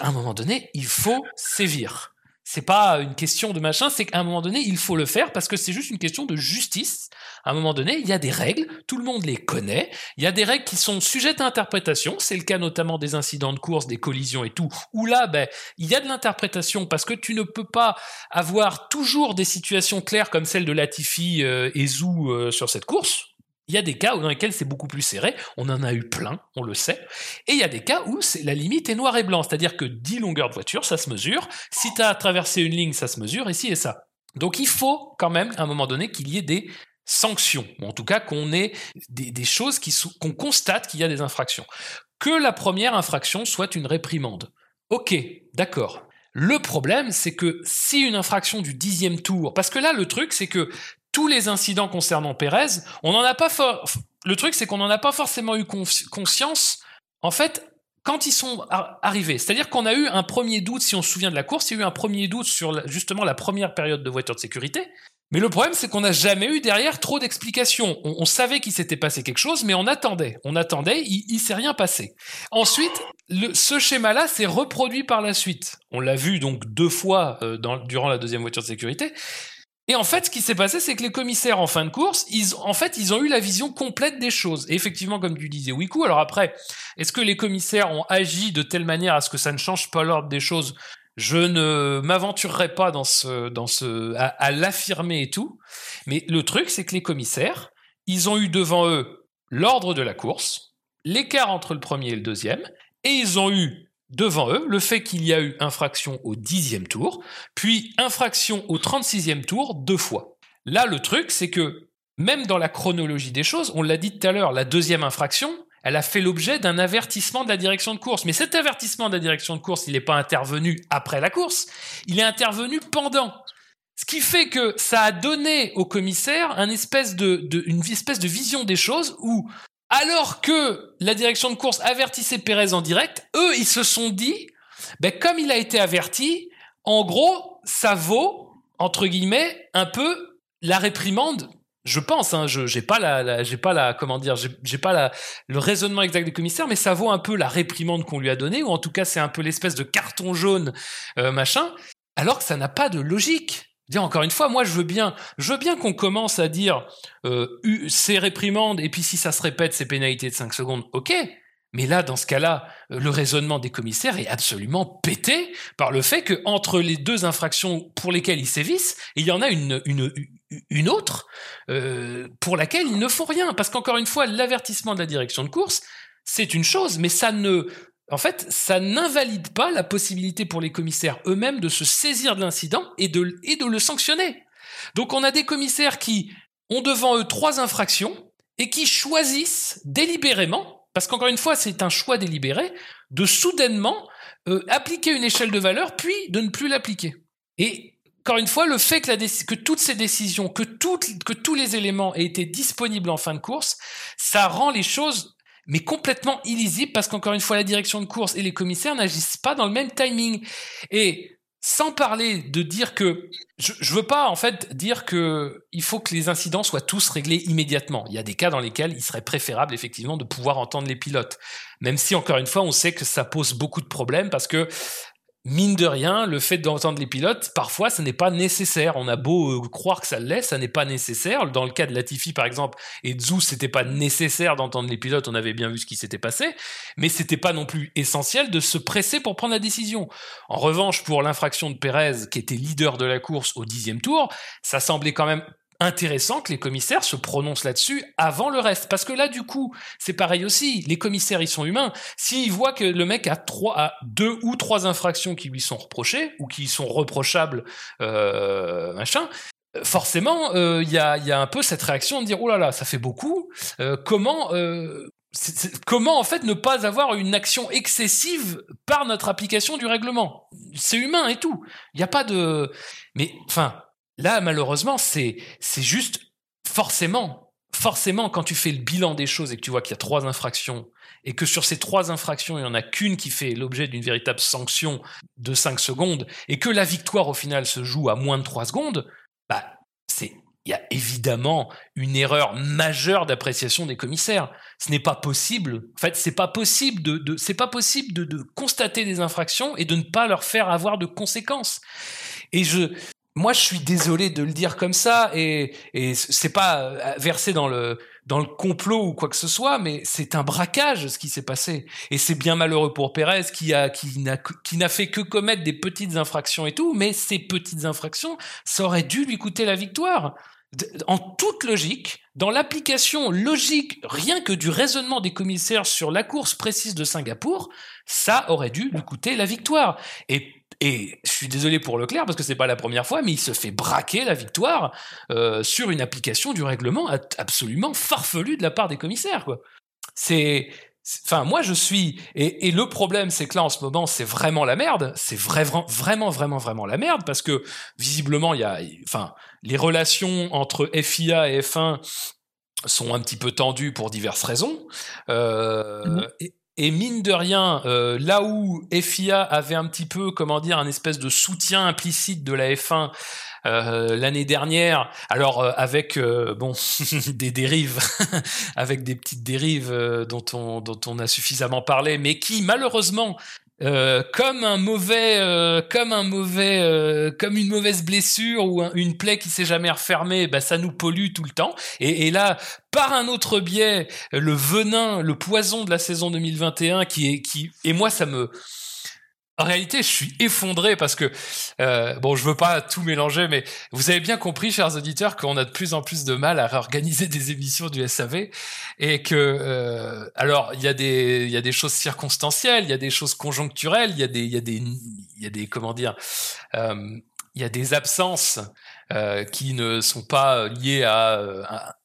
à un moment donné, il faut sévir c'est pas une question de machin, c'est qu'à un moment donné, il faut le faire parce que c'est juste une question de justice. À un moment donné, il y a des règles, tout le monde les connaît, il y a des règles qui sont sujettes à interprétation, c'est le cas notamment des incidents de course, des collisions et tout, où là, ben, il y a de l'interprétation parce que tu ne peux pas avoir toujours des situations claires comme celle de Latifi euh, et Zou euh, sur cette course, il y a des cas dans lesquels c'est beaucoup plus serré, on en a eu plein, on le sait, et il y a des cas où la limite est noir et blanc, c'est-à-dire que 10 longueurs de voiture, ça se mesure, si tu as traversé une ligne, ça se mesure, et ci et ça. Donc il faut quand même, à un moment donné, qu'il y ait des sanctions, ou en tout cas qu'on ait des, choses qu'on constate qu'il y a des infractions. Que la première infraction soit une réprimande. Ok, d'accord. Le problème, c'est que si une infraction du dixième tour, parce que là, le truc, c'est que tous les incidents concernant Pérez, on n'en a pas le truc c'est qu'on n'en a pas forcément eu conscience en fait quand ils sont arrivés. C'est-à-dire qu'on a eu un premier doute, si on se souvient de la course, il y a eu un premier doute sur justement la première période de voiture de sécurité. Mais le problème, c'est qu'on n'a jamais eu derrière trop d'explications. On, savait qu'il s'était passé quelque chose, mais on attendait. On attendait, il, s'est rien passé. Ensuite, ce schéma-là s'est reproduit par la suite. On l'a vu donc deux fois euh, durant la deuxième voiture de sécurité. Et en fait, ce qui s'est passé, c'est que les commissaires en fin de course, ils, en fait, ils ont eu la vision complète des choses. Et effectivement, comme tu disais, Wiku, alors après, est-ce que les commissaires ont agi de telle manière à ce que ça ne change pas l'ordre des choses Je ne m'aventurerai pas dans ce, dans ce, à, l'affirmer et tout. Mais le truc, c'est que les commissaires, ils ont eu devant eux l'ordre de la course, l'écart entre le premier et le deuxième, et ils ont eu devant eux le fait qu'il y a eu infraction au dixième tour, puis infraction au 36e tour deux fois. Là, le truc, c'est que même dans la chronologie des choses, on l'a dit tout à l'heure, la deuxième infraction, elle a fait l'objet d'un avertissement de la direction de course. Mais cet avertissement de la direction de course, il n'est pas intervenu après la course, il est intervenu pendant. Ce qui fait que ça a donné au commissaire une espèce de vision des choses où alors que la direction de course avertissait Pérez en direct, eux, ils se sont dit, ben, comme il a été averti, en gros, ça vaut, entre guillemets, un peu la réprimande je pense, hein, je j'ai pas la, j'ai pas la, comment dire, j'ai pas la, le raisonnement exact des commissaires, mais ça vaut un peu la réprimande qu'on lui a donnée, ou en tout cas c'est un peu l'espèce de carton jaune euh, machin, alors que ça n'a pas de logique. Dire encore une fois, moi je veux bien, je veux bien qu'on commence à dire euh, ces réprimandes et puis si ça se répète, ces pénalités de 5 secondes, ok. Mais là, dans ce cas-là, euh, le raisonnement des commissaires est absolument pété par le fait que entre les deux infractions pour lesquelles ils sévissent, il y en a une, une, une autre euh, pour laquelle ils ne font rien. Parce qu'encore une fois, l'avertissement de la direction de course, c'est une chose, mais ça ne en fait, ça n'invalide pas la possibilité pour les commissaires eux-mêmes de se saisir de l'incident et de, et de le sanctionner. Donc on a des commissaires qui ont devant eux trois infractions et qui choisissent délibérément, parce qu'encore une fois c'est un choix délibéré, de soudainement euh, appliquer une échelle de valeur puis de ne plus l'appliquer. Et encore une fois, le fait que, toutes ces décisions, que, tous les éléments aient été disponibles en fin de course, ça rend les choses mais complètement illisible parce qu'encore une fois, la direction de course et les commissaires n'agissent pas dans le même timing. Et sans parler de dire que je, je veux pas en fait dire que il faut que les incidents soient tous réglés immédiatement. Il y a des cas dans lesquels il serait préférable effectivement de pouvoir entendre les pilotes, même si encore une fois on sait que ça pose beaucoup de problèmes parce que mine de rien, le fait d'entendre les pilotes, parfois, ce n'est pas nécessaire. On a beau euh, croire que ça l'est, ça n'est pas nécessaire. Dans le cas de Latifi, par exemple, et Zou, c'était pas nécessaire d'entendre les pilotes. On avait bien vu ce qui s'était passé, mais c'était pas non plus essentiel de se presser pour prendre la décision. En revanche, pour l'infraction de Pérez, qui était leader de la course au dixième tour, ça semblait quand même intéressant que les commissaires se prononcent là-dessus avant le reste. Parce que là, du coup, c'est pareil aussi. Les commissaires, ils sont humains. S'ils voient que le mec a trois, a deux ou trois infractions qui lui sont reprochées ou qui sont reprochables, euh, machin, forcément, il euh, y, a, y, a, un peu cette réaction de dire oh là là, ça fait beaucoup. Euh, comment comment en fait ne pas avoir une action excessive par notre application du règlement? C'est humain et tout. Il n'y a pas de. Mais enfin, Là, malheureusement, c'est juste forcément, forcément, quand tu fais le bilan des choses et que tu vois qu'il y a trois infractions et que sur ces trois infractions, il n'y en a qu'une qui fait l'objet d'une véritable sanction de 5 secondes et que la victoire au final se joue à moins de 3 secondes, bah, c'est il y a évidemment une erreur majeure d'appréciation des commissaires. Ce n'est pas possible. En fait, c'est pas possible de, de c'est pas possible de, de, constater des infractions et de ne pas leur faire avoir de conséquences. Et je, moi, je suis désolé de le dire comme ça, et, et c'est pas euh, versé dans le dans le complot ou quoi que ce soit, mais c'est un braquage ce qui s'est passé. Et c'est bien malheureux pour Pérez qui a qui n'a qui n'a fait que commettre des petites infractions et tout, mais ces petites infractions, ça aurait dû lui coûter la victoire. En toute logique, dans l'application logique, rien que du raisonnement des commissaires sur la course précise de Singapour, ça aurait dû lui coûter la victoire. Et et je suis désolé pour Leclerc parce que c'est pas la première fois, mais il se fait braquer la victoire euh, sur une application du règlement absolument farfelue de la part des commissaires. Quoi. C'est, enfin, moi je suis et, et le problème c'est que là en ce moment c'est vraiment la merde. C'est vraiment, vraiment, vraiment, vraiment la merde parce que visiblement il y a, enfin, les relations entre FIA et F1 sont un petit peu tendues pour diverses raisons. Euh, mmh. et, et mine de rien, euh, là où FIA avait un petit peu, comment dire, un espèce de soutien implicite de la F1 euh, l'année dernière, alors euh, avec bon des dérives, avec des petites dérives dont on dont on a suffisamment parlé, mais qui malheureusement euh, comme un mauvais, euh, comme un mauvais, euh, comme une mauvaise blessure ou une plaie qui s'est jamais refermée, bah ça nous pollue tout le temps. Et, et, là, par un autre biais, le venin, le poison de la saison 2021 qui est, qui, et moi ça me, en réalité, je suis effondré parce que euh, bon, je veux pas tout mélanger, mais vous avez bien compris, chers auditeurs, qu'on a de plus en plus de mal à réorganiser des émissions du SAV et que euh, alors il y a des y a des choses circonstancielles, il y a des choses conjoncturelles, il y a des y y a des comment dire euh, il y a des absences euh, qui ne sont pas liées à, à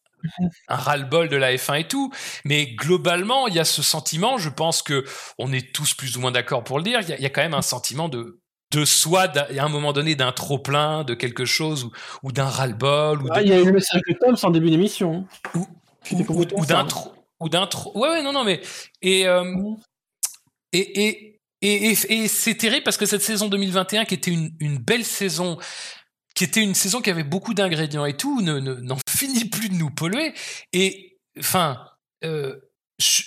un ras-le-bol de la F1 et tout, mais globalement, il y a ce sentiment, je pense que on est tous plus ou moins d'accord pour le dire, il y, a, quand même un sentiment de de soi, à un moment donné, d'un trop-plein, de quelque chose, ou, d'un ras-le-bol. Ah, il y a eu le message de Tom en début d'émission. Ou, ou, d'un trop ou d'un trop. Ouais, ouais, non, non, mais et euh, et et et, et, c'est terrible parce que cette saison 2021, qui était une, une belle saison, qui était une saison qui avait beaucoup d'ingrédients et tout, n'en ne, n'en finit plus de nous polluer. Et enfin, euh,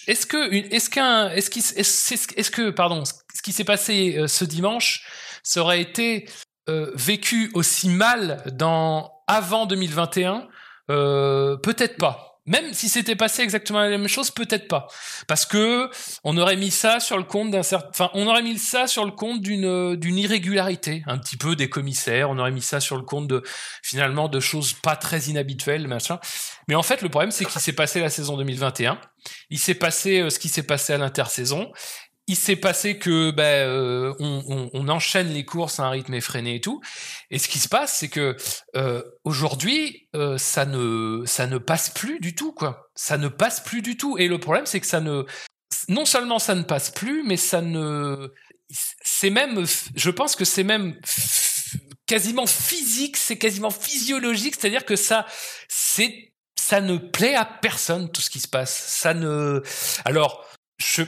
est-ce que est-ce qu'un est-ce qu est-ce est que pardon, ce qui s'est passé euh, ce dimanche, ça aurait été euh, vécu aussi mal dans avant 2021 euh, Peut-être pas. Même si c'était passé exactement la même chose, peut-être pas, parce que on aurait mis ça sur le compte d'un certain, enfin, on aurait mis ça sur le compte d'une d'une irrégularité, un petit peu des commissaires, on aurait mis ça sur le compte de finalement de choses pas très inhabituelles, machin. Mais en fait, le problème, c'est qu'il s'est passé la saison 2021, il s'est passé euh, ce qui s'est passé à l'intersaison, il s'est passé que ben euh, on, on, on, enchaîne les courses à un rythme effréné et tout. Et ce qui se passe, c'est que euh, aujourd'hui, euh, ça ne ça ne passe plus du tout quoi. Ça ne passe plus du tout. Et le problème, c'est que ça ne non seulement ça ne passe plus, mais ça ne c'est même je pense que c'est même quasiment physique, c'est quasiment physiologique, c'est-à-dire que ça c'est ça ne plaît à personne tout ce qui se passe. Ça ne alors je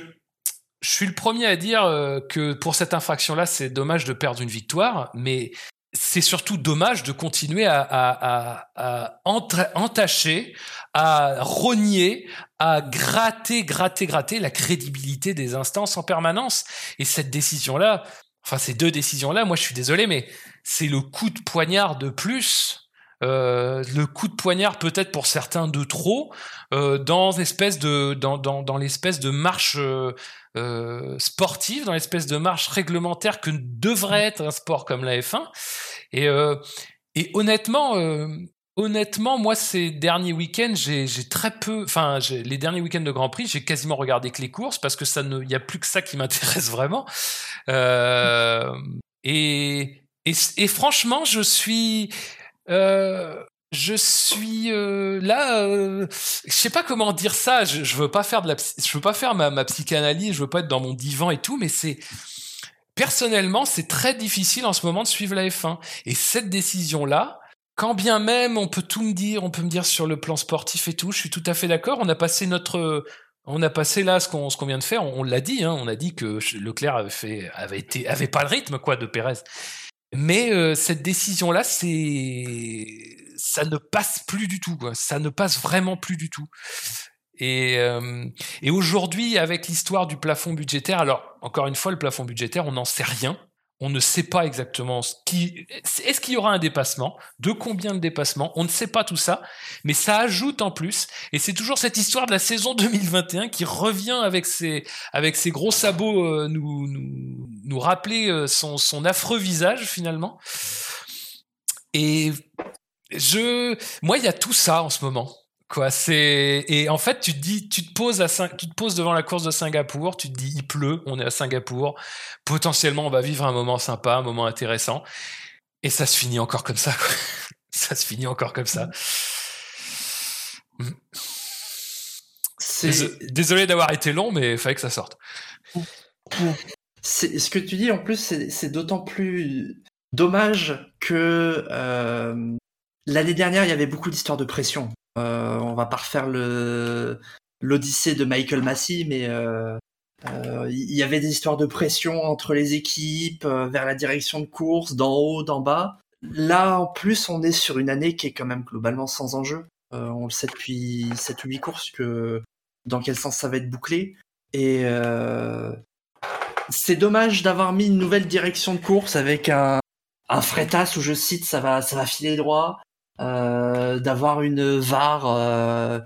je suis le premier à dire euh, que pour cette infraction-là, c'est dommage de perdre une victoire, mais c'est surtout dommage de continuer à, à, à, entacher, à rogner, à gratter, gratter, gratter la crédibilité des instances en permanence. Et cette décision-là, enfin ces deux décisions-là, moi je suis désolé, mais c'est le coup de poignard de plus euh, le coup de poignard peut-être pour certains de trop euh, dans espèce de dans, dans, dans l'espèce de marche euh, euh, sportive, dans l'espèce de marche réglementaire que devrait être un sport comme la F1. Et, euh, et honnêtement, euh, honnêtement, moi ces derniers week-ends, j'ai très peu, enfin les derniers week-ends de Grand Prix, j'ai quasiment regardé que les courses parce que ça ne, il y a plus que ça qui m'intéresse vraiment. et, et, et franchement, je suis euh, je suis euh, là, euh, je sais pas comment dire ça. Je, je veux pas faire de la, je veux pas faire ma, psychanalyse, je veux pas être dans mon divan et tout, mais c'est personnellement, c'est très difficile en ce moment de suivre la F1. Et cette décision-là, quand bien même on peut tout me dire, on peut me dire sur le plan sportif et tout, je suis tout à fait d'accord. On a passé notre, on a passé là ce qu'on ce qu'on vient de faire. On, l'a dit, hein, on a dit que Leclerc avait fait, avait été, avait pas le rythme quoi de Pérez. Mais euh, cette décision-là, c'est ça ne passe plus du tout. Ça ne passe vraiment plus du tout. Et, euh, et aujourd'hui, avec l'histoire du plafond budgétaire, alors encore une fois, le plafond budgétaire, on n'en sait rien on ne sait pas exactement ce qui est-ce qu'il y aura un dépassement, de combien de dépassement, on ne sait pas tout ça, mais ça ajoute en plus et c'est toujours cette histoire de la saison 2021 qui revient avec ses avec ses gros sabots euh, nous, nous nous rappeler euh, son son affreux visage finalement. Et je moi il y a tout ça en ce moment quoi. C'est et en fait tu te dis tu te poses à tu te poses devant la course de Singapour tu te dis il pleut on est à Singapour. Potentiellement on va vivre un moment sympa un moment intéressant. Et ça se finit encore comme ça quoi. ça se finit encore comme ça. Mm. désolé d'avoir été long mais il fallait que ça sorte. Ce que tu dis en plus c'est d'autant plus dommage que euh, l'année dernière il y avait beaucoup d'histoires de pression euh, on va pas refaire le l'odyssée de Michael Massey, mais euh, euh, il y avait des histoires de pression entre les équipes, vers la direction de course, d'en haut, d'en bas. Là, en plus, on est sur une année qui est quand même globalement sans enjeu. on le sait depuis 7 ou 8 courses que dans quel sens ça va être bouclé. Et c'est dommage d'avoir mis une nouvelle direction de course avec un, un fretas où je cite ça va ça va filer droit euh, d'avoir une VAR euh,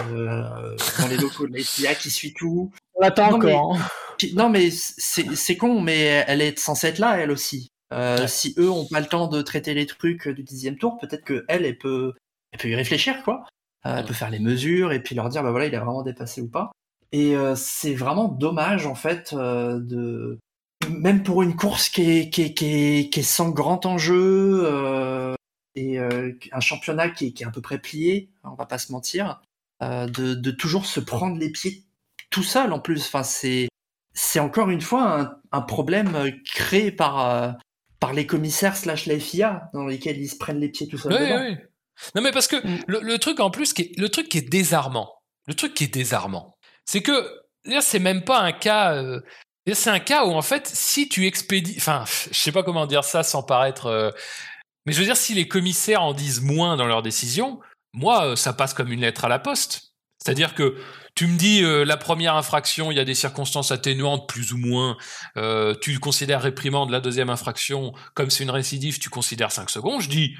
euh, dans les locaux de la qui suit tout. On l'attend encore. Mais, non mais c'est con, mais elle est censée être là elle aussi. Euh, Si eux ont pas le temps de traiter les trucs du dixième tour, peut-être que elle, elle peut, elle peut y réfléchir quoi. Euh, elle peut faire les mesures et puis leur dire bah voilà il a vraiment dépassé ou pas. Et euh, c'est vraiment dommage en fait de même pour une course qui est qui est, qui est, qui est sans grand enjeu et euh, un championnat qui est, qui est, à peu près plié, on va pas se mentir, euh, de, de, toujours se prendre les pieds tout seul en plus. Enfin, c'est c'est encore une fois un, un problème euh, créé par par les commissaires slash la FIA dans lesquels ils se prennent les pieds tout seuls. Oui, oui. Non mais parce que mm. le, le, truc en plus, qui est, le truc qui est désarmant, le truc qui est désarmant, c'est que c'est même pas un cas. Euh, c'est un cas où en fait, si tu expédies, enfin, je sais pas comment dire ça sans paraître, euh, mais je veux dire, si les commissaires en disent moins dans leurs décisions, moi, euh, ça passe comme une lettre à la poste. C'est-à-dire que tu me dis la première infraction, il y a des circonstances atténuantes plus ou moins. tu considères réprimande la deuxième infraction comme c'est une récidive, tu considères 5 secondes. Je dis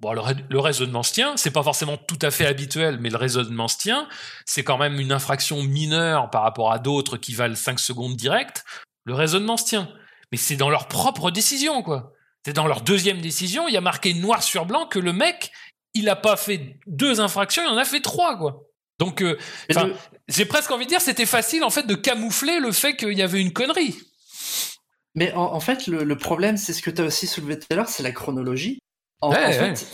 Bon, le, raisonnement se tient, c'est pas forcément tout à fait habituel, mais le raisonnement se tient. C'est quand même une infraction mineure par rapport à d'autres qui valent 5 secondes directes. Le raisonnement se tient. Mais c'est dans leur propre décision, quoi. C'est dans leur deuxième décision, il y a marqué noir sur blanc que le mec, il a pas fait deux infractions, il en a fait trois, quoi. Donc, euh, j'ai presque envie de dire, c'était facile, en fait, de camoufler le fait qu'il y avait une connerie. Mais en, fait, le, problème, c'est ce que tu as aussi soulevé tout à l'heure, c'est la chronologie. En, fait,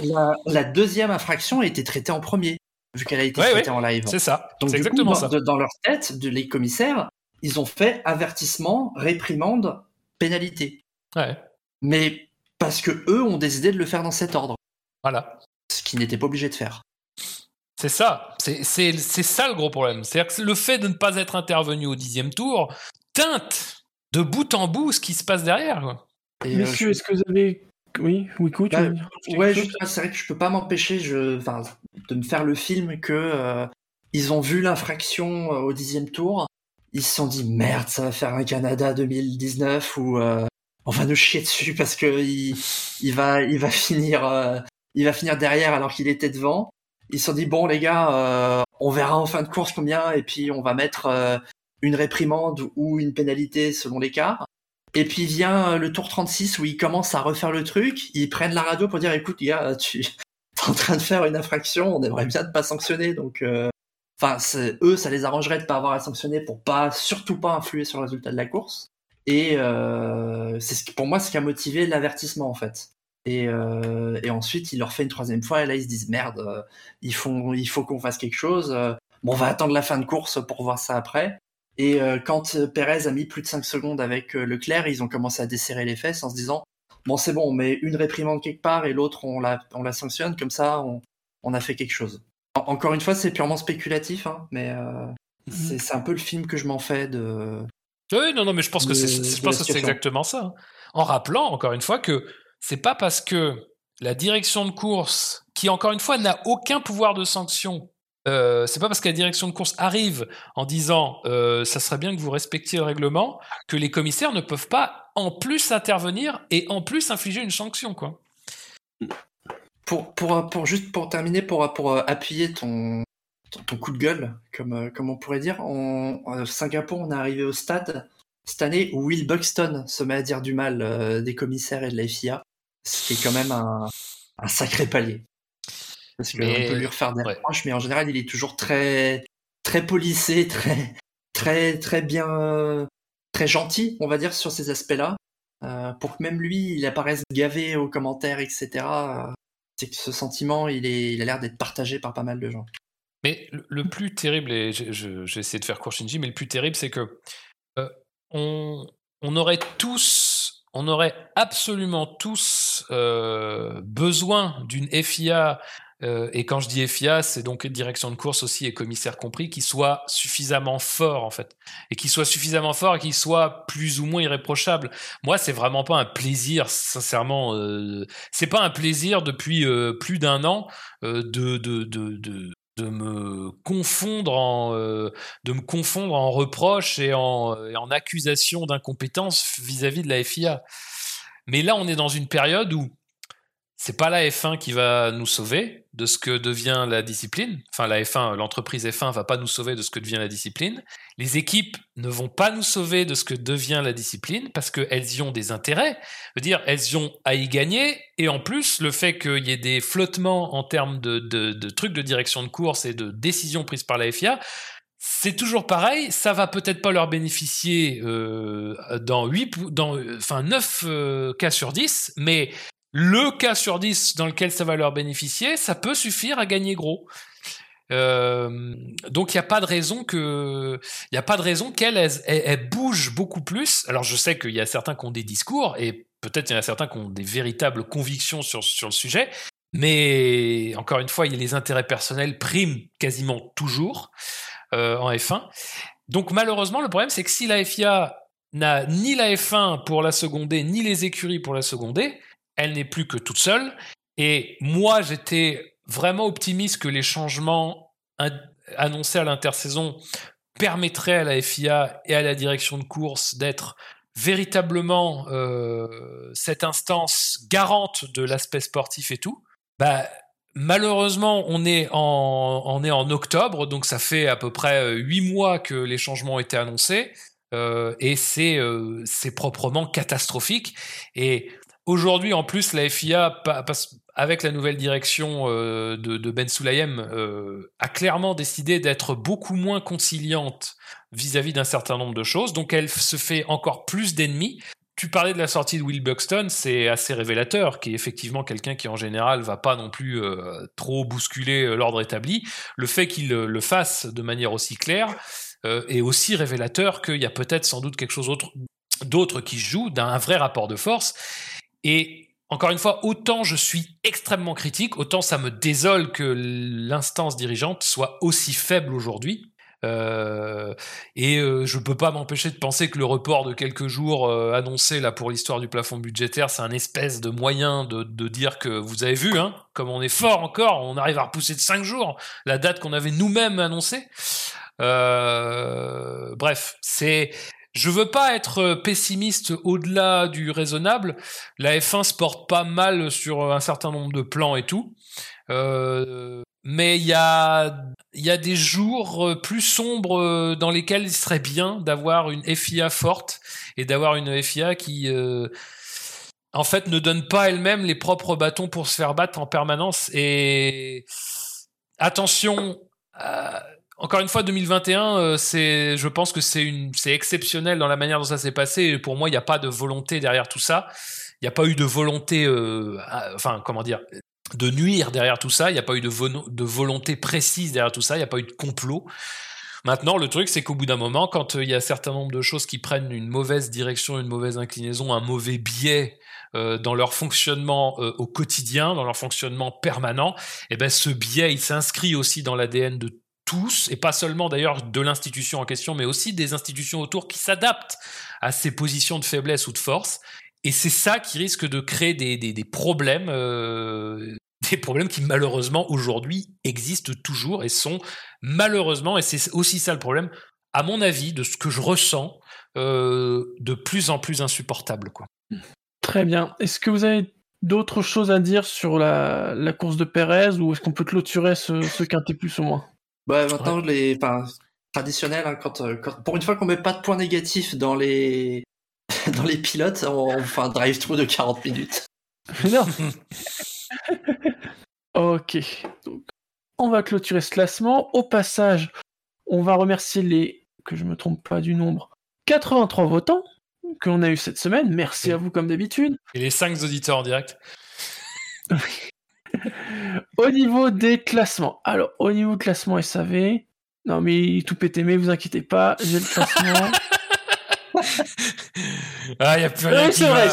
la, deuxième infraction a été traitée en premier, vu qu'elle a été traitée en live. C'est ça. Donc, exactement ça. Dans, leur tête, les commissaires, ils ont fait avertissement, réprimande, pénalité. Ouais. Mais parce que eux ont décidé de le faire dans cet ordre. Voilà. Ce qu'ils n'étaient pas obligés de faire. C'est ça. C'est ça le gros problème. C'est-à-dire que le fait de ne pas être intervenu au dixième tour teinte de bout en bout ce qui se passe derrière. Euh, Messieurs, est-ce que vous avez oui, oui, écoute. Bah, ouais, c'est vrai que je peux pas m'empêcher je, de me faire le film que euh, ils ont vu l'infraction euh, au dixième tour, ils se sont dit merde, ça va faire un Canada 2019 où euh, on va nous chier dessus parce que il, il va, finir, derrière alors qu'il était devant. Ils se sont dit bon les gars, on verra en fin de course combien et puis on va mettre une réprimande ou une pénalité selon les cas. Et puis vient euh, le tour 36 où ils commencent à refaire le truc, ils prennent la radio pour dire écoute gars, tu es en train de faire une infraction, on aimerait bien ne pas sanctionner donc euh, enfin eux ça les arrangerait de pas avoir à sanctionner pour pas surtout pas influer sur le résultat de la course. Et euh, c'est ce pour moi ce qui a motivé l'avertissement en fait. Et, euh, et, ensuite, il leur fait une troisième fois, et là, ils se disent merde, euh, ils font, il faut qu'on fasse quelque chose. Bon, on va attendre la fin de course pour voir ça après. Et euh, quand euh, Perez a mis plus de 5 secondes avec euh, Leclerc, ils ont commencé à desserrer les fesses en se disant bon c'est bon, on met une réprimande quelque part et l'autre on la, on la sanctionne, comme ça on, on a fait quelque chose. encore une fois, c'est purement spéculatif, hein, mais mhm. c'est un peu le film que je m'en fais de. Oui, non, non, mais je pense que c'est exactement ça. Hein. En rappelant encore une fois que c'est pas parce que la direction de course, qui encore une fois n'a aucun pouvoir de sanction, euh, c'est pas parce que la direction de course arrive en disant euh, ça serait bien que vous respectiez le règlement que les commissaires ne peuvent pas en plus intervenir et en plus infliger une sanction quoi. Pour, pour, pour juste pour terminer pour, pour euh, appuyer ton, ton, coup de gueule comme, euh, comme on pourrait dire en, Singapour on est arrivé au stade cette année où Will Buxton se met à dire du mal des commissaires et de la FIA ce qui est quand même un, un sacré palier parce qu'on peut lui refaire des reproches, mais en général, il est toujours très, très polissé, très, très, très bien, très gentil, on va dire, sur ces aspects-là. Euh, pour que même lui, il apparaisse gavé aux commentaires, etc. Euh, c'est que ce sentiment, il, est, il a l'air d'être partagé par pas mal de gens. Mais le, plus terrible, et j'ai de faire court Shinji, mais le plus terrible, c'est que euh, on, aurait tous, on aurait absolument tous besoin d'une FIA euh, et quand je dis FIA, c'est donc direction de course aussi et commissaire compris, qui soit suffisamment fort en fait, et qui soit suffisamment fort et qui soit plus ou moins irréprochable. Moi, c'est vraiment pas un plaisir, sincèrement. Euh, c'est pas un plaisir depuis euh, plus d'un an de, de, de de me confondre en de me confondre en reproches et en, et en accusations d'incompétence vis-à-vis de la FIA. Mais là, on est dans une période où c'est pas la F1 qui va nous sauver de ce que devient la discipline. Enfin, la F1, l'entreprise F1 va pas nous sauver de ce que devient la discipline. Les équipes ne vont pas nous sauver de ce que devient la discipline parce qu'elles y ont des intérêts. Je veux dire, elles y ont à y gagner. Et en plus, le fait qu'il y ait des flottements en termes de, trucs de direction de course et de décisions prises par la FIA, c'est toujours pareil, ça va peut-être pas leur bénéficier euh, dans 8, dans, enfin 9 euh, cas sur 10, mais le cas sur 10 dans lequel ça va leur bénéficier, ça peut suffire à gagner gros. Euh, donc il n'y a pas de raison que, il a pas de raison qu'elle elle, bouge beaucoup plus. Alors je sais qu'il y a certains qui ont des discours et peut-être il y en a certains qui ont des véritables convictions sur sur le sujet, mais encore une fois, il y a les intérêts personnels priment quasiment toujours en F1. Donc malheureusement, le problème, c'est que si la FIA n'a ni la F1 pour la seconder, ni les écuries pour la seconder, elle n'est plus que toute seule. Et moi, j'étais vraiment optimiste que les changements annoncés à l'intersaison permettraient à la FIA et à la direction de course d'être véritablement euh, cette instance garante de l'aspect sportif et tout. Bah, Malheureusement, on est, en, on est en octobre, donc ça fait à peu près euh, huit mois que les changements ont été annoncés, euh, et c'est euh, proprement catastrophique. Et aujourd'hui, en plus, la FIA, avec la nouvelle direction de, de, Ben Sulayem, a clairement décidé d'être beaucoup moins conciliante vis-à-vis d'un certain nombre de choses, donc elle se fait encore plus d'ennemis tu parlais de la sortie de Will Buxton, c'est assez révélateur, qui est effectivement quelqu'un qui en général va pas non plus euh, trop bousculer euh, l'ordre établi. Le fait qu'il euh, le fasse de manière aussi claire est aussi révélateur qu'il y a peut-être sans doute quelque chose d'autre qui joue, d'un vrai rapport de force. Et encore une fois, autant je suis extrêmement critique, autant ça me désole que l'instance dirigeante soit aussi faible aujourd'hui. Euh, et euh, je peux pas m'empêcher de penser que le report de quelques jours euh, annoncé là pour l'histoire du plafond budgétaire, c'est un espèce de moyen de, de, dire que vous avez vu, hein, comme on est fort encore, on arrive à repousser de 5 jours la date qu'on avait nous-mêmes annoncée. bref, c'est je veux pas être pessimiste au-delà du raisonnable. La F1 se porte pas mal sur un certain nombre de plans et tout. Euh, mais il y a, y a des jours euh, plus sombres euh, dans lesquels il serait bien d'avoir une FIA forte et d'avoir une FIA qui, euh, en fait, ne donne pas elle-même les propres bâtons pour se faire battre en permanence. Et attention, encore une fois, 2021, c'est, je pense que c'est une, c'est exceptionnel dans la manière dont ça s'est passé. Pour moi, il n'y a pas de volonté derrière tout ça. Il n'y a pas eu de volonté, enfin, comment dire, de nuire derrière tout ça, il n'y a pas eu de, de, volonté précise derrière tout ça, il n'y a pas eu de complot. Maintenant, le truc, c'est qu'au bout d'un moment, quand euh, il y a un certain nombre de choses qui prennent une mauvaise direction, une mauvaise inclinaison, un mauvais biais euh, dans leur fonctionnement euh, au quotidien, dans leur fonctionnement permanent, et eh ben ce biais, il s'inscrit aussi dans l'ADN de tous, et pas seulement d'ailleurs de l'institution en question, mais aussi des institutions autour qui s'adaptent à ces positions de faiblesse ou de force. Et c'est ça qui risque de créer des, problèmes, euh, des problèmes qui malheureusement aujourd'hui existent toujours et sont malheureusement, et c'est aussi ça le problème, à mon avis, de ce que je ressens, euh, de plus en plus insupportable. Très bien. Est-ce que vous avez d'autres choses à dire sur la, la course de Pérez ou est-ce qu'on peut clôturer ce, ce quintet plus ou moins? Bah, Maintenant, les, traditionnel, hein, quand, euh, quand, pour une fois qu'on met pas de points négatifs dans les, dans les pilotes, on, fait un drive-through de 40 minutes. Non. ok. Donc, on va clôturer ce classement. Au passage, on va remercier les, que je me trompe pas du nombre, 83 votants que l'on a eu cette semaine. Merci à vous comme d'habitude. Et les 5 auditeurs en direct. au niveau des classements. Alors, au niveau classement SAV, non mais tout pété, mais vous inquiétez pas, j'ai le classement. ah, il a plus rien. vrai.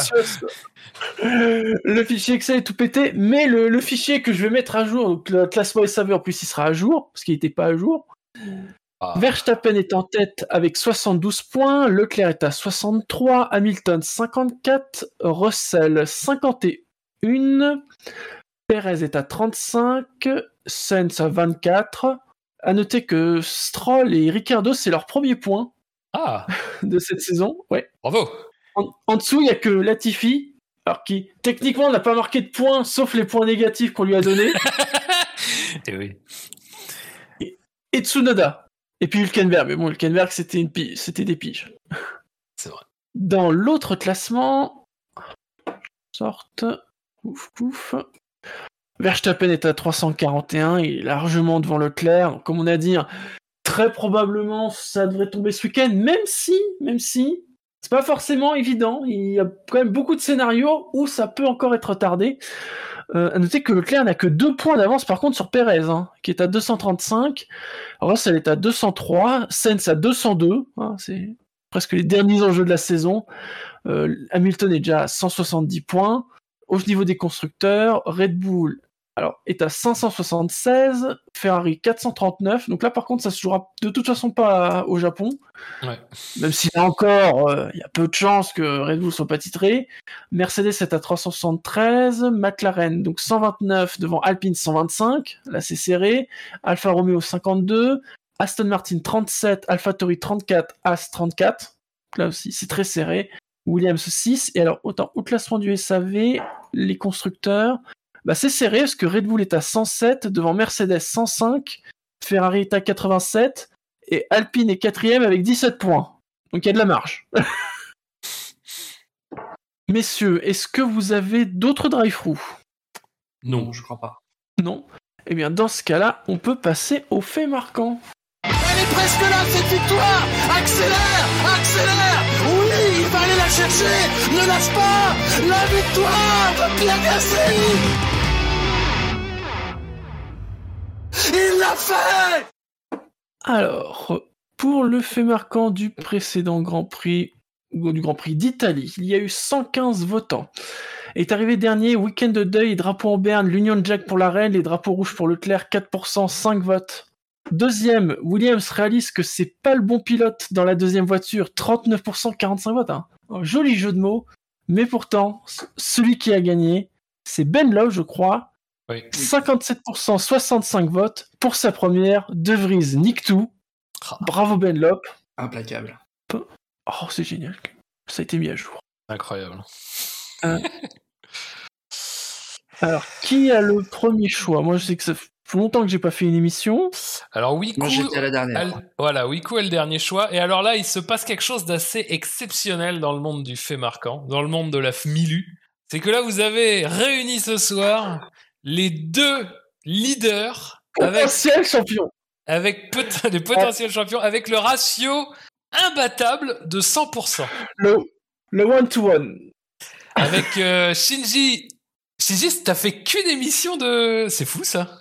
Le fichier Excel est tout pété, mais le, fichier que je vais mettre à jour, donc le classement SAV en plus, il sera à jour, parce qu'il n'était pas à jour. Ah. Verstappen est en tête avec 72 points, Leclerc est à 63, Hamilton 54, Russell 51, Perez est à 35, Sainz à 24. À noter que Stroll et Ricardo, c'est leur premier point ah. de cette saison. Ouais. Bravo. En, dessous, il y a que Latifi, alors qui techniquement n'a pas marqué de points, sauf les points négatifs qu'on lui a donnés. et eh oui. Et, Tsunoda. Et puis Hülkenberg. Mais bon, Hülkenberg, c'était une c'était des piges. C'est vrai. Dans l'autre classement, sorte, ouf, ouf. Verstappen est à 341, il est largement devant Leclerc. Comme on a dit, très probablement ça devrait tomber ce week-end, même si, même si, c'est pas forcément évident. Il y a quand même beaucoup de scénarios où ça peut encore être retardé. Euh, à noter que Leclerc n'a que deux points d'avance par contre sur Perez, hein, qui est à 235. Russell est à 203, Sainz à 202. Hein, c'est presque les derniers enjeux de la saison. Euh, Hamilton est déjà à 170 points. Au niveau des constructeurs, Red Bull alors, est à 576, Ferrari 439. Donc là, par contre, ça se jouera de toute façon pas au Japon. Ouais. Même si là encore, euh, il y a peu de chances que Red Bull soit pas titré. Mercedes est à 373, McLaren donc 129 devant Alpine 125. Là, c'est serré. Alfa Romeo 52, Aston Martin 37, AlphaTauri 34, As 34. Là aussi, c'est très serré. Williams 6. Et alors, autant au classement du SAV, les constructeurs, bah, c'est serré parce que Red Bull est à 107 devant Mercedes 105, Ferrari est à 87 et Alpine est quatrième avec 17 points. Donc il y a de la marge. Messieurs, est-ce que vous avez d'autres drive-through? Non. Je crois pas. Non? Eh bien, dans ce cas-là, on peut passer aux faits marquants. Elle est presque là, cette victoire Accélère Accélère Oui, il va aller la chercher Ne lâche pas La victoire de Pierre Gasly Il l'a fait Alors, pour le fait marquant du précédent Grand Prix, du Grand Prix d'Italie, il y a eu 115 votants. Est arrivé dernier, week-end de deuil, drapeau en berne, l'Union Jack pour la reine, les drapeaux rouges pour Leclerc, 4%, 5 votes. Deuxième, Williams réalise que c'est pas le bon pilote dans la deuxième voiture, 39%, 45 votes. Hein. Un joli jeu de mots, mais pourtant, celui qui a gagné, c'est Ben Love, je crois, Oui. 57%, 65 votes pour sa première. De Vries nique tout. Ah. Bravo Ben Lop. Implacable. Oh, c'est génial. Ça a été mis à jour. Incroyable. Alors, qui a le premier choix? Moi, je sais que ça fait longtemps que j'ai pas fait une émission. Alors Wiku, Moi, j'étais à la dernière. elle- voilà, Wiku est le dernier choix. Et alors là, il se passe quelque chose d'assez exceptionnel dans le monde du fait marquant, dans le monde de la FMILU. C'est que là, vous avez réuni ce soir les deux leaders avec, Potentiel champion. avec les potentiels champions, avec le ratio imbattable de 100%. Le le one-to-one. Avec euh, Shinji. Shinji, t'as fait qu'une émission de. C'est fou ça.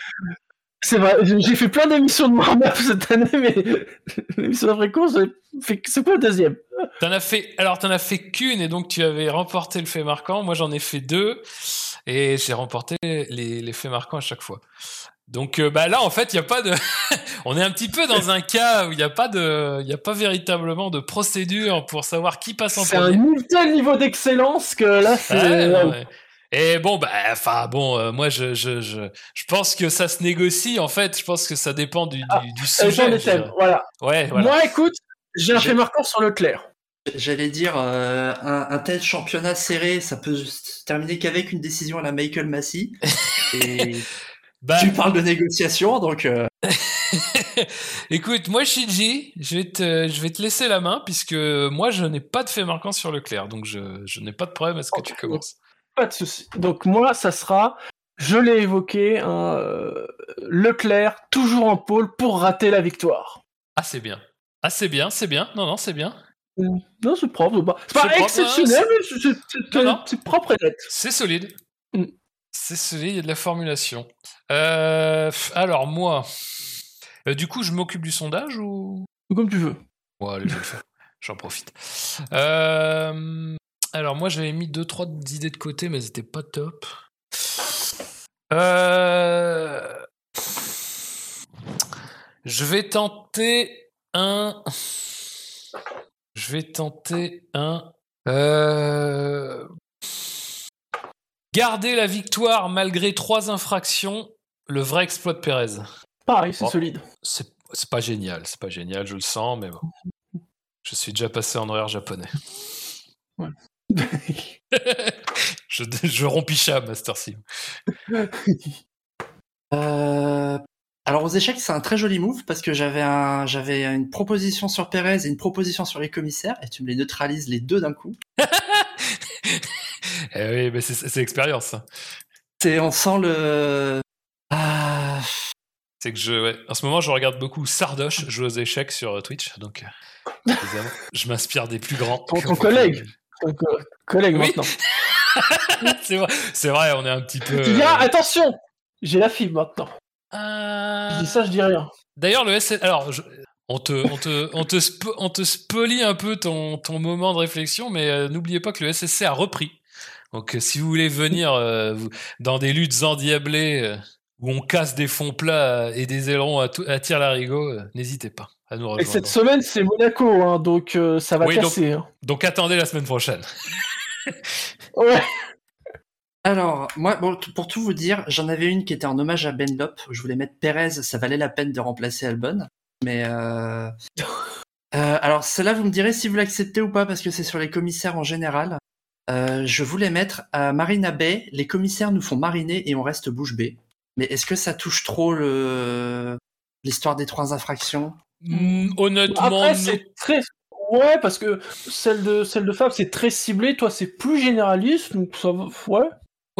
C'est vrai, j'ai fait plein d'émissions de warm-up cette année, mais l'émission d'après course, fait c'est quoi le deuxième T'en as fait. Alors, t'en as fait qu'une et donc tu avais remporté le fait marquant. Moi, j'en ai fait deux et j'ai remporté les, les faits marquants à chaque fois. Donc, euh, bah là, en fait, il y a pas de. On est un petit peu dans un cas où il n'y a pas de, il y a pas véritablement de procédure pour savoir qui passe en C'est un premier. tel niveau d'excellence que là, c'est. Ouais, ouais. Et bon, bah, enfin, bon, euh, moi, je, je, je, je pense que ça se négocie. En fait, je pense que ça dépend du, du, Ah, du sujet. Voilà. Ouais, voilà. Moi, écoute, j'ai un fait marquant sur Leclerc. J'allais dire, euh, un, un tel championnat serré, ça peut se terminer qu'avec une décision à la Michael Massey. Et Bah, tu parles de négociation, donc euh, Écoute, moi Shinji, je vais te, je vais te laisser la main puisque moi je n'ai pas de fait marquant sur Leclerc, donc je, je n'ai pas de problème à ce que tu commences. Pas de souci. Donc moi, ça sera, je l'ai évoqué, Leclerc toujours en pôle pour rater la victoire. Ah c'est bien, ah c'est bien, c'est bien, non non c'est bien, Non, c'est propre. C'est pas, exceptionnel, mais c'est- propre et net. c'est solide, Mm. c'est solide, il y a de la formulation. Euh, alors moi, euh, du coup je m'occupe du sondage ou? Comme tu veux. Allez, je vais le faire. J'en profite. Euh, alors, moi, j'avais mis deux, trois idées de côté, mais elles étaient pas top. Je vais tenter un. Je vais tenter un. Euh, Garder la victoire malgré trois infractions, le vrai exploit de Pérez. Pareil, c'est Oh. solide. C'est c'est pas génial, c'est pas génial, je le sens, mais bon. Je suis déjà passé en horaire japonais. je, je rompicha, Master Sim. Euh, Alors aux échecs, c'est un très joli move parce que j'avais un, j'avais une proposition sur Pérez et une proposition sur les commissaires et tu me les neutralises les deux d'un coup. Eh oui, mais c'est c'est l'expérience. C'est, on sent le. Ah, C'est que je, ouais. En ce moment, je regarde beaucoup Sardoche jouer aux échecs sur euh, Twitch, donc euh, je m'inspire des plus grands. Ton- ton collègue. Euh, collègue Oui. maintenant. c'est vrai, c'est vrai, on est un petit peu. Tu diras, euh, attention, j'ai la fibre maintenant. Euh, Je dis ça, je dis rien. D'ailleurs, le SN... Alors, je- on te, on te, on te, spo- on te spolie un peu ton, ton moment de réflexion, mais euh, n'oubliez pas que le SSC a repris. Donc, euh, si vous voulez venir euh, dans des luttes endiablées euh, où on casse des fonds plats et des ailerons à, tout- à tir larigot, euh, n'hésitez pas à nous Et rejoindre. cette semaine, c'est Monaco, hein, donc euh, ça va Oui, donc- casser. hein. Donc, attendez la semaine prochaine. Ouais. Alors, moi, bon, pour tout vous dire, j'en avais une qui était en hommage à Ben Lop. Je voulais mettre Perez, ça valait la peine de remplacer Albon. Mais euh... euh, alors, celle-là, vous me direz si vous l'acceptez ou pas, parce que c'est sur les commissaires en général. Euh, je voulais mettre à Marina Bay, les commissaires nous font mariner et on reste bouche bée. Mais est-ce que ça touche trop le l'histoire des trois infractions? Hmm, honnêtement, Après, non. c'est très. Ouais, parce que celle de, celle de Fab, c'est très ciblé. Toi, c'est plus généraliste, donc ça va. Ouais.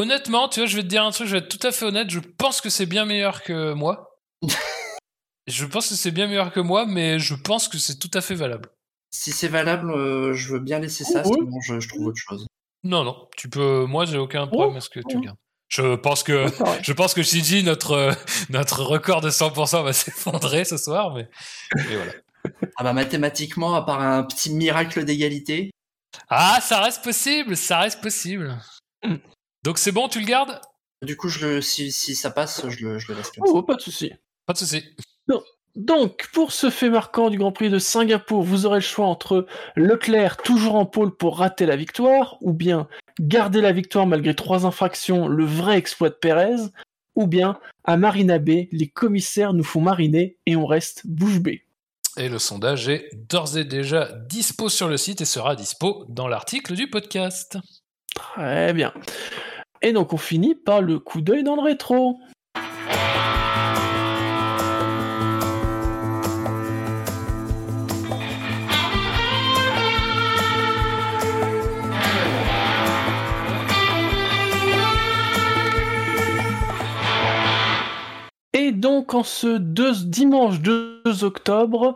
Honnêtement, tu vois, je vais te dire un truc, je vais être tout à fait honnête, je pense que c'est bien meilleur que moi. je pense que c'est bien meilleur que moi, mais je pense que c'est tout à fait valable. Si c'est valable, euh, je veux bien laisser ça, Oui. sinon je, je trouve autre chose. Non, non, tu peux. Moi, j'ai aucun problème à ce que tu gardes. Je pense que. Je pense que Shiji, notre, euh, notre record de 100% va s'effondrer ce soir, mais. Et voilà. Ah bah mathématiquement, à part un petit miracle d'égalité, Ah, ça reste possible, ça reste possible. Donc c'est bon, tu le gardes? Du coup, je le, si, si ça passe, je le, je le laisse comme ça. Oh, pas de souci. Pas de souci. Donc, pour ce fait marquant du Grand Prix de Singapour, vous aurez le choix entre Leclerc, toujours en pôle pour rater la victoire, ou bien garder la victoire malgré trois infractions, le vrai exploit de Pérez, ou bien à Marina Bay, les commissaires nous font mariner et on reste bouche bée. Et le sondage est d'ores et déjà dispo sur le site et sera dispo dans l'article du podcast. Très bien. Et donc, on finit par le coup d'œil dans le rétro. Et donc en ce dimanche 2 octobre,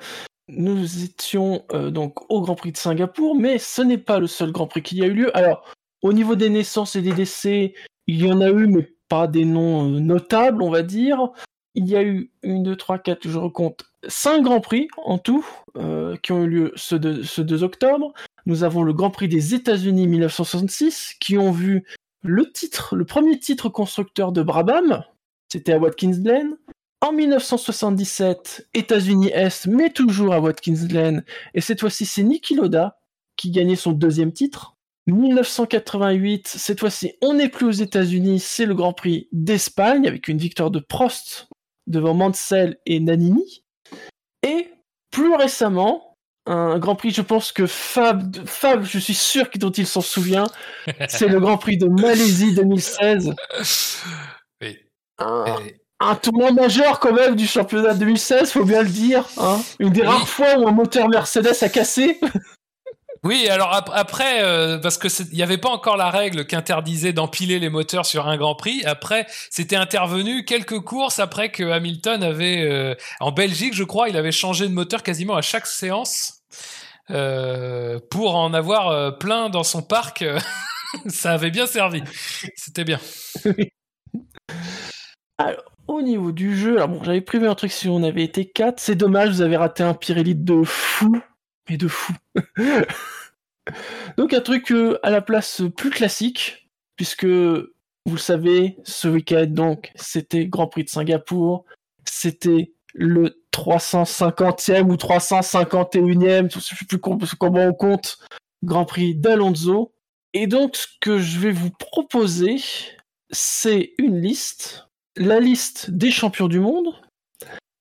nous étions euh, donc au Grand Prix de Singapour, mais ce n'est pas le seul Grand Prix qui a eu lieu. Alors, au niveau des naissances et des décès, il y en a eu, mais pas des noms euh, notables, on va dire. Il y a eu une, deux, trois, quatre, je recompte, cinq Grands Prix en tout euh, qui ont eu lieu ce 2, ce 2 octobre. Nous avons le Grand Prix des États-Unis 1966 qui ont vu le titre, le premier titre constructeur de Brabham, c'était à Watkins Glen. En 1977, États-Unis Est, mais toujours à Watkins Glen, et cette fois-ci c'est Niki Loda qui gagnait son deuxième titre. 1988, cette fois-ci on n'est plus aux États-Unis, c'est le Grand Prix d'Espagne avec une victoire de Prost devant Mansell et Nannini. Et plus récemment, un Grand Prix, je pense que Fab, Fab je suis sûr dont il s'en souvient, c'est le Grand Prix de Malaisie 2016. Oui. Un, Et- un tournoi majeur quand même du championnat 2016, faut bien le dire. Hein. Une des Oui. rares fois où un moteur Mercedes a cassé. Oui, alors ap- après, euh, parce que il n'y avait pas encore la règle qui interdisait d'empiler les moteurs sur un Grand Prix. Après, c'était intervenu quelques courses après que Hamilton avait, euh, en Belgique, je crois, il avait changé de moteur quasiment à chaque séance euh, pour en avoir plein dans son parc. Ça avait bien servi. C'était bien. Au niveau du jeu, alors bon, j'avais prévu un truc si on avait été 4. C'est dommage, vous avez raté un Pirelli de fou. Mais de fou. Donc un truc euh, à la place plus classique, puisque vous le savez, ce week-end, donc, c'était Grand Prix de Singapour. C'était le 350e ou 351e, je sais plus com- comment on compte, Grand Prix d'Alonso. Et donc, ce que je vais vous proposer, c'est une liste, la liste des champions du monde,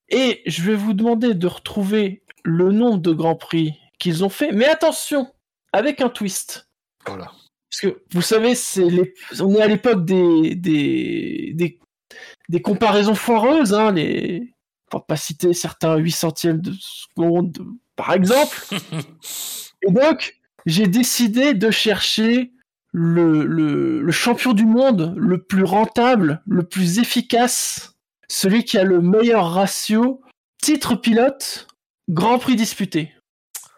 et je vais vous demander de retrouver le nombre de Grands Prix qu'ils ont fait. Mais attention, avec un twist. Voilà. Parce que vous savez, c'est les... on est à l'époque des... Des... des des comparaisons foireuses, hein, les pour pas citer certains 8 centièmes de seconde, par exemple. Et donc, j'ai décidé de chercher le, le, le champion du monde le plus rentable, le plus efficace, celui qui a le meilleur ratio, titre pilote, Grand Prix disputé.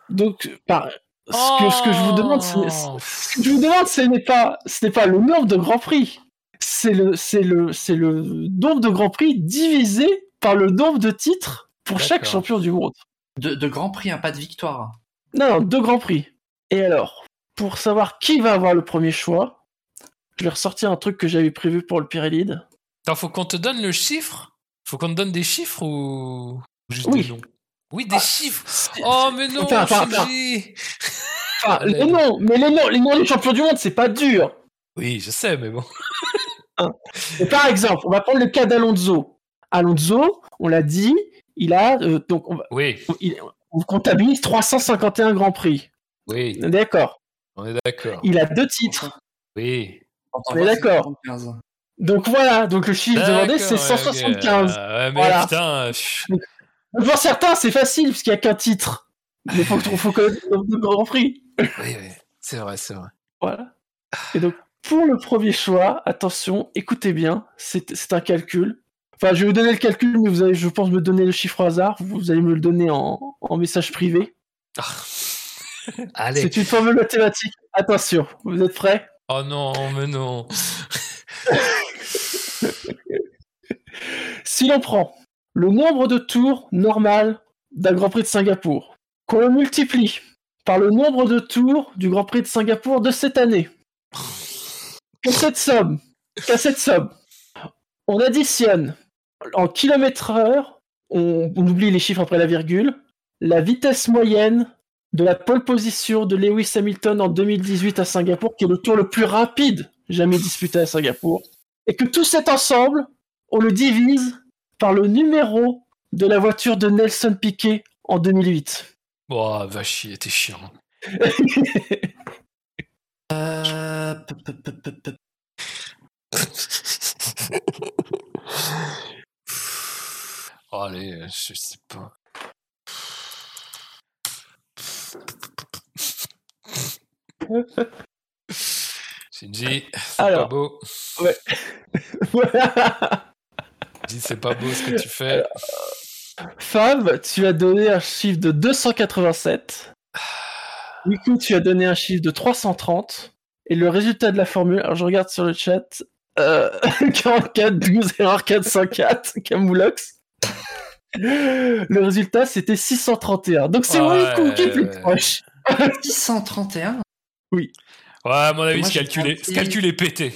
Donc, par, ce, que, ce que je vous demande, Oh. ce que je vous demande, ce n'est pas, ce n'est pas le nombre de Grands Prix. C'est le, c'est le, c'est le nombre de Grands Prix divisé par le nombre de titres pour chaque champion du monde. De, de Grand Prix, hein, pas de victoire. Non, non, deux Grands Prix. Et alors, pour savoir qui va avoir le premier choix, Je vais ressortir un truc que j'avais prévu pour le Pyrélides. Attends, faut qu'on te donne le chiffre? Faut qu'on te donne des chiffres ou ou juste Oui. des noms? Oui, des chiffres Oh, mais non, Attends, attends, attends. Enfin, Allez. les noms, mais les noms, les noms des champions du monde, c'est pas dur. Oui, je sais, mais bon. Et par exemple, on va prendre le cas d'Alonso. Alonso, on l'a dit, il a euh, donc on, va- Oui, il- on comptabilise 351 grands prix. oui, D'accord. on est d'accord. Il a deux titres. Oui. On est d'accord. 75. Donc voilà, donc le chiffre demandé c'est D'accord, 175. ok. Euh, mais Voilà. putain, Pour certains, c'est facile puisqu'il n'y a qu'un titre. Mais faut que faut connaître le grands prix. oui, oui, c'est vrai, c'est vrai. Voilà. Et donc, pour le premier choix, attention, écoutez bien, c'est c'est un calcul. Enfin, je vais vous donner le calcul, mais vous allez, je pense, me donner le chiffre au hasard. Vous allez me le donner en, en message privé. Allez. C'est une formule mathématique. Attention, vous êtes prêts? Oh non, mais non. Si l'on prend le nombre de tours normal d'un Grand Prix de Singapour, qu'on le multiplie par le nombre de tours du Grand Prix de Singapour de cette année, que cette somme, qu'à cette somme, on additionne en kilomètres heure, on oublie les chiffres après la virgule, la vitesse moyenne de la pole position de Lewis Hamilton en 2018 à Singapour, qui est le tour le plus rapide jamais disputé à Singapour, et que tout cet ensemble, on le divise par le numéro de la voiture de Nelson Piquet en 2008. Oh, va chier, t'es chiant. Euh, p- p- p- p- p- Oh, allez, je sais pas. Shinji, c'est pas beau. Voilà. C'est pas beau ce que tu fais. Fab, tu as donné un chiffre de 287. Nico, tu as donné un chiffre de 330. Et le résultat de la formule, alors je regarde sur le chat, euh, 44, 12, erreur 404, Camoulox. Le résultat, c'était 631. Donc c'est Ouais. Nico qui est plus proche. 631 Ouais, à mon avis, Moi, ce calcul, est, ce calcul est pété.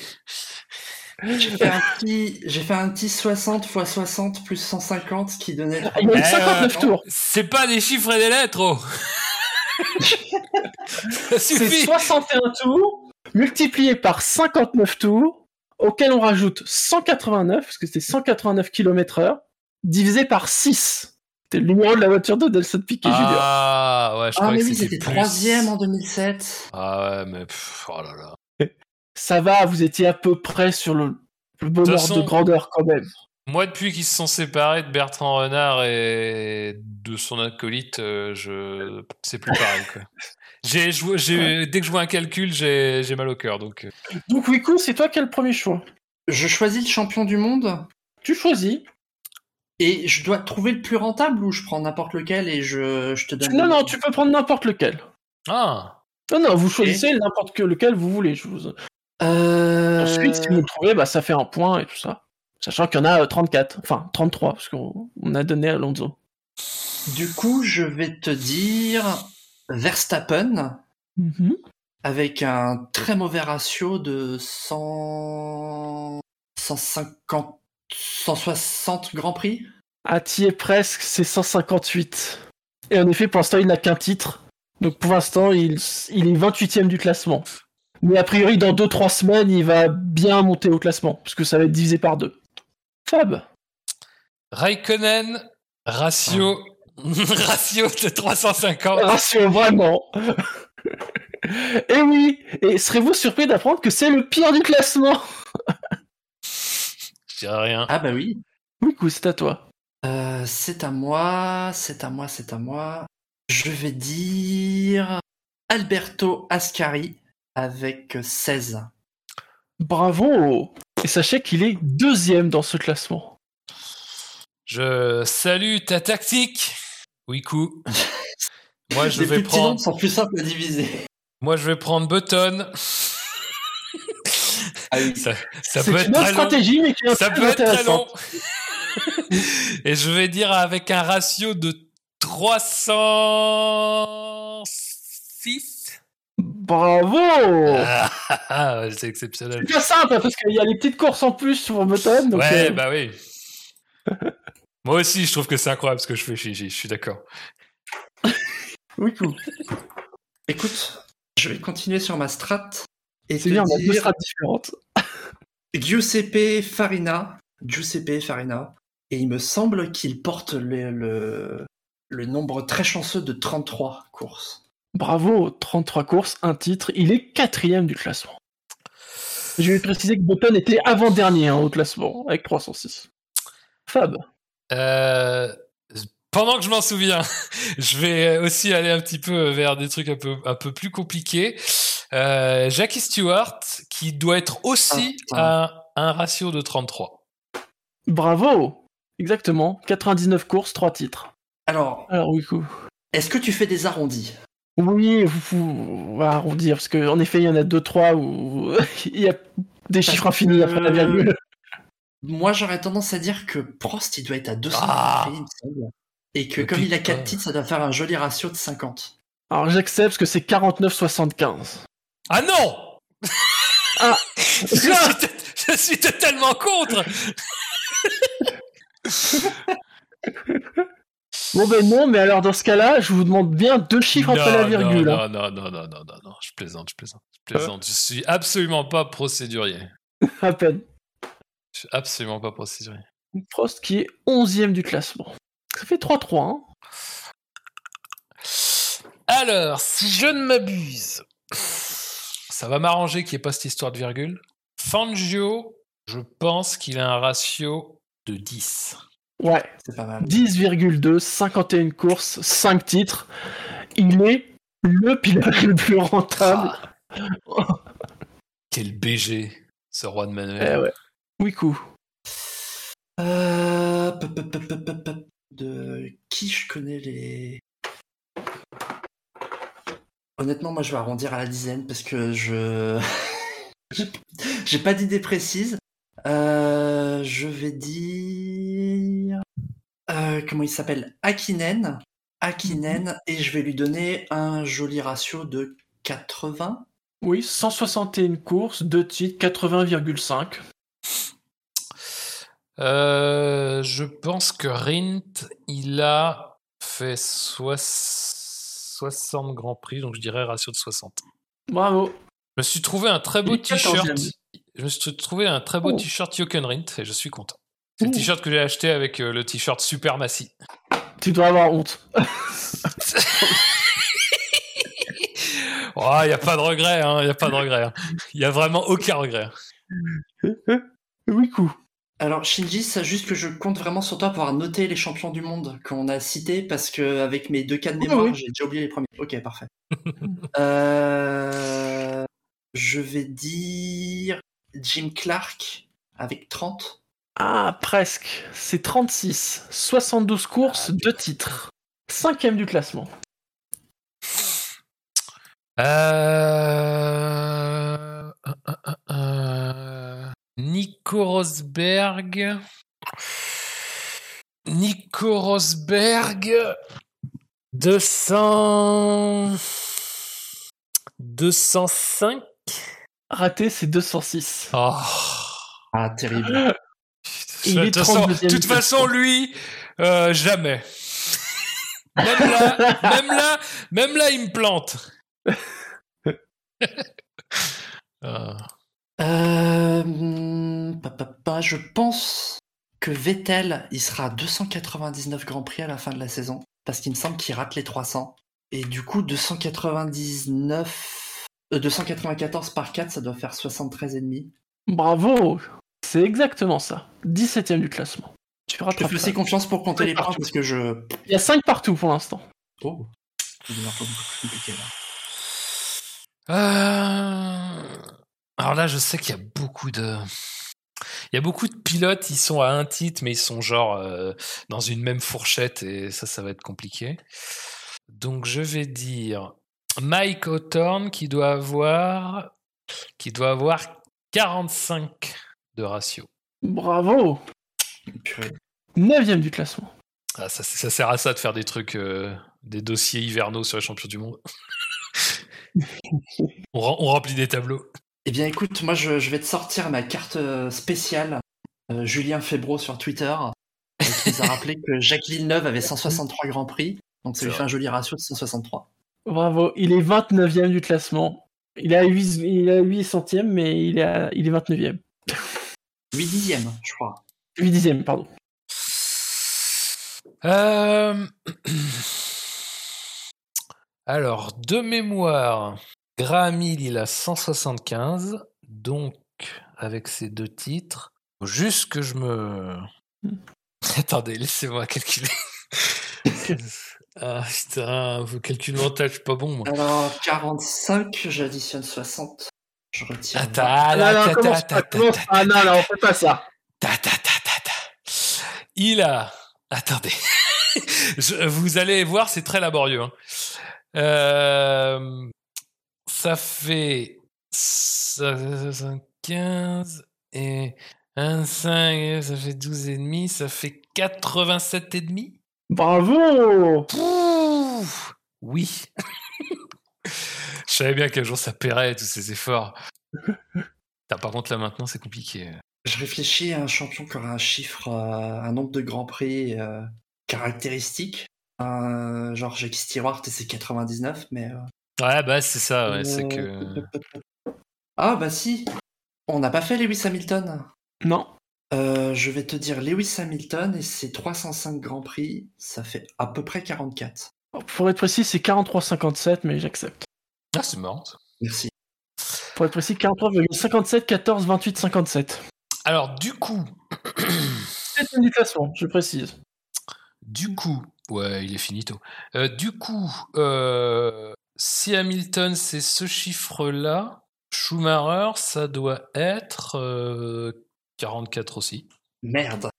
J'ai fait un petit, j'ai fait un petit 60 x 60 plus 150 qui donnait. Il y a eu Eh, 59 euh, tours. C'est pas des chiffres et des lettres, oh Ça C'est suffit 61 tours multiplié par 59 tours, auquel on rajoute 189, parce que c'était 189 km heure, divisé par 6. C'était le numéro de la voiture de Nelson Piquet Jr. Ah, ouais, je Ah mais que oui, c'était troisième en 2007. Ah ouais, mais pff, oh là là. Ça va, vous étiez à peu près sur le, le bon De façon- de grandeur quand même. Moi, depuis qu'ils se sont séparés de Bertrand Renard et de son acolyte, euh, je... c'est plus pareil. Quoi. J'ai joué, j'ai... Dès que je vois un calcul, j'ai, j'ai mal au cœur. Donc... euh. Donc Wiku, c'est toi qui as le premier choix. Je choisis le champion du monde Tu choisis. et je dois trouver le plus rentable ou je prends n'importe lequel et je, je te donne. Non, le- non, tu peux prendre n'importe lequel. Ah Non, non, vous choisissez n'importe que lequel vous voulez. Je vous... Euh... Ensuite, si vous le trouvez, bah, ça fait un point et tout ça. Sachant qu'il y en a euh, 34, enfin 33, parce qu'on on a donné à Alonso. Du coup, je vais te dire Verstappen avec un très mauvais ratio de 100... 150... 160 Grand Prix. Ah, t'y es presque, c'est 158. Et en effet, pour l'instant, il n'a qu'un titre. Donc pour l'instant, il, il est 28ème du classement. Mais a priori, dans 2-3 semaines, il va bien monter au classement, parce que ça va être divisé par deux. Fab Raikkonen, ratio, ratio de 350. Ratio, vraiment Et oui Et serez-vous surpris d'apprendre que c'est le pire du classement? Je dirais rien. Ah bah oui. Oui, coup, c'est à toi. Euh, c'est à moi, c'est à moi, c'est à moi. Je vais dire Alberto Ascari avec 16. Bravo Et sachez qu'il est deuxième dans ce classement. Je salue ta tactique, Wiku. Moi, je Les vais plus petits prendre. nombres sont plus simples à diviser. Moi, je vais prendre Button. Ah oui. Ça, ça C'est peut une être long. stratégie, mais qui est un Ça peu peut être très long. intéressante. Et je vais dire avec un ratio de 306. Bravo Ah, ah, c'est exceptionnel. C'est pas simple, hein, parce qu'il y a les petites courses en plus sur Button. Donc, ouais, euh, bah oui. Moi aussi, je trouve que c'est incroyable ce que je fais, Gigi, je suis d'accord. Oui, cool. Écoute, je vais continuer sur ma strat et C'est bien, on a deux dire strates différentes. Giuseppe Farina. Giuseppe Farina. Et il me semble qu'il porte le, le, le nombre très chanceux de 33 courses. Bravo, 33 courses, un titre. Il est quatrième du classement. Je vais préciser que Button était avant-dernier hein, au classement, avec 306. Fab. Euh, pendant que je m'en souviens, je vais aussi aller un petit peu vers des trucs un peu, un peu plus compliqués. Euh, Jackie Stewart, qui doit être aussi à un ratio de 33. Bravo Exactement, 99 courses, 3 titres. Alors, Alors oui, coup. est-ce que tu fais des arrondis? Oui, vous, vous- on va arrondir, parce qu'en effet, il y en a 2-3 où il y a des chiffres infinis après la virgule. Moi, j'aurais tendance à dire que Prost, il doit être à 200 Ah. il me semble. Et que comme il a putain. 4 titres, ça doit faire un joli ratio de 50. Alors j'accepte, parce que c'est 49-75. Ah non Ah. je, suis je suis totalement contre Bon ben non, mais alors dans ce cas-là, je vous demande bien deux chiffres après la Non, virgule. hein. Non, non, non, non, non, non, non, je plaisante, je plaisante. Je plaisante, je suis absolument pas procédurier. À peine. Je suis absolument pas procédurier. Prost qui est 11ème du classement. Ça fait 3-3. Hein. Alors, si je ne m'abuse, ça va m'arranger qu'il n'y ait pas cette histoire de virgule. Fangio, je pense qu'il a un ratio de 10. Ouais, C'est pas mal. 10,2, 51 courses, 5 titres. Il est le pilote le plus rentable. Ah. Quel BG, ce roi de Eh Manuel. ouais. Oui, coup. Euh. De qui je connais les. Honnêtement, moi je vais arrondir à la dizaine parce que je. J'ai- J'ai pas d'idée précise. Euh, je vais dire. Euh, comment il s'appelle? Akinen. Akinen. Et je vais lui donner un joli ratio de 80. Oui, 161 courses, 2 titres, 80,5. Euh, je pense que Rint, il a fait soix- 60 grands prix, donc je dirais ratio de 60. Bravo. Je me suis trouvé un très beau t-shirt. 14e. Je me suis trouvé un très beau Oh. t-shirt Jochen Rint et je suis content. C'est le t-shirt que j'ai acheté avec euh, le t-shirt Super Massy. Tu dois avoir honte. Oh, il n'y a pas de regret, il n'y a pas de regret. Il n'y a vraiment aucun regret. Oui, coup. Alors Shinji, c'est juste que je compte vraiment sur toi pour avoir noté les champions du monde qu'on a cités parce que avec mes deux cas de Oui, mémoire, oui. j'ai déjà oublié les premiers. Ok, parfait. Euh, je vais dire Jim Clark avec 30. Ah, presque. C'est 36. 72 courses, 2 titres. Cinquième du classement. Euh... euh, euh, euh, Nico Rosberg. Nico Rosberg. 200. 205. Raté, c'est 206. Oh. Ah, terrible. Il De est toute façon, 32e toute du façon, lui, euh, jamais. Même là, même là, même là, il me plante. Ah. Euh, je pense que Vettel, il sera à 299 Grands Prix à la fin de la saison parce qu'il me semble qu'il rate les 300. Et du coup, 299, euh, 294 par 4, ça doit faire 73,5. Bravo. C'est exactement ça. 17ème du classement. Tu Je te rattrapes fais confiance pour compter les points Partout. parce que je. Il y a 5 partout pour l'instant. Oh, plus compliqué là. Euh, Alors là, je sais qu'il y a beaucoup de. Il y a beaucoup de pilotes, ils sont à un titre, mais ils sont genre euh, dans une même fourchette et ça, ça va être compliqué. Donc je vais dire Mike Hawthorne qui doit avoir qui doit avoir 45 de ratio. Bravo. Purée. 9ème du classement. Ah, ça, ça sert à ça de faire des trucs, euh, des dossiers hivernaux sur les champions du monde. On, rem- on remplit des tableaux. Eh bien, écoute, moi, je, je vais te sortir ma carte euh, spéciale, euh, Julien Febro sur Twitter, qui nous a rappelé que Jacques Villeneuve avait 163 Grands Prix, donc ça lui C'est fait un joli ratio de 163. Bravo, il est 29e du classement. Il est à 8, il est à 8 centièmes, mais il est, à- il est 29e. 8 dixièmes, je crois. 8 dixièmes, pardon. Euh, Alors, de mémoire, Graham Hill, il a 175. Donc, avec ces deux titres, faut juste que je me. Attendez, laissez-moi calculer. ah putain, vos calculs mentaux, je suis pas bon moi. Alors, 45, j'additionne 60. Je retire. Attends, 20. ah, non, non, commence pas, commence pas. Ah non, non, on fait pas ça. ta, ta, ta, ta, ta. Il a. Attendez. Je- vous allez voir, c'est très laborieux. hein. Euh, ça fait 15 et 25, ça fait 12 et demi, ça fait 87 et demi. Bravo Oui. Je savais bien qu'un jour ça paierait tous ces efforts. Par contre là maintenant c'est compliqué. Je réfléchis à un champion qui aura un chiffre, euh, un nombre de Grands Prix euh, caractéristique. Euh, genre Jacques Stewart et c'est 99, mais. euh, Ouais bah c'est ça, ouais, c'est euh, que... Ah, bah si On n'a pas fait Lewis Hamilton. Non. Euh, je vais te dire Lewis Hamilton et ses 305 Grands Prix, ça fait à peu près 44. Pour être précis, c'est 43,57, mais j'accepte. Ah c'est marrant. Merci. Pour être précis, 43,57, 14, 28, 57. Alors du coup, C'est une classement, je précise. du coup, ouais il est finito. Euh, du coup, euh, si Hamilton c'est ce chiffre-là, Schumacher ça doit être euh, 44 aussi. Merde.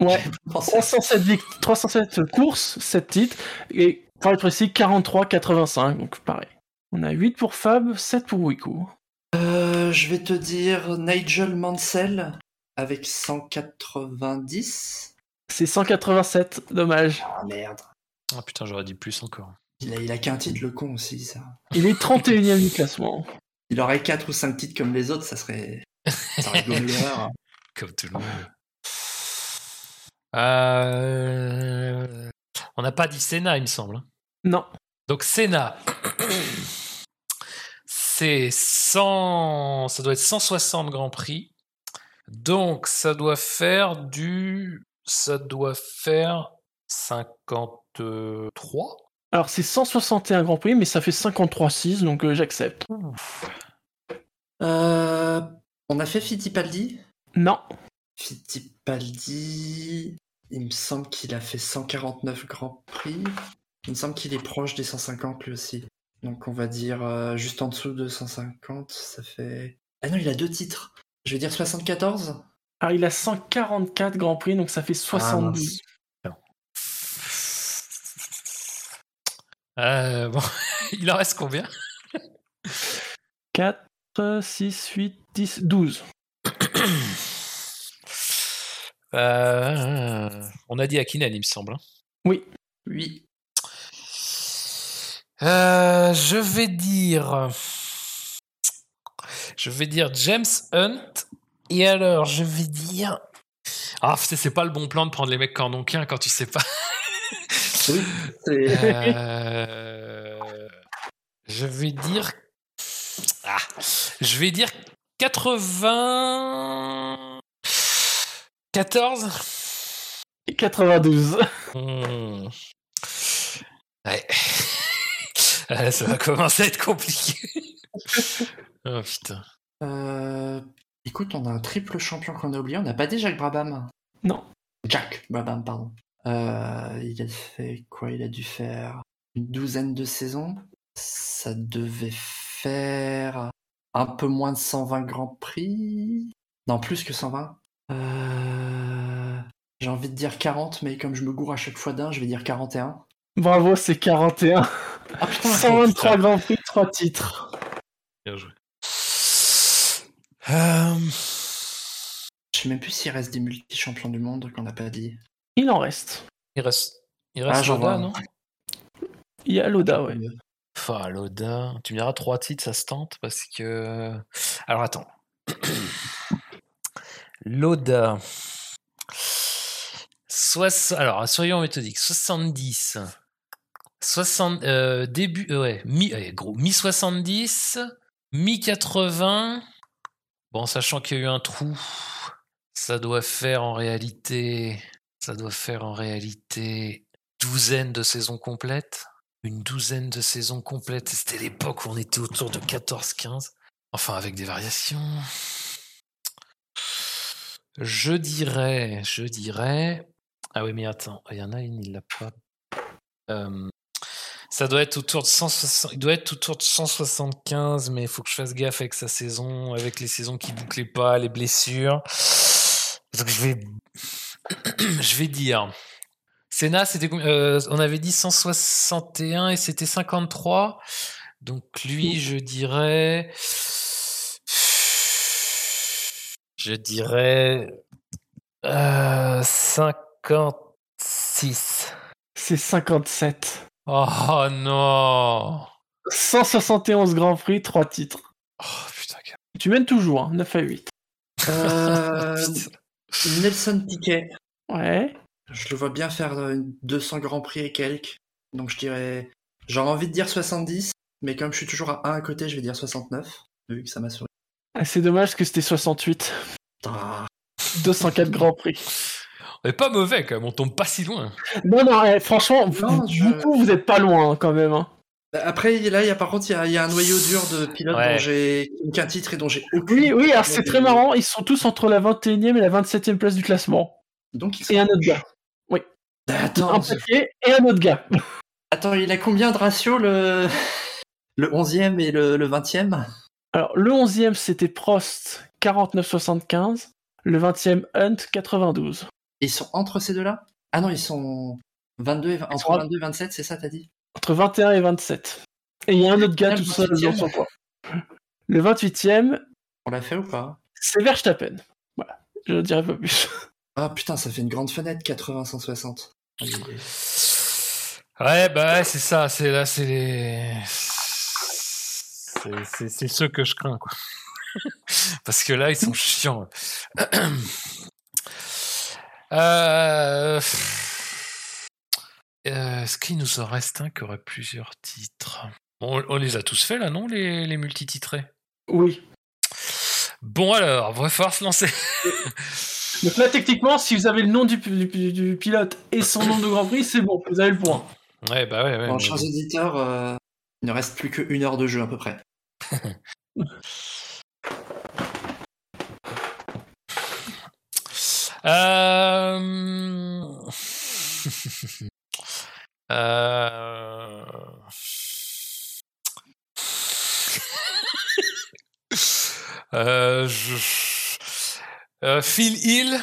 Ouais, Pensez- 307, vict- 307 courses, 7 titres, et pour être précis, 43, 85, donc pareil. On a 8 pour Fab, 7 pour Wico. Euh, je vais te dire Nigel Mansell avec 190. C'est 187, dommage. Ah merde. Ah putain j'aurais dit plus encore. Il a, il a qu'un titre, le con aussi, ça. Il est 31ème du classement. Il aurait 4 ou 5 titres comme les autres, ça serait. Ça. Comme tout le monde. Euh, On n'a pas dit Senna, il me semble. Non. Donc Senna, c'est 100, ça doit être 160 Grands Prix. Donc ça doit faire du, ça doit faire 53. Alors c'est 161 Grand Prix, mais ça fait 53-6, donc euh, j'accepte. Euh, on a fait Fittipaldi? Non. Fittipaldi, il me semble qu'il a fait 149 Grands Prix. Il me semble qu'il est proche des 150 lui aussi. Donc on va dire euh, juste en dessous de 150, ça fait... Ah non, il a deux titres. Je vais dire 74 Alors il a 144 Grand Prix, donc ça fait 72. Euh, bon, il en reste combien? 4, 6, 8, 10, 12. Euh, On a dit Akinen, il me semble. hein. Oui. Oui. Euh, je vais dire. Je vais dire James Hunt. Et alors, je vais dire. Ah, c'est pas le bon plan de prendre les mecs qu'un quand tu sais pas. Oui. Euh, je vais dire. Ah, je vais dire 80. 14 Et 92. Hmm. Ouais. Ah, Ça va commencer à être compliqué. oh putain. Euh, Écoute, on a un triple champion qu'on a oublié. On n'a pas dit Jacques Brabham. Non. Jack Brabham, pardon. Euh, il a fait quoi? Il a dû faire une douzaine de saisons. Ça devait faire un peu moins de 120 Grands Prix. Non, plus que 120. Euh, J'ai envie de dire 40, mais comme je me gourre à chaque fois d'un, je vais dire 41. Bravo, c'est 41. Ah putain, 123 Grand Prix, 3 titres. Bien joué. Euh, je sais même plus s'il reste des multi-champions du monde qu'on n'a pas dit. Il en reste. il reste, il reste Ah, Loda, vois. non? Il y a Loda, ouais. Enfin, Loda. Tu me diras trois titres, ça se tente parce que. Alors attends. Loda. Alors, soyons méthodiques. 70. 60, euh, début, euh, mi, gros, mi-70, mi-80. Bon, sachant qu'il y a eu un trou, ça doit faire en réalité, ça doit faire en réalité douzaine de saisons complètes. Une douzaine de saisons complètes. C'était l'époque où on était autour de 14-15. Enfin, avec des variations. Je dirais, je dirais. Ah oui, mais attends, il y en a une, il l'a pas. Euh, ça doit être autour de 160, il doit être autour de 175, mais il faut que je fasse gaffe avec sa saison, avec les saisons qui bouclaient pas, les blessures. Donc je vais, je vais dire. Senna, c'était Euh, on avait dit 161 et c'était 53. Donc lui, je dirais, je dirais euh, 56. C'est 57. Oh non 171 Grand Prix, 3 titres. Oh putain, quel- Tu mènes toujours, hein, 9 à 8. Euh, Nelson Piquet. Ouais. Je le vois bien faire euh, 200 Grands Prix et quelques. Donc je dirais. J'aurais envie de dire 70, mais comme je suis toujours à 1 à côté, je vais dire 69, vu que ça m'a souri. Ah, C'est dommage que c'était 68. Ah, 204 Grand Prix. Est pas mauvais quand même, on tombe pas si loin. Non, non, eh, franchement, vous, je- beaucoup, vous êtes pas loin hein, quand même. hein. Après, là, il y a par contre, il y a, il y a un noyau dur de pilotes Ouais. dont j'ai qu'un titre et dont j'ai aucune. Oui, oui, alors c'est très marrant, ils sont tous entre la 21e et la 27e place du classement. Donc ils sont... Et un autre gars. Attends, un papier et un autre gars. attends, il a combien de ratio le le 11e et le, le 20e Alors, le 11e, c'était Prost, 49,75. Le 20e, Hunt, 92. Ils sont entre ces deux-là? Ah non, ils sont 22 et... entre sont- 22 et 27, c'est ça, t'as dit? Entre 21 et 27. Et il y a un autre gars tout seul 28e. dans son coin. Le 28e, On l'a fait ou pas? c'est Verstappen. Voilà, je ne dirai pas plus. Ah putain, ça fait une grande fenêtre, 80-160. Ouais, bah ouais, c'est ça, c'est là, c'est les. C'est ceux que je crains, quoi. Parce que là, ils sont chiants. Euh... euh, Est-ce qu'il nous en reste un qui aurait plusieurs titres on, on les a tous fait là, non, les, les multititrés? Oui. Bon alors, va falloir se lancer. Donc là, techniquement, si vous avez le nom du, du- du pilote et son nom de Grand Prix, c'est bon, vous avez le point. Ouais, bah ouais, ouais. Bon, chers auditeurs, euh, il ne reste plus qu'une heure de jeu à peu près. Euh... euh... Euh, je- euh, Phil Hill.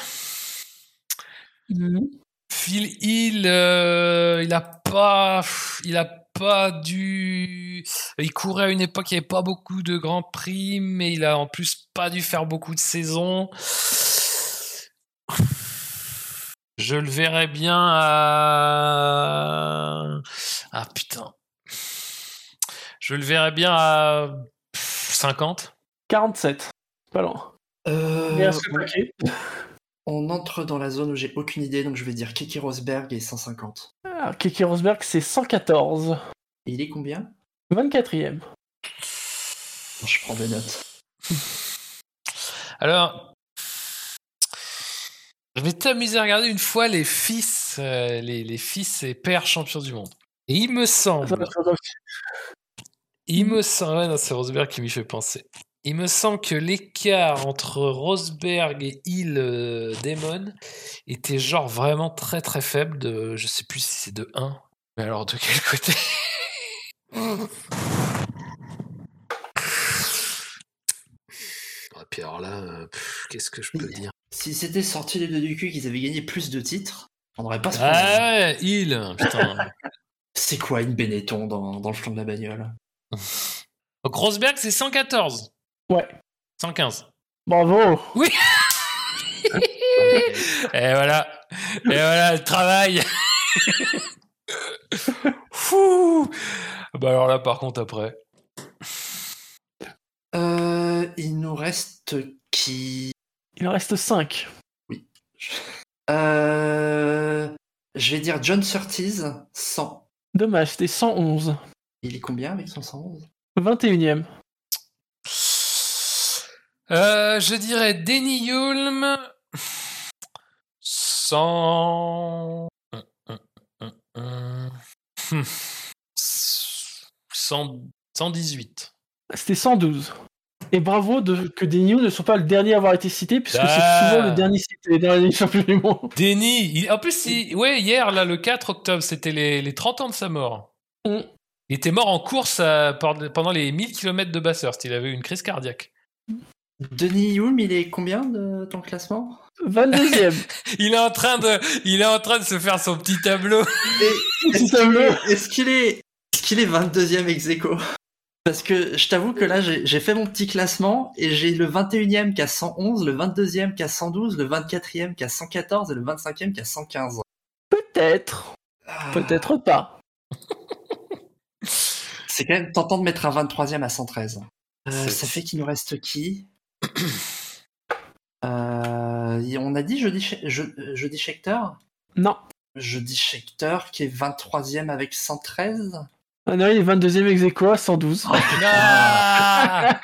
Phil Hill, euh, il a pas, il a pas dû, il courait à une époque, il n'y avait pas beaucoup de grands prix, mais il a en plus pas dû faire beaucoup de saisons. Je le verrais bien à, ah putain, je le verrais bien à 50. 47. Pas loin. Euh, Et paquet. on entre dans la zone où j'ai aucune idée, donc je vais dire Kiki Rosberg et 150. Alors, Keke Rosberg, c'est 114. Et il est combien? 24e. Je prends des notes. Alors, je vais t'amuser à regarder une fois les fils, euh, les, les fils et pères champions du monde. Et il me semble, il me semble, ouais, non, c'est Rosberg qui m'y fait penser. Il me semble que l'écart entre Rosberg et Hill euh, Damon était genre vraiment très très faible. De, je sais plus si c'est de 1. Mais alors de quel côté? Alors là, euh, qu'est-ce que je peux dire? Si c'était sorti les deux du cul qu'ils avaient gagné plus de titres, on n'aurait pas ce problème. Ah ouais, putain. C'est quoi une Benetton dans, dans le flanc de la bagnole? Donc Rosberg, c'est 114. Ouais. 115. Bravo. Et voilà. Et voilà le travail. Fou. Bah alors là, par contre, après. Euh, il nous reste qui Il en reste 5. euh, Je vais dire John Surtees, 100. Dommage, c'était 111. Il est combien avec son 111 21ème. Euh, je dirais Denny Yulm. 100. Hmm. 100 118. C'était 112. Et bravo de, que news ne sont pas le dernier à avoir été cité, puisque Ah. c'est souvent le dernier cité dans les champions du monde. Denny, il- en plus, il- ouais, hier, là, le 4 octobre, c'était les, les 30 ans de sa mort. Mm. Il était mort en course à- par- pendant les 1000 km de Bathurst. Il avait eu une crise cardiaque. Denis Hulme, il est combien de ton classement? 22ème. Il est en train de, il est en train de se faire son petit tableau. Est-ce qu'il est, est-ce qu'il est, est-ce qu'il est 22e ex aequo? Parce que je t'avoue que là, j'ai fait mon petit classement et j'ai le 21e qui a 111, le 22e qui a 112, le 24e qui a 114 et le 25e qui a 115. Peut-être. Ah, Peut-être pas. C'est quand même tentant de mettre un 23e à 113. Euh, ça fait qu'il nous reste qui? Euh, On a dit jeudi, je, jeudi Schechter? Non. Jeudi Schechter qui est 23e avec 113 Non, il est 22ème ex aequo à 112. Ah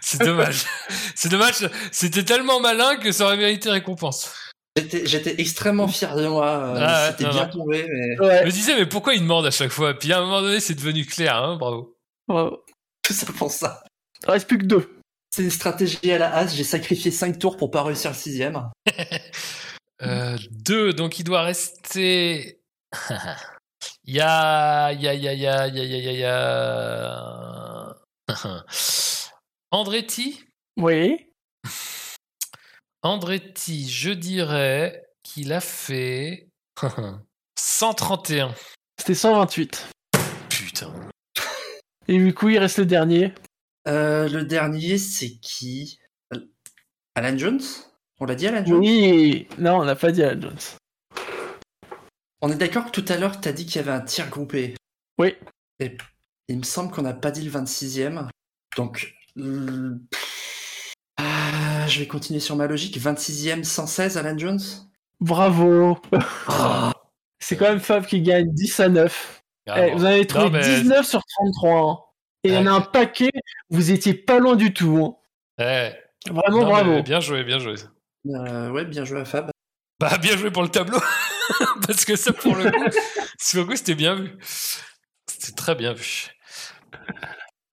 C'est dommage. C'est dommage. C'était tellement malin que ça aurait mérité récompense. J'étais, extrêmement fier de moi. euh, Ah C'était bien non. tombé, mais Je Ouais. me disais, mais pourquoi il demande à chaque fois? Puis à un moment donné, c'est devenu clair, hein, bravo. Bravo. tout ça pour ça. Il reste plus que deux. C'est une stratégie à la as. J'ai sacrifié 5 tours pour pas réussir le sixième. Euh, deux, donc il doit rester. Il y a. Il y a. Il y a. Il y a. Il y a. Il y a. il y a- Andretti? Oui. Andretti, je dirais qu'il a fait. 131. C'était 128. Putain. Et du coup, il reste le dernier. Euh, le dernier, c'est qui? Alan Jones? On l'a dit, Alan Jones? Oui. Non, on n'a pas dit à Jones. On est d'accord que tout à l'heure, t'as dit qu'il y avait un tir groupé. Oui. Et il me semble qu'on n'a pas dit le 26e. Donc. euh, ah, je vais continuer sur ma logique. 26e, 116, Alan Jones? Bravo. Ah, C'est quand même Fab qui gagne 10 à 9. Ah, Eh, bon. vous en avez trouvé Non, mais- 19 sur 33. hein. Et il y en a un paquet, vous étiez pas loin du tout. hein. Vraiment non, bravo. Bien joué, bien joué. Euh, ouais, bien joué à Fab. Bah, bien joué pour le tableau. Parce que ça, pour le coup, sur le coup, c'était bien vu. C'était très bien vu.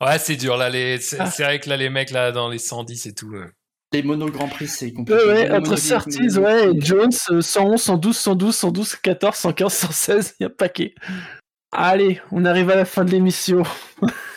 Ouais, c'est dur, là. Les... C'est Ah. vrai que là, les mecs, là, dans les 110 et tout. euh, Les mono Grand Prix, c'est compliqué. Ouais, entre Surtees, ouais, et Jones, euh, 111, 112, 112, 112, 14, 115, 116, il y a un paquet. Allez, on arrive à la fin de l'émission.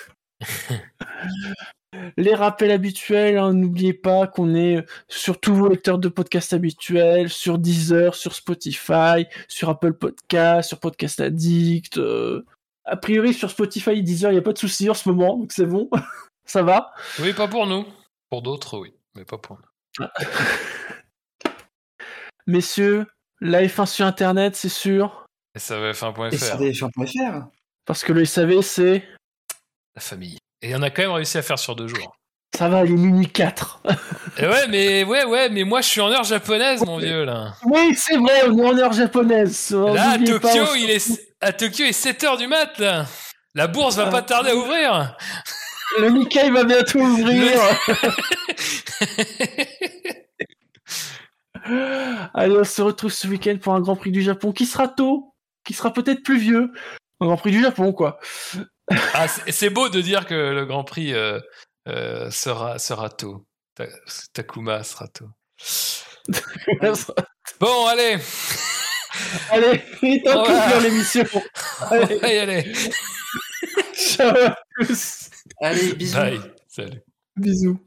Les rappels habituels, hein, n'oubliez pas qu'on est sur tous vos lecteurs de podcasts habituels, sur Deezer, sur Spotify, sur Apple Podcast, sur Podcast Addict. euh, A priori, sur Spotify et Deezer, il n'y a pas de souci en ce moment, donc c'est bon. Ça va? Oui, pas pour nous. Pour d'autres, oui. Mais pas pour nous. Messieurs, la F1 sur Internet, c'est sûr? Et SAVF1.fr, sur DF1.fr. Parce que le SAV, c'est. La famille. Et on a quand même réussi à faire sur deux jours. Ça va, il est minuit 4. Et ouais, mais ouais, ouais, mais moi, je suis en heure japonaise, mon vieux, là. oui, c'est vrai, on est en heure japonaise. Là, à pas, Tokyo, il est, à Tokyo, il est 7h du mat, là. La bourse va pas tarder à ouvrir. Le Nikkei va bientôt ouvrir. Allez, on se retrouve ce week-end pour un Grand Prix du Japon qui sera tôt, qui sera peut-être pluvieux. Un Grand Prix du Japon, quoi. Ah, c'est beau de dire que le Grand Prix euh, euh, sera, sera tôt. Ta- Takuma sera tôt. Bon, allez, Allez, il est temps de conclure l'émission. on Allez, aller. ciao à tous. Allez, bisous. Bye. Salut. Bisous.